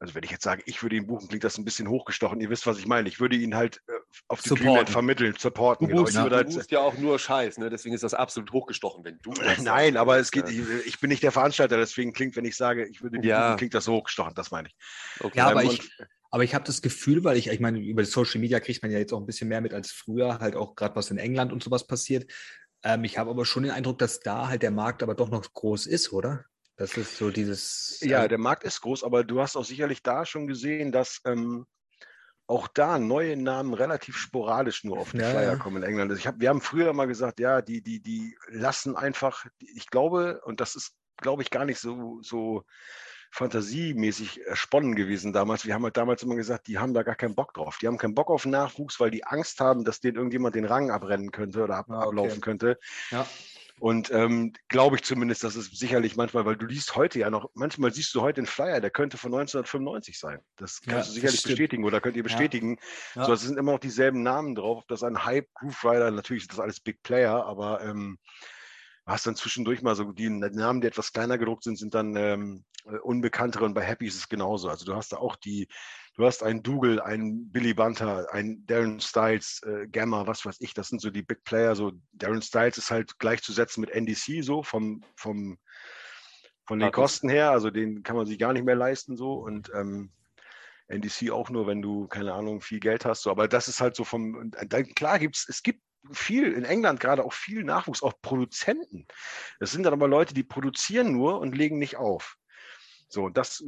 also wenn ich jetzt sage, ich würde ihn buchen, klingt das ein bisschen hochgestochen. Ihr wisst, was ich meine. Ich würde ihn halt äh, auf die. Dreamland vermitteln, supporten. Du genau. buchst, würde du halt, buchst ja auch nur Scheiß, ne? deswegen ist das absolut hochgestochen, wenn du. das Nein, sagst. aber es geht, Ja. ich, ich bin nicht der Veranstalter, deswegen klingt, wenn ich sage, ich würde die Ja. buchen, klingt das so hochgestochen, das meine ich. Okay. Ja, aber Ähm, ich, aber ich habe das Gefühl, weil ich, ich meine, über Social Media kriegt man ja jetzt auch ein bisschen mehr mit als früher, halt auch gerade was in England und sowas passiert. Ähm, ich habe aber schon den Eindruck, dass da halt der Markt aber doch noch groß ist, oder? Das ist so dieses. Ja, also, der Markt ist groß, aber du hast auch sicherlich da schon gesehen, dass ähm, auch da neue Namen relativ sporadisch nur auf die Ja, Flyer ja. kommen in England. Also ich hab, wir haben früher mal gesagt, ja, die, die, die lassen einfach, ich glaube, und das ist, glaube ich, gar nicht so, so fantasiemäßig ersponnen gewesen damals. Wir haben halt damals immer gesagt, die haben da gar keinen Bock drauf. Die haben keinen Bock auf Nachwuchs, weil die Angst haben, dass denen irgendjemand den Rang abrennen könnte oder ab, Ah, okay. ablaufen könnte. ja. Und ähm, glaube ich zumindest, dass es sicherlich manchmal, weil du liest heute ja noch, manchmal siehst du heute einen Flyer, der könnte von 1995 sein. Das Ja, kannst du das sicherlich bestätigen oder könnt ihr Ja. bestätigen. Ja. So, es sind immer noch dieselben Namen drauf. Das ein Hype, Groove Rider, natürlich ist das alles Big Player, aber ähm, du hast dann zwischendurch mal so die Namen, die etwas kleiner gedruckt sind, sind dann ähm, äh, unbekanntere und bei Happy ist es genauso. Also du hast da auch die, du hast einen Dougal, einen Billy Bunter, einen Darren Styles, äh, Gamma, was weiß ich, das sind so die Big Player. So Darren Styles ist halt gleichzusetzen mit NDC so vom, vom von den Kosten her, also den kann man sich gar nicht mehr leisten so und ähm, NDC auch nur, wenn du, keine Ahnung, viel Geld hast. So. Aber das ist halt so vom, und dann, klar gibt's, es gibt viel, in England gerade auch viel Nachwuchs, auch Produzenten. Das sind dann aber Leute, die produzieren nur und legen nicht auf. So, und das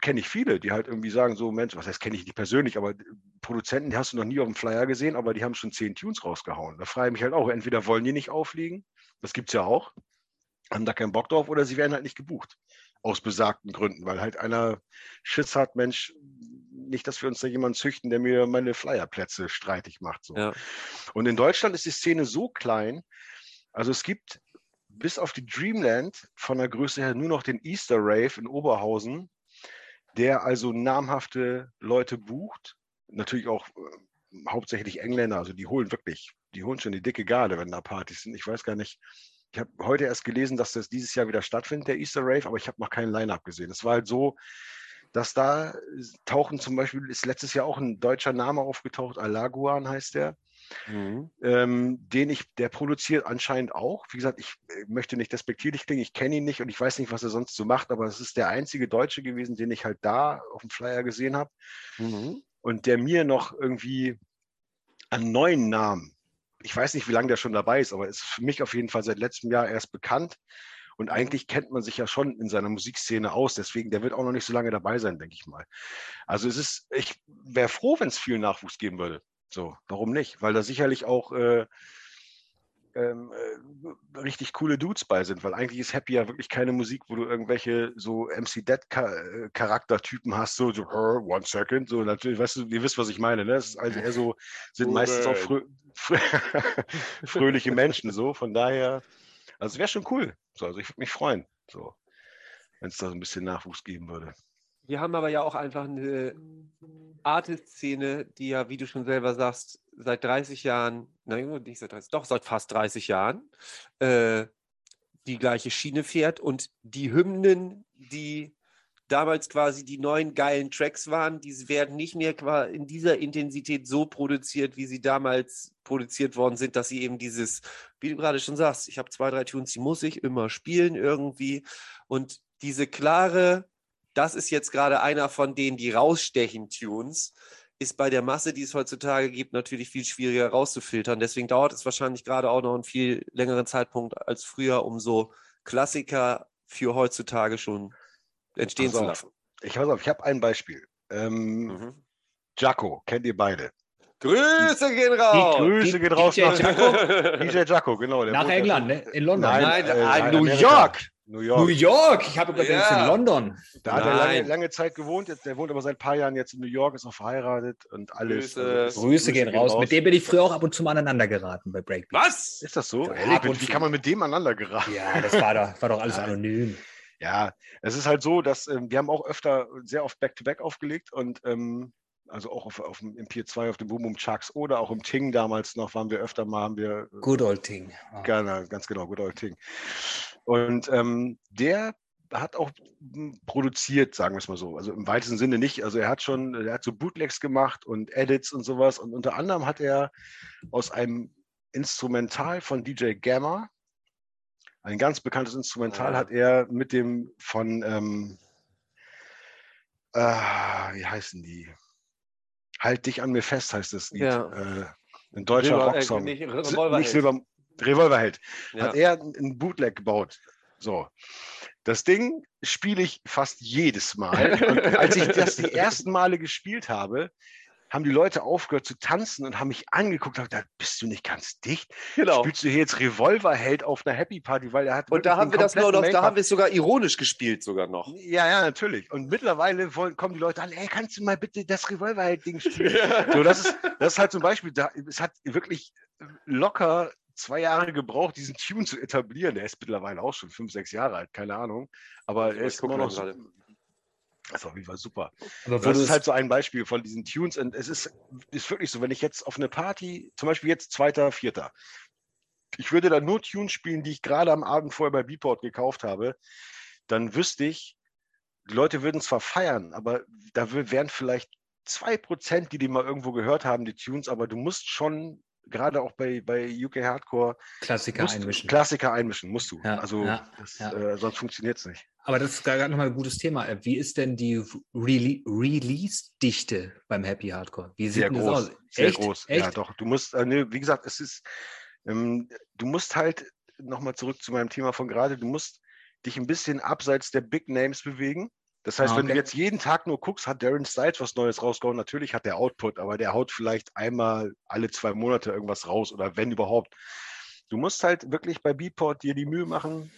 kenne ich viele, die halt irgendwie sagen, so, Mensch, was heißt, kenne ich nicht persönlich, aber Produzenten, die hast du noch nie auf dem Flyer gesehen, aber die haben schon zehn Tunes rausgehauen. Da frage ich mich halt auch, entweder wollen die nicht auflegen, das gibt es ja auch, haben da keinen Bock drauf oder sie werden halt nicht gebucht. Aus besagten Gründen, weil halt einer Schiss hat, Mensch, nicht, dass wir uns da jemanden züchten, der mir meine Flyerplätze streitig macht. So. Ja. Und in Deutschland ist die Szene so klein, also es gibt bis auf die Dreamland von der Größe her nur noch den Easter Rave in Oberhausen, der also namhafte Leute bucht. Natürlich auch äh, hauptsächlich Engländer, also die holen wirklich, die holen schon die dicke Garde, wenn da Partys sind. Ich weiß gar nicht. Ich habe heute erst gelesen, dass das dieses Jahr wieder stattfindet, der Easter Rave, aber ich habe noch keinen Line-Up gesehen. Es war halt so, dass da tauchen zum Beispiel, ist letztes Jahr auch ein deutscher Name aufgetaucht, Alaguan heißt der. Mhm. Ähm, den ich, der produziert anscheinend auch. Wie gesagt, ich äh, möchte nicht despektierlich klingen, ich kenne ihn nicht und ich weiß nicht, was er sonst so macht, aber es ist der einzige Deutsche gewesen, den ich halt da auf dem Flyer gesehen habe Mhm. und der mir noch irgendwie einen neuen Namen, ich weiß nicht, wie lange der schon dabei ist, aber ist für mich auf jeden Fall seit letztem Jahr erst bekannt. Und eigentlich kennt man sich ja schon in seiner Musikszene aus, deswegen, der wird auch noch nicht so lange dabei sein, denke ich mal. Also es ist, ich wäre froh, wenn es viel Nachwuchs geben würde. So, warum nicht? Weil da sicherlich auch äh, ähm, äh, richtig coole Dudes bei sind, weil eigentlich ist Happy ja wirklich keine Musik, wo du irgendwelche so MC Dead äh, Charaktertypen hast, so, so "Huh, one second, so natürlich, weißt du, ihr wisst, was ich meine, ne? Es ist also eher so, sind meistens auch frö frö [laughs] fröhliche Menschen, so, von daher, also es wäre schon cool, so, also ich würde mich freuen, so, wenn es da so ein bisschen Nachwuchs geben würde. Wir haben aber ja auch einfach eine Artist-Szene, die ja, wie du schon selber sagst, seit 30 Jahren, nein, nicht seit 30, doch seit fast 30 Jahren, äh, die gleiche Schiene fährt und die Hymnen, die damals quasi die neuen geilen Tracks waren, die werden nicht mehr in dieser Intensität so produziert, wie sie damals produziert worden sind, dass sie eben dieses, wie du gerade schon sagst, ich habe zwei, drei Tunes, die muss ich immer spielen irgendwie. Und diese klare, das ist jetzt gerade einer von denen, die rausstechen, Tunes, ist bei der Masse, die es heutzutage gibt, natürlich viel schwieriger rauszufiltern. Deswegen dauert es wahrscheinlich gerade auch noch einen viel längeren Zeitpunkt als früher, um so Klassiker für heutzutage schon entstehen Pass zu auf. lassen. Ich pass auf, ich habe ein Beispiel. Ähm, Mhm. Jaco, kennt ihr beide? Grüße gehen Die raus! Grü- Grüße gehen raus DJ nach Jaco? [laughs] DJ Jaco, genau. der Nach England, ne? In London. Nein, Nein, äh, ah, in New Amerika. York. New New York. York. Ich habe gerade Ja. in London. Da hat er lange, Nein. lange Zeit gewohnt. Jetzt, der wohnt aber seit ein paar Jahren jetzt in New York, ist auch verheiratet und alles. Grüße. also, Grüße gehen raus. Mit dem bin ich früher auch ab und zu mal aneinander geraten bei Breakbeat. Was? Ist das so? Ja, Ehrlich? ab und wie zu. kann man mit dem aneinander geraten? Ja, das war doch, war doch alles [laughs] Ja. anonym. Ja, es ist halt so, dass ähm, wir haben auch öfter sehr oft Back-to-Back aufgelegt und ähm, also auch auf, auf dem, im Pier 2 auf dem Boom Boom Chucks oder auch im Ting damals noch waren wir öfter mal, haben wir äh, Good old thing. Ah. Gerne, ganz genau, Good Old Ting. Und ähm, der hat auch m, produziert, sagen wir es mal so. Also im weitesten Sinne nicht. Also er hat schon, er hat so Bootlegs gemacht und Edits und sowas. Und unter anderem hat er aus einem Instrumental von DJ Gamma, ein ganz bekanntes Instrumental, Ah. hat er mit dem von, ähm, äh, wie heißen die? Halt dich an mir fest heißt das Lied. Ja. Äh, ein deutscher Revolver- äh, Rocksong. nicht Si- Revolverheld. nicht Silber, Revolverheld Ja. hat er ein Bootleg gebaut. So. Das Ding spiele ich fast jedes Mal. [laughs] Und als ich das die ersten Male gespielt habe, haben die Leute aufgehört zu tanzen und haben mich angeguckt und haben gedacht, bist du nicht ganz dicht? Genau. Spielst du hier jetzt Revolverheld auf einer Happy Party, weil er hat Und da haben wir das nur noch, da haben wir es sogar ironisch gespielt, sogar noch. Ja, ja, natürlich. Und mittlerweile wollen, kommen die Leute an, ey, kannst du mal bitte das Revolverheld-Ding spielen? [laughs] So, das ist, das ist halt zum Beispiel, da, es hat wirklich locker zwei Jahre gebraucht, diesen Tune zu etablieren. Der ist mittlerweile auch schon fünf, sechs Jahre alt, keine Ahnung. Aber er ist immer noch so. Das ist auf jeden Fall super. Das ist halt so ein Beispiel von diesen Tunes. Und es ist, ist wirklich so, wenn ich jetzt auf eine Party, zum Beispiel jetzt zweiter, vierter, ich würde da nur Tunes spielen, die ich gerade am Abend vorher bei Beatport gekauft habe, dann wüsste ich, die Leute würden zwar feiern, aber da wär- wären vielleicht zwei Prozent, die die mal irgendwo gehört haben, die Tunes, aber du musst schon, gerade auch bei, bei UK Hardcore, Klassiker musst, einmischen. Klassiker einmischen, musst du. Ja, also ja, das, ja. Äh, sonst funktioniert es nicht. Aber das ist gerade nochmal ein gutes Thema. Wie ist denn die Rele Release-Dichte beim Happy Hardcore? Wie sieht Sehr das groß, aus? sehr Echt? groß. Echt? Ja, doch. Du musst, äh, ne, wie gesagt, es ist, ähm, du musst halt, nochmal zurück zu meinem Thema von gerade, du musst dich ein bisschen abseits der Big Names bewegen. Das heißt, Ah, wenn du okay. jetzt jeden Tag nur guckst, hat Darren Styles was Neues rausgehauen. Natürlich hat der Output, aber der haut vielleicht einmal alle zwei Monate irgendwas raus oder wenn überhaupt. Du musst halt wirklich bei Beatport dir die Mühe machen,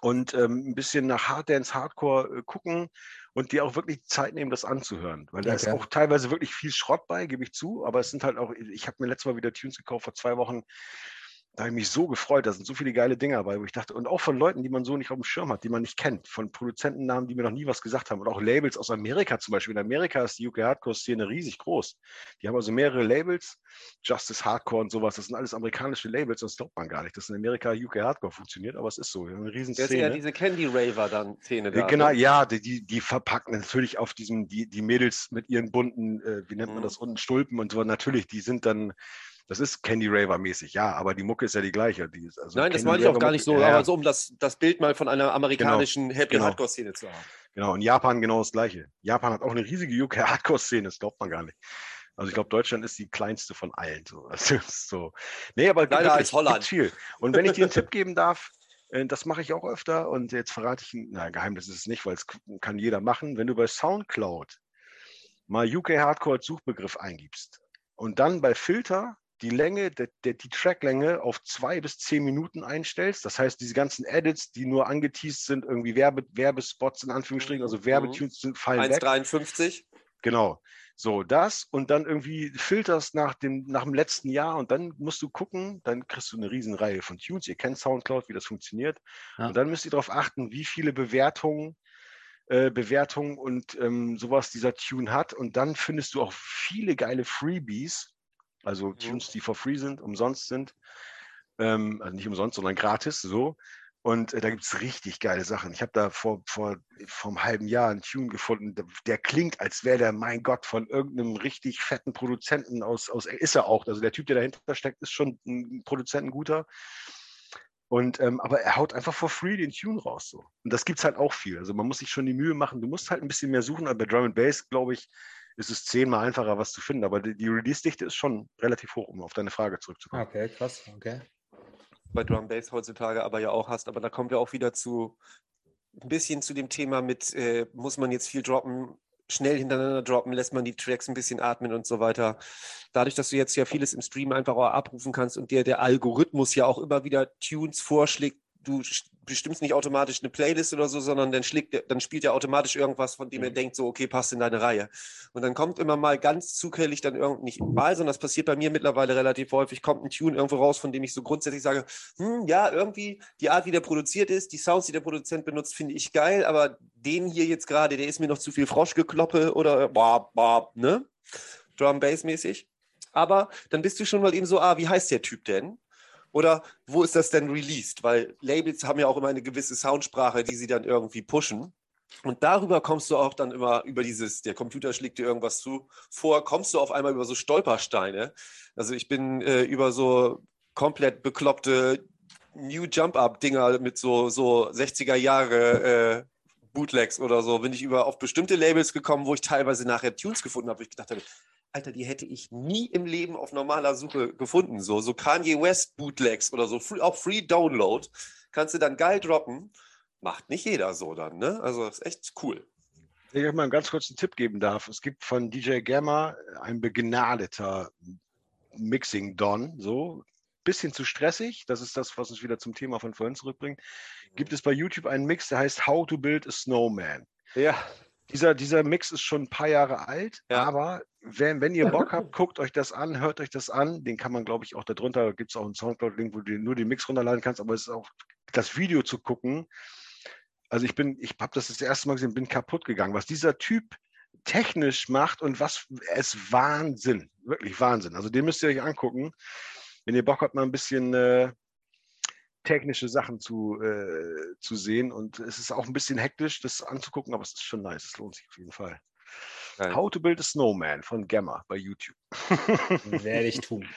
und ähm, ein bisschen nach Harddance, Hardcore äh, gucken und dir auch wirklich Zeit nehmen, das anzuhören. Weil da ist Okay. auch teilweise wirklich viel Schrott bei, gebe ich zu, aber es sind halt auch, ich habe mir letztes Mal wieder Tunes gekauft vor zwei Wochen. Da habe ich mich so gefreut, da sind so viele geile Dinger dabei, wo ich dachte, und auch von Leuten, die man so nicht auf dem Schirm hat, die man nicht kennt, von Produzentennamen, die mir noch nie was gesagt haben, und auch Labels aus Amerika zum Beispiel. In Amerika ist die UK Hardcore-Szene riesig groß. Die haben also mehrere Labels, Justice Hardcore und sowas, das sind alles amerikanische Labels, das glaubt man gar nicht, dass in Amerika UK Hardcore funktioniert, aber es ist so, wir haben eine riesen Der ist eher Szene. diese Candy Raver dann Szene da. Ja, Genau, ne? ja, die, die, die verpacken natürlich auf diesem, die, die Mädels mit ihren bunten, äh, wie nennt man Mhm. das, unten Stulpen und so, natürlich, die sind dann, das ist Candy Raver mäßig, ja, aber die Mucke ist ja die gleiche. Die ist, also Nein, das Candy meine ich auch gar nicht so, ja, aber so um das, das Bild mal von einer amerikanischen Happy genau. Hardcore Szene zu haben. Genau, in Japan genau das gleiche. Japan hat auch eine riesige UK Hardcore-Szene, das glaubt man gar nicht. Also ich glaube, Deutschland ist die kleinste von allen. So. [laughs] Also, so. Nee, aber Kleiner wirklich, als Holland. viel. Und wenn ich dir einen Tipp geben darf, äh, das mache ich auch öfter und jetzt verrate ich, ein- na, Geheimnis ist es nicht, weil es kann jeder machen. Wenn du bei Soundcloud mal UK Hardcore als Suchbegriff eingibst und dann bei Filter die Länge, der, der, die Tracklänge auf zwei bis zehn Minuten einstellst. Das heißt, diese ganzen Edits, die nur angeteased sind, irgendwie Werbe, Werbespots in Anführungsstrichen, also Mhm. Werbetunes sind, fallen weg. 1,53. Genau. So, das und dann irgendwie filterst nach dem, nach dem letzten Jahr und dann musst du gucken, dann kriegst du eine Riesenreihe von Tunes. Ihr kennt Soundcloud, wie das funktioniert. Ja. Und dann müsst ihr darauf achten, wie viele Bewertungen, äh, Bewertungen und ähm, sowas dieser Tune hat. Und dann findest du auch viele geile Freebies, also Mhm. Tunes, die for free sind, umsonst sind. Ähm, also nicht umsonst, sondern gratis, so. Und äh, da gibt es richtig geile Sachen. Ich habe da vor, vor, vor einem halben Jahr einen Tune gefunden, der, der klingt, als wäre der, mein Gott, von irgendeinem richtig fetten Produzenten aus, aus, ist er auch. Also der Typ, der dahinter steckt, ist schon ein Produzent, ein guter. Und, ähm, aber er haut einfach for free den Tune raus. So. Und das gibt es halt auch viel. Also man muss sich schon die Mühe machen. Du musst halt ein bisschen mehr suchen. Aber bei Drum and Bass, glaube ich, ist es zehnmal einfacher, was zu finden. Aber die, die Release-Dichte ist schon relativ hoch, um auf deine Frage zurückzukommen. Okay, krass, okay. bei Drum Bass heutzutage aber ja auch hast. Aber da kommen wir auch wieder zu ein bisschen zu dem Thema mit, äh, muss man jetzt viel droppen, schnell hintereinander droppen, lässt man die Tracks ein bisschen atmen und so weiter. Dadurch, dass du jetzt ja vieles im Stream einfach auch abrufen kannst und dir der Algorithmus ja auch immer wieder Tunes vorschlägt, du bestimmst nicht automatisch eine Playlist oder so, sondern dann, schlägt, dann spielt er automatisch irgendwas, von dem er Mhm. denkt, so, okay, passt in deine Reihe. Und dann kommt immer mal ganz zufällig dann irgend nicht mal, sondern das passiert bei mir mittlerweile relativ häufig, kommt ein Tune irgendwo raus, von dem ich so grundsätzlich sage, hm, ja, irgendwie die Art, wie der produziert ist, die Sounds, die der Produzent benutzt, finde ich geil, aber den hier jetzt gerade, der ist mir noch zu viel Froschgekloppe oder bab, bab, ne? Drum Bass mäßig. Aber dann bist du schon mal eben so, ah, wie heißt der Typ denn? Oder wo ist das denn released? Weil Labels haben ja auch immer eine gewisse Soundsprache, die sie dann irgendwie pushen. Und darüber kommst du auch dann immer über dieses, der Computer schlägt dir irgendwas zu, vor, kommst du auf einmal über so Stolpersteine. Also ich bin äh, über so komplett bekloppte New Jump-Up-Dinger mit so, so 60er Jahre äh, Bootlegs oder so, bin ich über auf bestimmte Labels gekommen, wo ich teilweise nachher Tunes gefunden habe, wo ich gedacht habe, Alter, die hätte ich nie im Leben auf normaler Suche gefunden. So, so Kanye West Bootlegs oder so, free, auch Free Download, kannst du dann geil droppen. Macht nicht jeder so dann, ne? Also ist echt cool. Wenn ich euch mal einen ganz kurzen Tipp geben darf. Es gibt von DJ Gamma ein begnadeter Mixing-Don, so. Bisschen zu stressig, das ist das, was uns wieder zum Thema von vorhin zurückbringt. Gibt es bei YouTube einen Mix, der heißt How to Build a Snowman. Ja. Dieser, dieser Mix ist schon ein paar Jahre alt, Ja. aber wenn, wenn ihr Bock [laughs] habt, guckt euch das an, hört euch das an. Den kann man, glaube ich, auch darunter, gibt es auch einen Soundcloud-Link, wo du nur den Mix runterladen kannst, aber es ist auch das Video zu gucken. Also ich bin, ich habe das das erste Mal gesehen, bin kaputt gegangen, was dieser Typ technisch macht und was es ist Wahnsinn, wirklich Wahnsinn. Also den müsst ihr euch angucken, wenn ihr Bock habt, mal ein bisschen äh, technische Sachen zu, äh, zu sehen. Und es ist auch ein bisschen hektisch, das anzugucken, aber es ist schon nice. Es lohnt sich auf jeden Fall. Geil. How to Build a Snowman von Gamma bei YouTube. [laughs] Werde ich tun.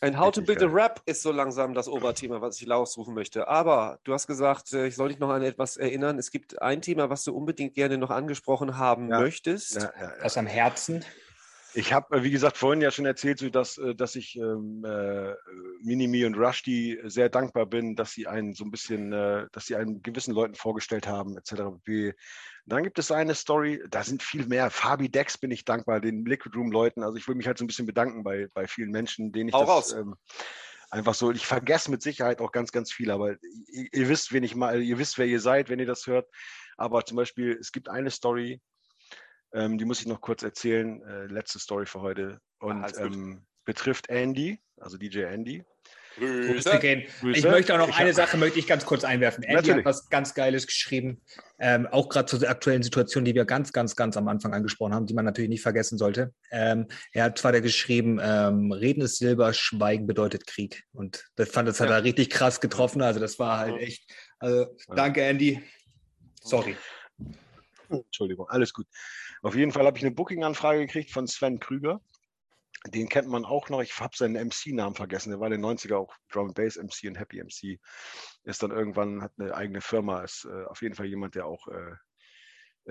Ein How to Build a. Rap ist so langsam das Oberthema, was ich ausrufen möchte. Aber du hast gesagt, äh, ich soll dich noch an etwas erinnern. Es gibt ein Thema, was du unbedingt gerne noch angesprochen haben Ja. möchtest. Ja, ja, ja. Was am Herzen. Ich habe, wie gesagt, vorhin ja schon erzählt, so dass, äh, dass ich ähm, äh, Minimi und Rushdie sehr dankbar bin, dass sie einen so ein bisschen, äh, dass sie einen gewissen Leuten vorgestellt haben, etc. Dann gibt es eine Story, da sind viel mehr. Fabi Dex bin ich dankbar, den Liquid Room Leuten. Also ich will mich halt so ein bisschen bedanken bei, bei vielen Menschen, denen ich Hau das. Ähm, Einfach so, ich vergesse mit Sicherheit auch ganz, ganz viel, aber ihr, ihr, wisst, wen ich mal, ihr wisst, wer ihr seid, wenn ihr das hört. Aber zum Beispiel, es gibt eine Story, ähm, die muss ich noch kurz erzählen, äh, letzte Story für heute und ah, ähm, betrifft Andy, also DJ Andy. Grüße. Grüße. Ich möchte auch noch ich eine Sache möchte ich ganz kurz einwerfen. Andy Natürlich. hat was ganz Geiles geschrieben, ähm, auch gerade zur aktuellen Situation, die wir ganz, ganz, ganz am Anfang angesprochen haben, die man natürlich nicht vergessen sollte. Ähm, er hat zwar geschrieben, ähm, Reden ist Silber, Schweigen bedeutet Krieg. Und das fand das ja. hat er richtig krass getroffen. Also das war halt echt. Also danke, Andy. Sorry. Entschuldigung, alles gut. Auf jeden Fall habe ich eine Booking-Anfrage gekriegt von Sven Krüger den kennt man auch noch. Ich habe seinen MC-Namen vergessen. Der war in den 90er auch Drum Bass MC und Happy MC. Ist dann irgendwann, hat eine eigene Firma. Ist äh, auf jeden Fall jemand, der auch äh,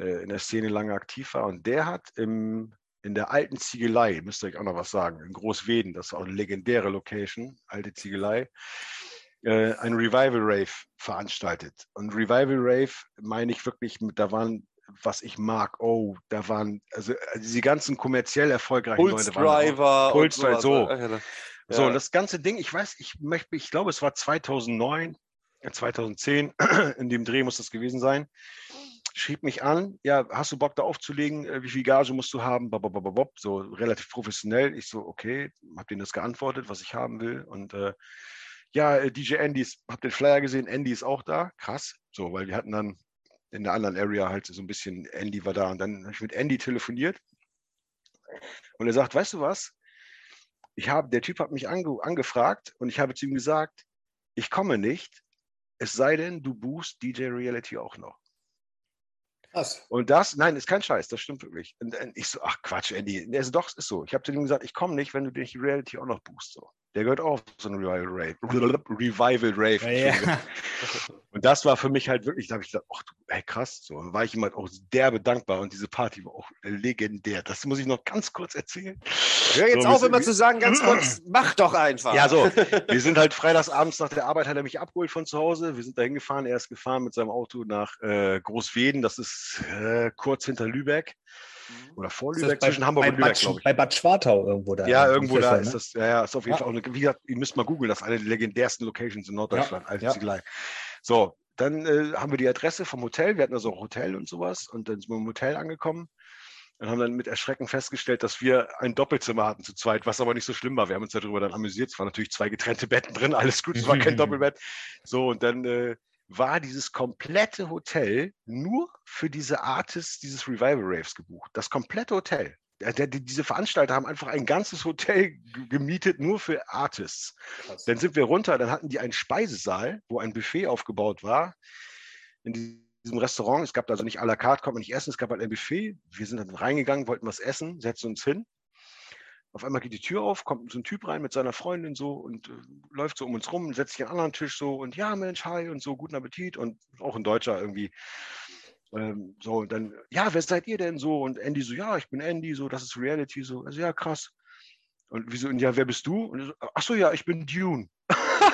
äh, in der Szene lange aktiv war. Und der hat im, in der alten Ziegelei, müsst ihr euch auch noch was sagen, in Großweden, das ist auch eine legendäre Location, alte Ziegelei, äh, ein Revival Rave veranstaltet. Und Revival Rave meine ich wirklich, da waren was ich mag. Oh, da waren, also äh, diese ganzen kommerziell erfolgreichen Pulse Leute waren. Driver Pulse Driver, so. Ja. So, und das ganze Ding, ich weiß, ich möchte, ich glaube, es war 2009, 2010, äh, [clears throat] in dem Dreh muss das gewesen sein, schrieb mich an, ja, hast du Bock da aufzulegen, äh, wie viel Gage musst du haben, so relativ professionell. Ich so, okay, hab denen das geantwortet, was ich haben will und äh, ja, DJ Andy, hab den Flyer gesehen, Andy ist auch da, krass, so, weil wir hatten dann in der anderen Area halt so ein bisschen, Andy war da und dann habe ich mit Andy telefoniert und er sagt, weißt du was? Ich habe, der Typ hat mich ange, angefragt und ich habe zu ihm gesagt, ich komme nicht, es sei denn, du buchst DJ Reality auch noch. Krass. Und das, nein, ist kein Scheiß, das stimmt wirklich. Und, und ich so, ach Quatsch, Andy. Also doch, es ist so. Ich habe zu ihm gesagt, ich komme nicht, wenn du dich Reality auch noch buchst. So. Der gehört auch so ein Revival Rave. Revival Rave. Ja. [laughs] Und das war für mich halt wirklich, da habe ich gesagt, ach du, ey, krass. So, war ich ihm halt auch derbe dankbar und diese Party war auch legendär. Das muss ich noch ganz kurz erzählen. Hör jetzt so, auf, immer zu sagen, ganz kurz, [clears throat] mach doch einfach. Ja, so. [laughs] Wir sind halt freitagsabends nach der Arbeit, hat er mich abgeholt von zu Hause. Wir sind da hingefahren. Er ist gefahren mit seinem Auto nach äh, Großweden. Das ist äh, kurz hinter Lübeck. Mhm. Oder vor Lübeck, zwischen Hamburg und Lübeck, glaube ich. Bei Bad Schwartau irgendwo da. Ja, irgendwo da ist ne? das. Ja, ja, ist auf jeden ja. Fall auch eine, wie gesagt, ihr müsst mal googeln, das ist eine der legendärsten Locations in Norddeutschland, ja. ja. So, dann äh, haben wir die Adresse vom Hotel. Wir hatten also auch Hotel und sowas. Und dann sind wir im Hotel angekommen und haben dann mit Erschrecken festgestellt, dass wir ein Doppelzimmer hatten zu zweit, was aber nicht so schlimm war. Wir haben uns darüber dann amüsiert. Es waren natürlich zwei getrennte Betten drin, alles gut, es war kein [laughs] Doppelbett. So, und dann äh, war dieses komplette Hotel nur für diese Artists dieses Revival Raves gebucht. Das komplette Hotel. Diese Veranstalter haben einfach ein ganzes Hotel gemietet, nur für Artists. Krass. Dann sind wir runter, dann hatten die einen Speisesaal, wo ein Buffet aufgebaut war. In diesem Restaurant, es gab also nicht à la carte, konnte man nicht essen, es gab halt ein Buffet. Wir sind dann reingegangen, wollten was essen, setzen uns hin. Auf einmal geht die Tür auf, kommt so ein Typ rein mit seiner Freundin so und äh, läuft so um uns rum, setzt sich an einen anderen Tisch so und ja, Mensch, hi und so, guten Appetit und auch ein Deutscher irgendwie. Ähm, so, und dann, ja, wer seid ihr denn so? Und Andy so, ja, ich bin Andy, so, das ist Reality, so, also ja, krass. Und wieso, und ja, wer bist du? Und so, ach so, ja, ich bin Dune.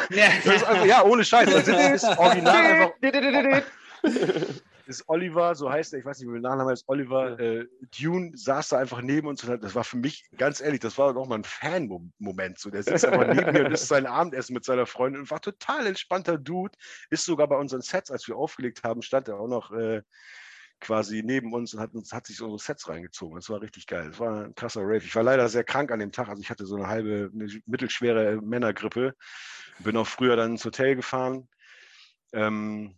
Ja, [laughs] einfach, ja ohne Scheiß. Das ist original [laughs] einfach. [laughs] ist Oliver, so heißt er, ich weiß nicht, wie der Nachname ist, Oliver äh, Dune saß da einfach neben uns und hat, das war für mich, ganz ehrlich, das war doch mal ein Fan-Moment. So, der sitzt einfach neben mir und isst sein Abendessen mit seiner Freundin und war total entspannter Dude. Ist sogar bei unseren Sets, als wir aufgelegt haben, stand er auch noch äh, quasi neben uns und hat, uns, hat sich unsere Sets reingezogen. Das war richtig geil. Das war ein krasser Rave. Ich war leider sehr krank an dem Tag. Also ich hatte so eine halbe, eine mittelschwere Männergrippe. Bin auch früher dann ins Hotel gefahren. Ähm,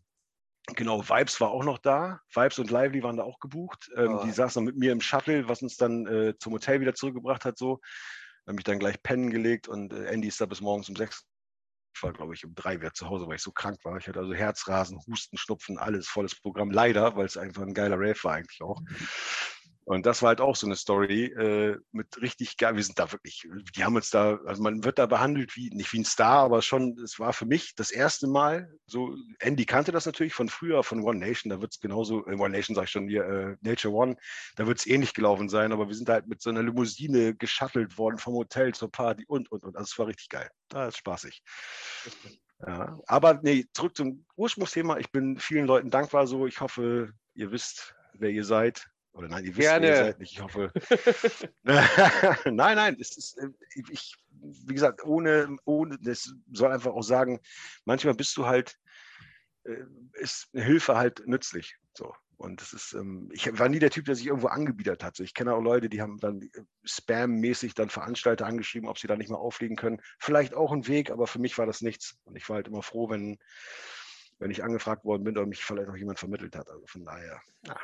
Genau, Vibes war auch noch da. Vibes und Lively waren da auch gebucht. Ähm, oh. Die saßen mit mir im Shuttle, was uns dann äh, zum Hotel wieder zurückgebracht hat. So, habe mich dann gleich pennen gelegt und äh, Andy ist da bis morgens um sechs. Ich war, glaube ich, um drei wieder zu Hause, weil ich so krank war. Ich hatte also Herzrasen, Husten, Schnupfen, alles volles Programm. Leider, weil es einfach ein geiler Rave war eigentlich auch. Mhm. Und das war halt auch so eine Story äh, mit richtig geil. Wir sind da wirklich, die haben uns da, also man wird da behandelt wie, nicht wie ein Star, aber schon, es war für mich das erste Mal, so, Andy kannte das natürlich von früher, von One Nation, da wird es genauso, äh, One Nation sag ich schon hier, äh, Nature One, da wird es ähnlich gelaufen sein, aber wir sind halt mit so einer Limousine geschattelt worden vom Hotel zur Party und, und, und. Also es war richtig geil. Da ist spaßig. Ja, aber nee, zurück zum Ursprungsthema. Ich bin vielen Leuten dankbar so. Ich hoffe, ihr wisst, wer ihr seid Oder nein, ihr wisst, Gerne. ihr seid nicht. Ich hoffe. [laughs] [laughs] nein, nein, es ist, äh, ich, wie gesagt, ohne, ohne, das soll einfach auch sagen, manchmal bist du halt, äh, ist Hilfe halt nützlich. So. Und das ist, ähm, ich war nie der Typ, der sich irgendwo angebiedert hat. Ich kenne auch Leute, die haben dann äh, Spam-mäßig dann Veranstalter angeschrieben, ob sie da nicht mal auflegen können. Vielleicht auch ein Weg, aber für mich war das nichts. Und ich war halt immer froh, wenn, wenn ich angefragt worden bin oder mich vielleicht auch jemand vermittelt hat. Also von daher, ja.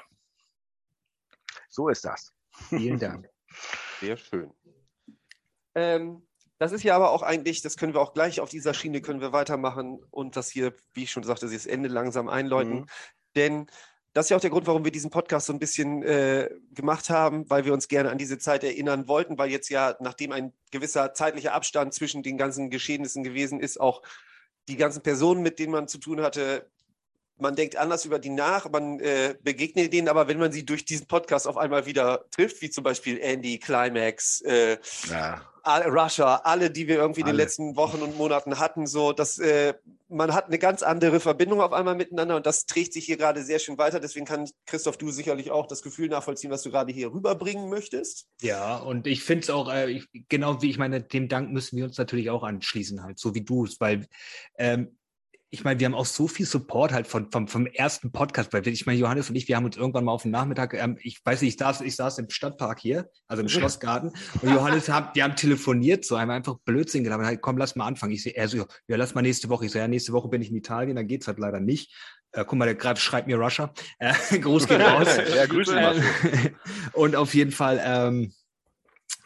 So ist das. Vielen Dank. [laughs] Sehr schön. Ähm, das ist ja aber auch eigentlich, das können wir auch gleich auf dieser Schiene können wir weitermachen und das hier, wie ich schon sagte, das Ende langsam einläuten. Mhm. Denn das ist ja auch der Grund, warum wir diesen Podcast so ein bisschen äh, gemacht haben, weil wir uns gerne an diese Zeit erinnern wollten, weil jetzt ja, nachdem ein gewisser zeitlicher Abstand zwischen den ganzen Geschehnissen gewesen ist, auch die ganzen Personen, mit denen man zu tun hatte, man denkt anders über die nach, man äh, begegnet denen, aber wenn man sie durch diesen Podcast auf einmal wieder trifft, wie zum Beispiel Andy, Climax, äh, ja. Russia, alle, die wir irgendwie alle. in den letzten Wochen und Monaten hatten, so, dass äh, man hat eine ganz andere Verbindung auf einmal miteinander und das trägt sich hier gerade sehr schön weiter. Deswegen kann Christoph, du sicherlich auch das Gefühl nachvollziehen, was du gerade hier rüberbringen möchtest. Ja, und ich finde es auch, äh, ich, genau wie ich meine, dem Dank müssen wir uns natürlich auch anschließen, halt, so wie du es, weil ähm, ich meine, wir haben auch so viel Support halt von, vom, vom ersten Podcast, weil ich meine, Johannes und ich, wir haben uns irgendwann mal auf den Nachmittag, ähm, ich weiß nicht, ich saß, ich saß im Stadtpark hier, also im Schlossgarten, und Johannes hat, wir haben telefoniert, so haben einfach Blödsinn gelabert, halt, komm, lass mal anfangen. Ich sehe, er so, ja, lass mal nächste Woche. Ich so, ja, nächste Woche bin ich in Italien, dann geht's halt leider nicht. Äh, guck mal, der gerade schreibt mir Russia. Äh, [laughs] Gruß geht raus. [laughs] ja, Grüße. Ähm, [laughs] und auf jeden Fall, ähm,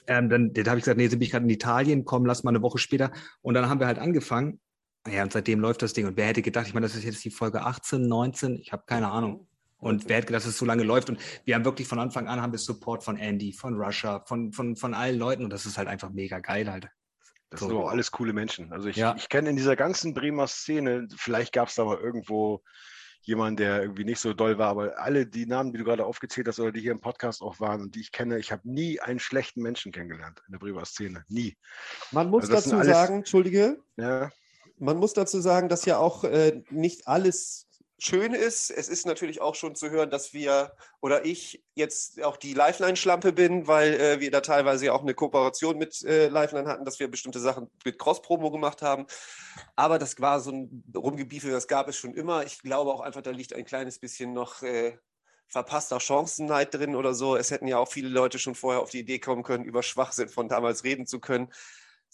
ähm, dann, dann habe ich gesagt, nee, sind ich gerade in Italien, komm, lass mal eine Woche später. Und dann haben wir halt angefangen ja, und seitdem läuft das Ding. Und wer hätte gedacht, ich meine, das ist jetzt die Folge 18, 19, ich habe keine Ahnung. Und wer hätte gedacht, dass es so lange läuft? Und wir haben wirklich von Anfang an haben wir Support von Andy, von Russia, von, von, von allen Leuten. Und das ist halt einfach mega geil halt. Das so. sind auch alles coole Menschen. Also ich, ja. ich kenne in dieser ganzen Bremer Szene, vielleicht gab es da mal irgendwo jemanden, der irgendwie nicht so doll war, aber alle die Namen, die du gerade aufgezählt hast oder die hier im Podcast auch waren und die ich kenne, ich habe nie einen schlechten Menschen kennengelernt in der Bremer Szene. Nie. Man muss also dazu alles, sagen, Entschuldige, ja man muss dazu sagen, dass ja auch äh, nicht alles schön ist. Es ist natürlich auch schon zu hören, dass wir oder ich jetzt auch die Lifeline-Schlampe bin, weil äh, wir da teilweise ja auch eine Kooperation mit äh, Lifeline hatten, dass wir bestimmte Sachen mit Cross-Promo gemacht haben. Aber das war so ein Rumgebiefe, das gab es schon immer. Ich glaube auch einfach, da liegt ein kleines bisschen noch äh, verpasster Chancenneid drin oder so. Es hätten ja auch viele Leute schon vorher auf die Idee kommen können, über Schwachsinn von damals reden zu können.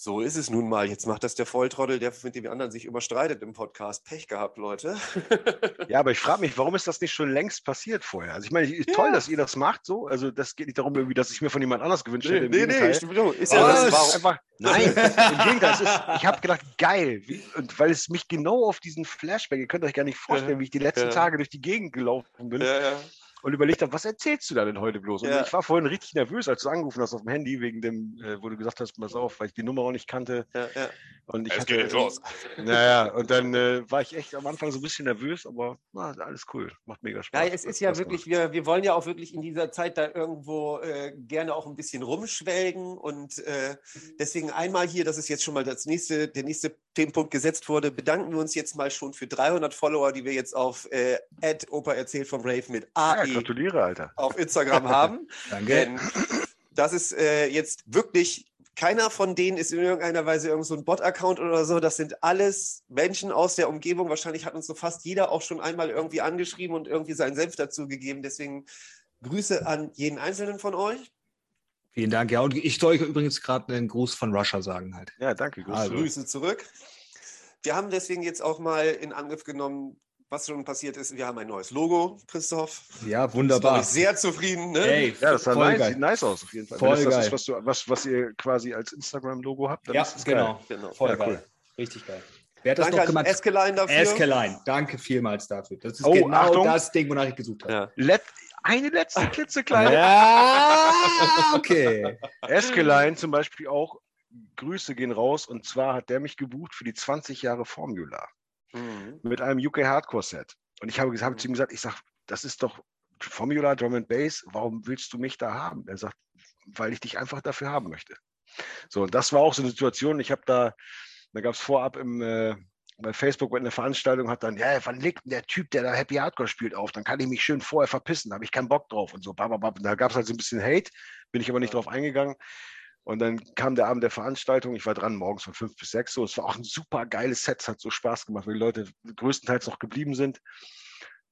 So ist es nun mal. Jetzt macht das der Volltrottel, der mit dem anderen sich überstreitet im Podcast. Pech gehabt, Leute. [laughs] ja, aber ich frage mich, warum ist das nicht schon längst passiert vorher? Also ich meine, ja. toll, dass ihr das macht so. Also das geht nicht darum, irgendwie, dass ich mir von jemand anders gewünscht hätte. Nee, nee, nee, ist ja das, das einfach. Nein, im Gegenteil. Ist, ich habe gedacht, geil. Wie, und weil es mich genau auf diesen Flashback, ihr könnt euch gar nicht vorstellen, wie ich die letzten ja. Tage durch die Gegend gelaufen bin. Ja, ja und überlegt habe, was erzählst du da denn heute bloß? Und ja. ich war vorhin richtig nervös, als du angerufen hast auf dem Handy, wegen dem, äh, wo du gesagt hast, pass auf, weil ich die Nummer auch nicht kannte. Ja, ja. Und ich es hatte, geht los. Naja, und dann äh, war ich echt am Anfang so ein bisschen nervös, aber na, alles cool, macht mega Spaß. Ja, es ist ja wirklich, wir, wir wollen ja auch wirklich in dieser Zeit da irgendwo äh, gerne auch ein bisschen rumschwelgen und äh, deswegen einmal hier, das ist jetzt schon mal das nächste, der nächste Themenpunkt gesetzt wurde, bedanken wir uns jetzt mal schon für 300 Follower, die wir jetzt auf äh, Opa erzählt vom Rave mit gratuliere, Alter. auf Instagram haben. [laughs] Danke. Denn das ist äh, jetzt wirklich, keiner von denen ist in irgendeiner Weise irgend so ein Bot-Account oder so. Das sind alles Menschen aus der Umgebung. Wahrscheinlich hat uns so fast jeder auch schon einmal irgendwie angeschrieben und irgendwie seinen Senf dazu gegeben. Deswegen Grüße an jeden Einzelnen von euch. Vielen Dank. Ja, und ich soll euch übrigens gerade einen Gruß von Russia sagen halt. Ja, danke. Grüße, also. Grüße zurück. Wir haben deswegen jetzt auch mal in Angriff genommen, was schon passiert ist, wir haben ein neues Logo, Christoph. Ja, wunderbar. Ich sehr zufrieden. Ne? Hey, ja, das nice, sieht nice aus auf jeden Fall. Voll Wenn das geil. ist, was, du, was, was ihr quasi als Instagram-Logo habt, dann ja, ist es genau. geil. Genau. Voll ja, geil. Cool. Richtig geil. Wer hat das noch gemacht? Eskeline dafür. Eskeline, danke vielmals dafür. Das ist oh, genau Achtung. das Ding, wonach ich gesucht habe. Ja. Let eine letzte klitzekleine. Ja, [laughs] okay. Eskeline zum Beispiel auch, Grüße gehen raus. Und zwar hat der mich gebucht für die 20 Jahre Formula mhm. mit einem UK Hardcore Set. Und ich habe, habe zu ihm gesagt, ich sage, das ist doch Formula Drum and Bass, warum willst du mich da haben? Er sagt, weil ich dich einfach dafür haben möchte. So, und das war auch so eine Situation, ich habe da, da gab es vorab im, äh, bei Facebook mit einer Veranstaltung hat dann, ja, wann legt denn der Typ, der da Happy Hardcore spielt, auf? Dann kann ich mich schön vorher verpissen, da habe ich keinen Bock drauf und so. Da gab es halt so ein bisschen Hate, bin ich aber nicht drauf eingegangen. Und dann kam der Abend der Veranstaltung. Ich war dran morgens von fünf bis sechs. So, es war auch ein super geiles Set. Es hat so Spaß gemacht, weil die Leute größtenteils noch geblieben sind.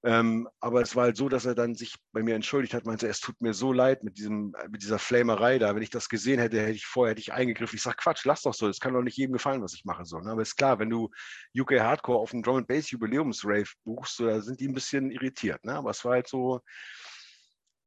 Ähm, aber es war halt so, dass er dann sich bei mir entschuldigt hat, meinte, es tut mir so leid mit, diesem, mit dieser Flamerei da. Wenn ich das gesehen hätte, hätte ich vorher hätte ich eingegriffen. Ich sage, Quatsch, lass doch so, das kann doch nicht jedem gefallen, was ich mache. So, ne? Aber ist klar, wenn du UK Hardcore auf dem Drum and Bass Jubiläumsrave buchst, so, da sind die ein bisschen irritiert. Ne? Aber es war halt so,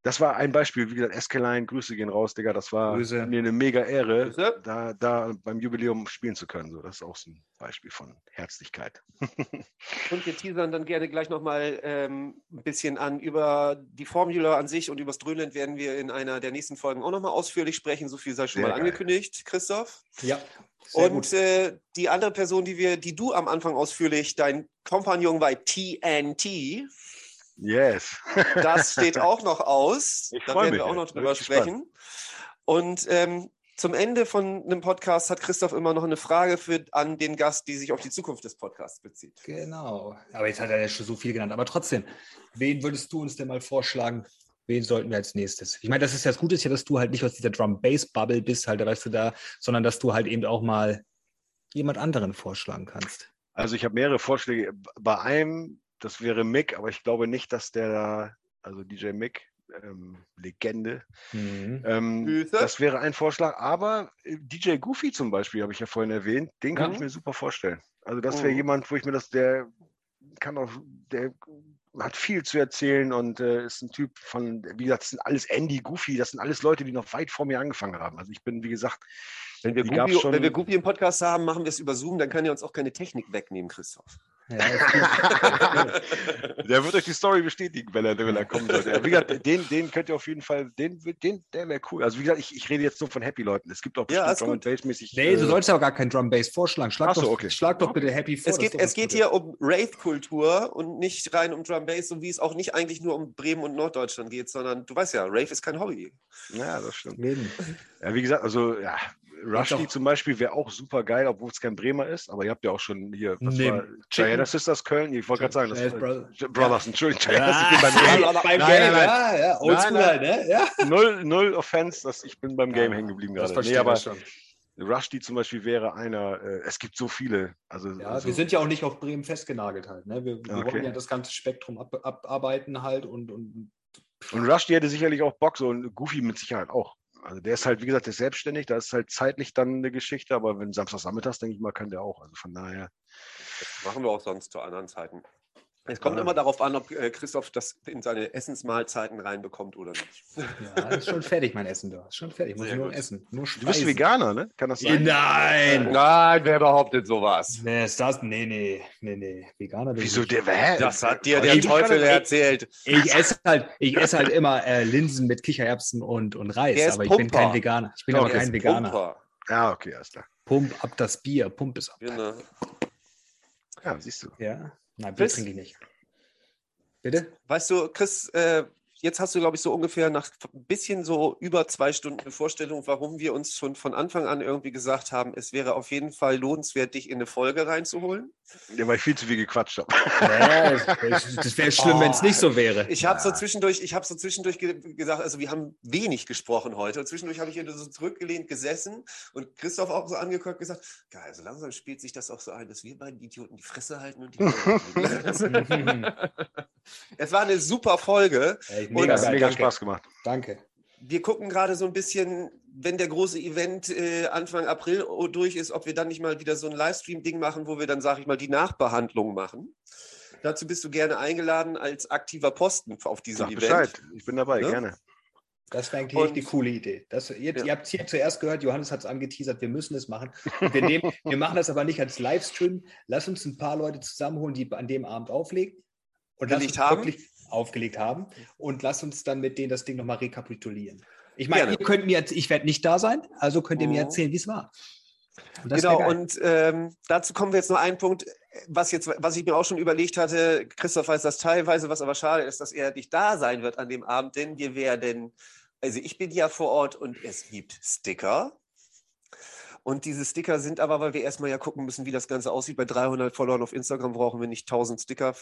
das war ein Beispiel, wie gesagt, Eskeline, Grüße gehen raus, Digga. Das war Grüße. mir eine mega Ehre, da, da beim Jubiläum spielen zu können. So, das ist auch so ein Beispiel von Herzlichkeit. [laughs] und wir teasern dann gerne gleich nochmal ähm, ein bisschen an. Über die Formula an sich und über das Dröhnland werden wir in einer der nächsten Folgen auch nochmal ausführlich sprechen. So viel sei schon Sehr mal geil. angekündigt, Christoph. Ja. und äh, die andere Person, die wir, die du am Anfang ausführlich, dein Kompagnon war TNT. Yes. [laughs] das steht auch noch aus. Ich da werden mich, wir auch noch drüber sprechen. Und ähm, zum Ende von einem Podcast hat Christoph immer noch eine Frage für, an den Gast, die sich auf die Zukunft des Podcasts bezieht. Genau. Aber jetzt hat er ja schon so viel genannt. Aber trotzdem, wen würdest du uns denn mal vorschlagen? Wen sollten wir als nächstes? Ich meine, das ist ja das Gute, ist ja, dass du halt nicht aus dieser Drum-Bass-Bubble bist, halt, da weißt du da, sondern dass du halt eben auch mal jemand anderen vorschlagen kannst. Also ich habe mehrere Vorschläge. Bei einem das wäre Mick, aber ich glaube nicht, dass der da, also DJ Mick, ähm, Legende. Mhm. Ähm, das wäre ein Vorschlag. Aber äh, DJ Goofy zum Beispiel, habe ich ja vorhin erwähnt, den kann mhm. ich mir super vorstellen. Also das wäre mhm. jemand, wo ich mir das, der kann auch, der hat viel zu erzählen und äh, ist ein Typ von, wie gesagt, das sind alles Andy, Goofy, das sind alles Leute, die noch weit vor mir angefangen haben. Also ich bin, wie gesagt, wenn wir, Gubi, schon... wenn wir Gubi im Podcast haben, machen wir es über Zoom, dann kann er uns auch keine Technik wegnehmen, Christoph. Ja, [laughs] der wird euch die Story bestätigen, wenn er, wenn er kommen sollte. Wie gesagt, den, den könnt ihr auf jeden Fall, den, den, der wäre cool. Also wie gesagt, ich, ich rede jetzt nur von Happy-Leuten. Es gibt auch ja, Drum Bass mäßig. Nee, du äh, sollst ja auch gar kein Drum Bass vorschlagen. Schlag, so, doch, okay. schlag doch bitte Happy vor. Es geht, es geht hier um Rave-Kultur und nicht rein um Drum Bass, so wie es auch nicht eigentlich nur um Bremen und Norddeutschland geht, sondern du weißt ja, Rave ist kein Hobby. Ja, das stimmt. Ja, wie gesagt, also ja, Rushdie zum Beispiel wäre auch super geil, obwohl es kein Bremer ist, aber ihr habt ja auch schon hier, was nee, war Diana Sisters Köln? Ich wollte gerade sagen, das Jazz Brothers, Brothers Entschuldigung, ja, ich bin beim Game. beim Game, ja, ja, oldschool ne? Ja. Null, null Offense, dass ich bin beim Game hängen geblieben gerade. Nee, aber schon. Rushdie zum Beispiel wäre einer, äh, es gibt so viele. Also, ja, also, wir sind ja auch nicht auf Bremen festgenagelt halt. Ne? Wir, wir okay. wollen ja das ganze Spektrum ab, abarbeiten halt und, und und Rushdie hätte sicherlich auch Bock, so ein Goofy mit Sicherheit auch. Also der ist halt, wie gesagt, der ist selbstständig, da ist halt zeitlich dann eine Geschichte, aber wenn Samstag Samstagnachmittags, denke ich mal, kann der auch. Also von daher. Das machen wir auch sonst zu anderen Zeiten. Es kommt ja. immer darauf an, ob äh, Christoph das in seine Essensmahlzeiten reinbekommt oder nicht. Ja, ist schon fertig, mein Essen da. Ist schon fertig. Muss Sehr nur gut. essen. Nur du bist Veganer, ne? Kann das sein? Nein! Nein, wer behauptet sowas? Nee, ist das? Nee, nee, nee, nee. Veganer. Wieso der? Hä? Das hat dir der Teufel erzählt. Ich, ich, esse halt, ich esse halt immer äh, Linsen mit Kichererbsen und, und Reis, aber ich bin kein Veganer. Ich bin auch kein Veganer. Pumper. Ja, okay, alles klar. Pump ab das Bier, pump es ab. Genau. Ja, siehst du. Ja. Nein, Bier trinke ich nicht. Bitte? Weißt du, Chris, äh, jetzt hast du, glaube ich, so ungefähr nach ein bisschen so über zwei Stunden eine Vorstellung, warum wir uns schon von Anfang an irgendwie gesagt haben, es wäre auf jeden Fall lohnenswert, dich in eine Folge reinzuholen. Ja, weil ich viel zu viel gequatscht habe. Ja, das wäre schlimm, oh, wenn es nicht so wäre. Ich habe so zwischendurch, ich habe so zwischendurch gesagt, also wir haben wenig gesprochen heute. Und zwischendurch habe ich hier so zurückgelehnt gesessen und Christoph auch so angeguckt gesagt, geil, so langsam spielt sich das auch so ein, dass wir beiden Idioten die Fresse halten und die [laughs] [laughs] Es war eine super Folge. Ey, mega, und, mega Spaß gemacht. Danke. Wir gucken gerade so ein bisschen, wenn der große Event äh, Anfang April durch ist, ob wir dann nicht mal wieder so ein Livestream-Ding machen, wo wir dann, sage ich mal, die Nachbehandlung machen. Dazu bist du gerne eingeladen als aktiver Posten auf diesem Sag Event. Bescheid, ich bin dabei, ne? gerne. Das wäre eigentlich und, die coole Idee. Das, jetzt, ja. Ihr habt es hier zuerst gehört, Johannes hat es angeteasert, wir müssen es machen. Wir, nehmen, wir machen das aber nicht als Livestream. Lass uns ein paar Leute zusammenholen, die an dem Abend auflegen. Und uns haben. aufgelegt haben. Und lass uns dann mit denen das Ding nochmal rekapitulieren. Ich meine, ihr könnt mir, ich werde nicht da sein, also könnt ihr mir mhm. erzählen, wie es war. Und genau, und ähm, dazu kommen wir jetzt noch einen Punkt, was, jetzt, was ich mir auch schon überlegt hatte. Christoph weiß das teilweise, was aber schade ist, dass er nicht da sein wird an dem Abend, denn wir werden, also ich bin ja vor Ort und es gibt Sticker. Und diese Sticker sind aber, weil wir erstmal ja gucken müssen, wie das Ganze aussieht. Bei 300 Followern auf Instagram brauchen wir nicht 1000 Sticker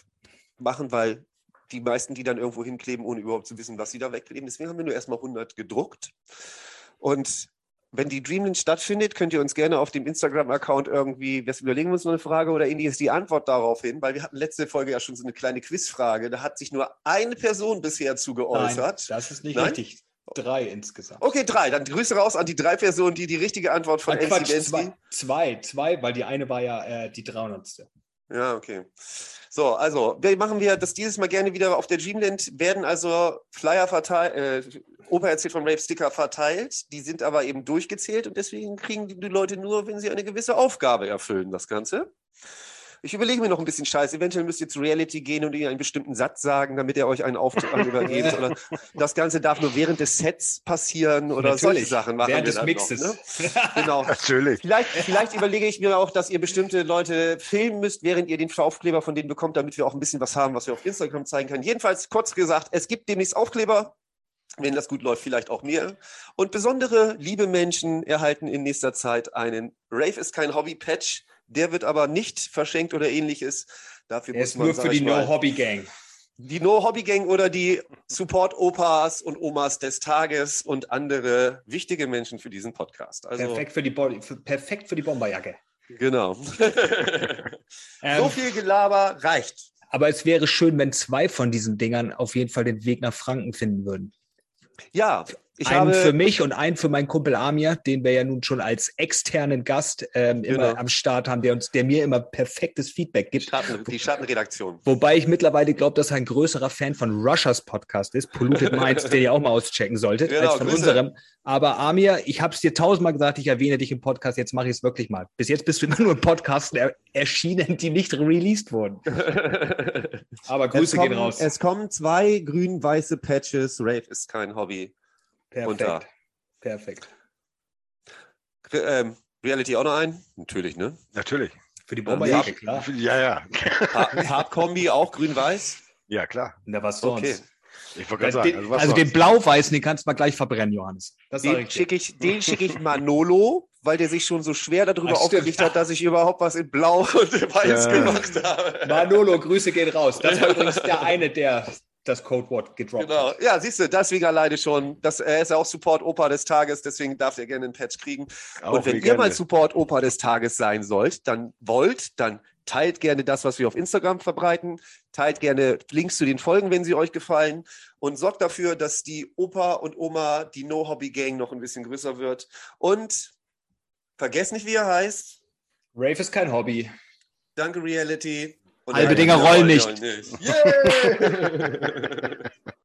machen, weil die meisten, die dann irgendwo hinkleben, ohne überhaupt zu wissen, was sie da wegkleben. Deswegen haben wir nur erstmal 100 gedruckt. Und wenn die Dreamland stattfindet, könnt ihr uns gerne auf dem Instagram-Account irgendwie, wir überlegen uns noch eine Frage oder ähnliches, die Antwort darauf hin, weil wir hatten letzte Folge ja schon so eine kleine Quizfrage. Da hat sich nur eine Person bisher zu geäußert. Nein, das ist nicht Nein? richtig. Drei insgesamt. Okay, drei. Dann Grüße raus an die drei Personen, die die richtige Antwort von MC Quatsch, zwei, zwei, zwei, weil die eine war ja äh, die 300. Ja, okay. So, also, wir machen wir das dieses Mal gerne wieder auf der Dreamland, werden also Flyer verteilt, äh, Opa erzählt von Rave Sticker verteilt, die sind aber eben durchgezählt und deswegen kriegen die Leute nur, wenn sie eine gewisse Aufgabe erfüllen, das Ganze. Ich überlege mir noch ein bisschen Scheiß. Eventuell müsst ihr zu Reality gehen und ihnen einen bestimmten Satz sagen, damit er euch einen Auftrag übergebt. Oder das Ganze darf nur während des Sets passieren oder solche Sachen machen. Während des Mixes. Noch, ne? Genau. [laughs] Natürlich. Vielleicht, vielleicht überlege ich mir auch, dass ihr bestimmte Leute filmen müsst, während ihr den Aufkleber von denen bekommt, damit wir auch ein bisschen was haben, was wir auf Instagram zeigen können. Jedenfalls, kurz gesagt, es gibt demnächst Aufkleber. Wenn das gut läuft, vielleicht auch mehr. Und besondere liebe Menschen erhalten in nächster Zeit einen Rave ist kein Hobby-Patch. Der wird aber nicht verschenkt oder ähnliches. Dafür Er muss ist man, nur für die No-Hobby-Gang. die No-Hobby-Gang oder die Support-Opas und Omas des Tages und andere wichtige Menschen für diesen Podcast. Also, Perfekt für die, für, perfekt für die Bomberjacke. Genau. [laughs] Ähm, so viel Gelaber reicht. aber es wäre schön, wenn zwei von diesen Dingern auf jeden Fall den Weg nach Franken finden würden. Ja, ich einen für mich und einen für meinen Kumpel Amir, den wir ja nun schon als externen Gast ähm, immer Genau. am Start haben, der uns, der mir immer perfektes Feedback gibt. Schatten, die Schattenredaktion. Wobei ich mittlerweile glaube, dass er ein größerer Fan von Rushers Podcast ist, Polluted Minds, den ihr auch mal auschecken solltet, Genau, als von Grüße. unserem. Aber Amir, ich habe es dir tausendmal gesagt, ich erwähne dich im Podcast, jetzt mache ich es wirklich mal. Bis jetzt bist du immer nur in Podcasten er erschienen, die nicht released wurden. [laughs] Aber es, Grüße kommen, gehen raus. es kommen zwei grün-weiße Patches. Rave ist kein Hobby. Perfekt. runter. Perfekt. Re- Ähm, Reality auch noch ein? Natürlich, ne? Natürlich. Für die Ähm, Bomberjacke, klar. Ja, ja. Fa- Farbkombi auch grün-weiß. Ja, klar. Na, was sonst? Okay. Ich wollte gerade Also, sagen. den, Also, also den blau-weißen, den kannst du mal gleich verbrennen, Johannes. Das Den schicke ich, den schick ich Manolo, weil der sich schon so schwer darüber Ach, stimmt. aufgeregt hat, dass ich überhaupt was in Blau [laughs] und Weiß Ja. gemacht habe. Manolo, Grüße gehen raus. Das [laughs] war übrigens der eine, der das Codewort gedroppt Genau. hat. Ja, siehst du, deswegen alleine schon. Das, er ist ja auch Support-Opa des Tages, deswegen darf er gerne einen Patch kriegen. Auch und wenn ihr Legende. mal Support-Opa des Tages sein sollt, dann wollt, dann teilt gerne das, was wir auf Instagram verbreiten. Teilt gerne Links zu den Folgen, wenn sie euch gefallen. Und sorgt dafür, dass die Opa und Oma, die No-Hobby-Gang, noch ein bisschen größer wird. Und vergesst nicht, wie er heißt. Rave ist kein Hobby. Danke, Reality. Und Halbe Dinger rollen nicht. [laughs] Yeah!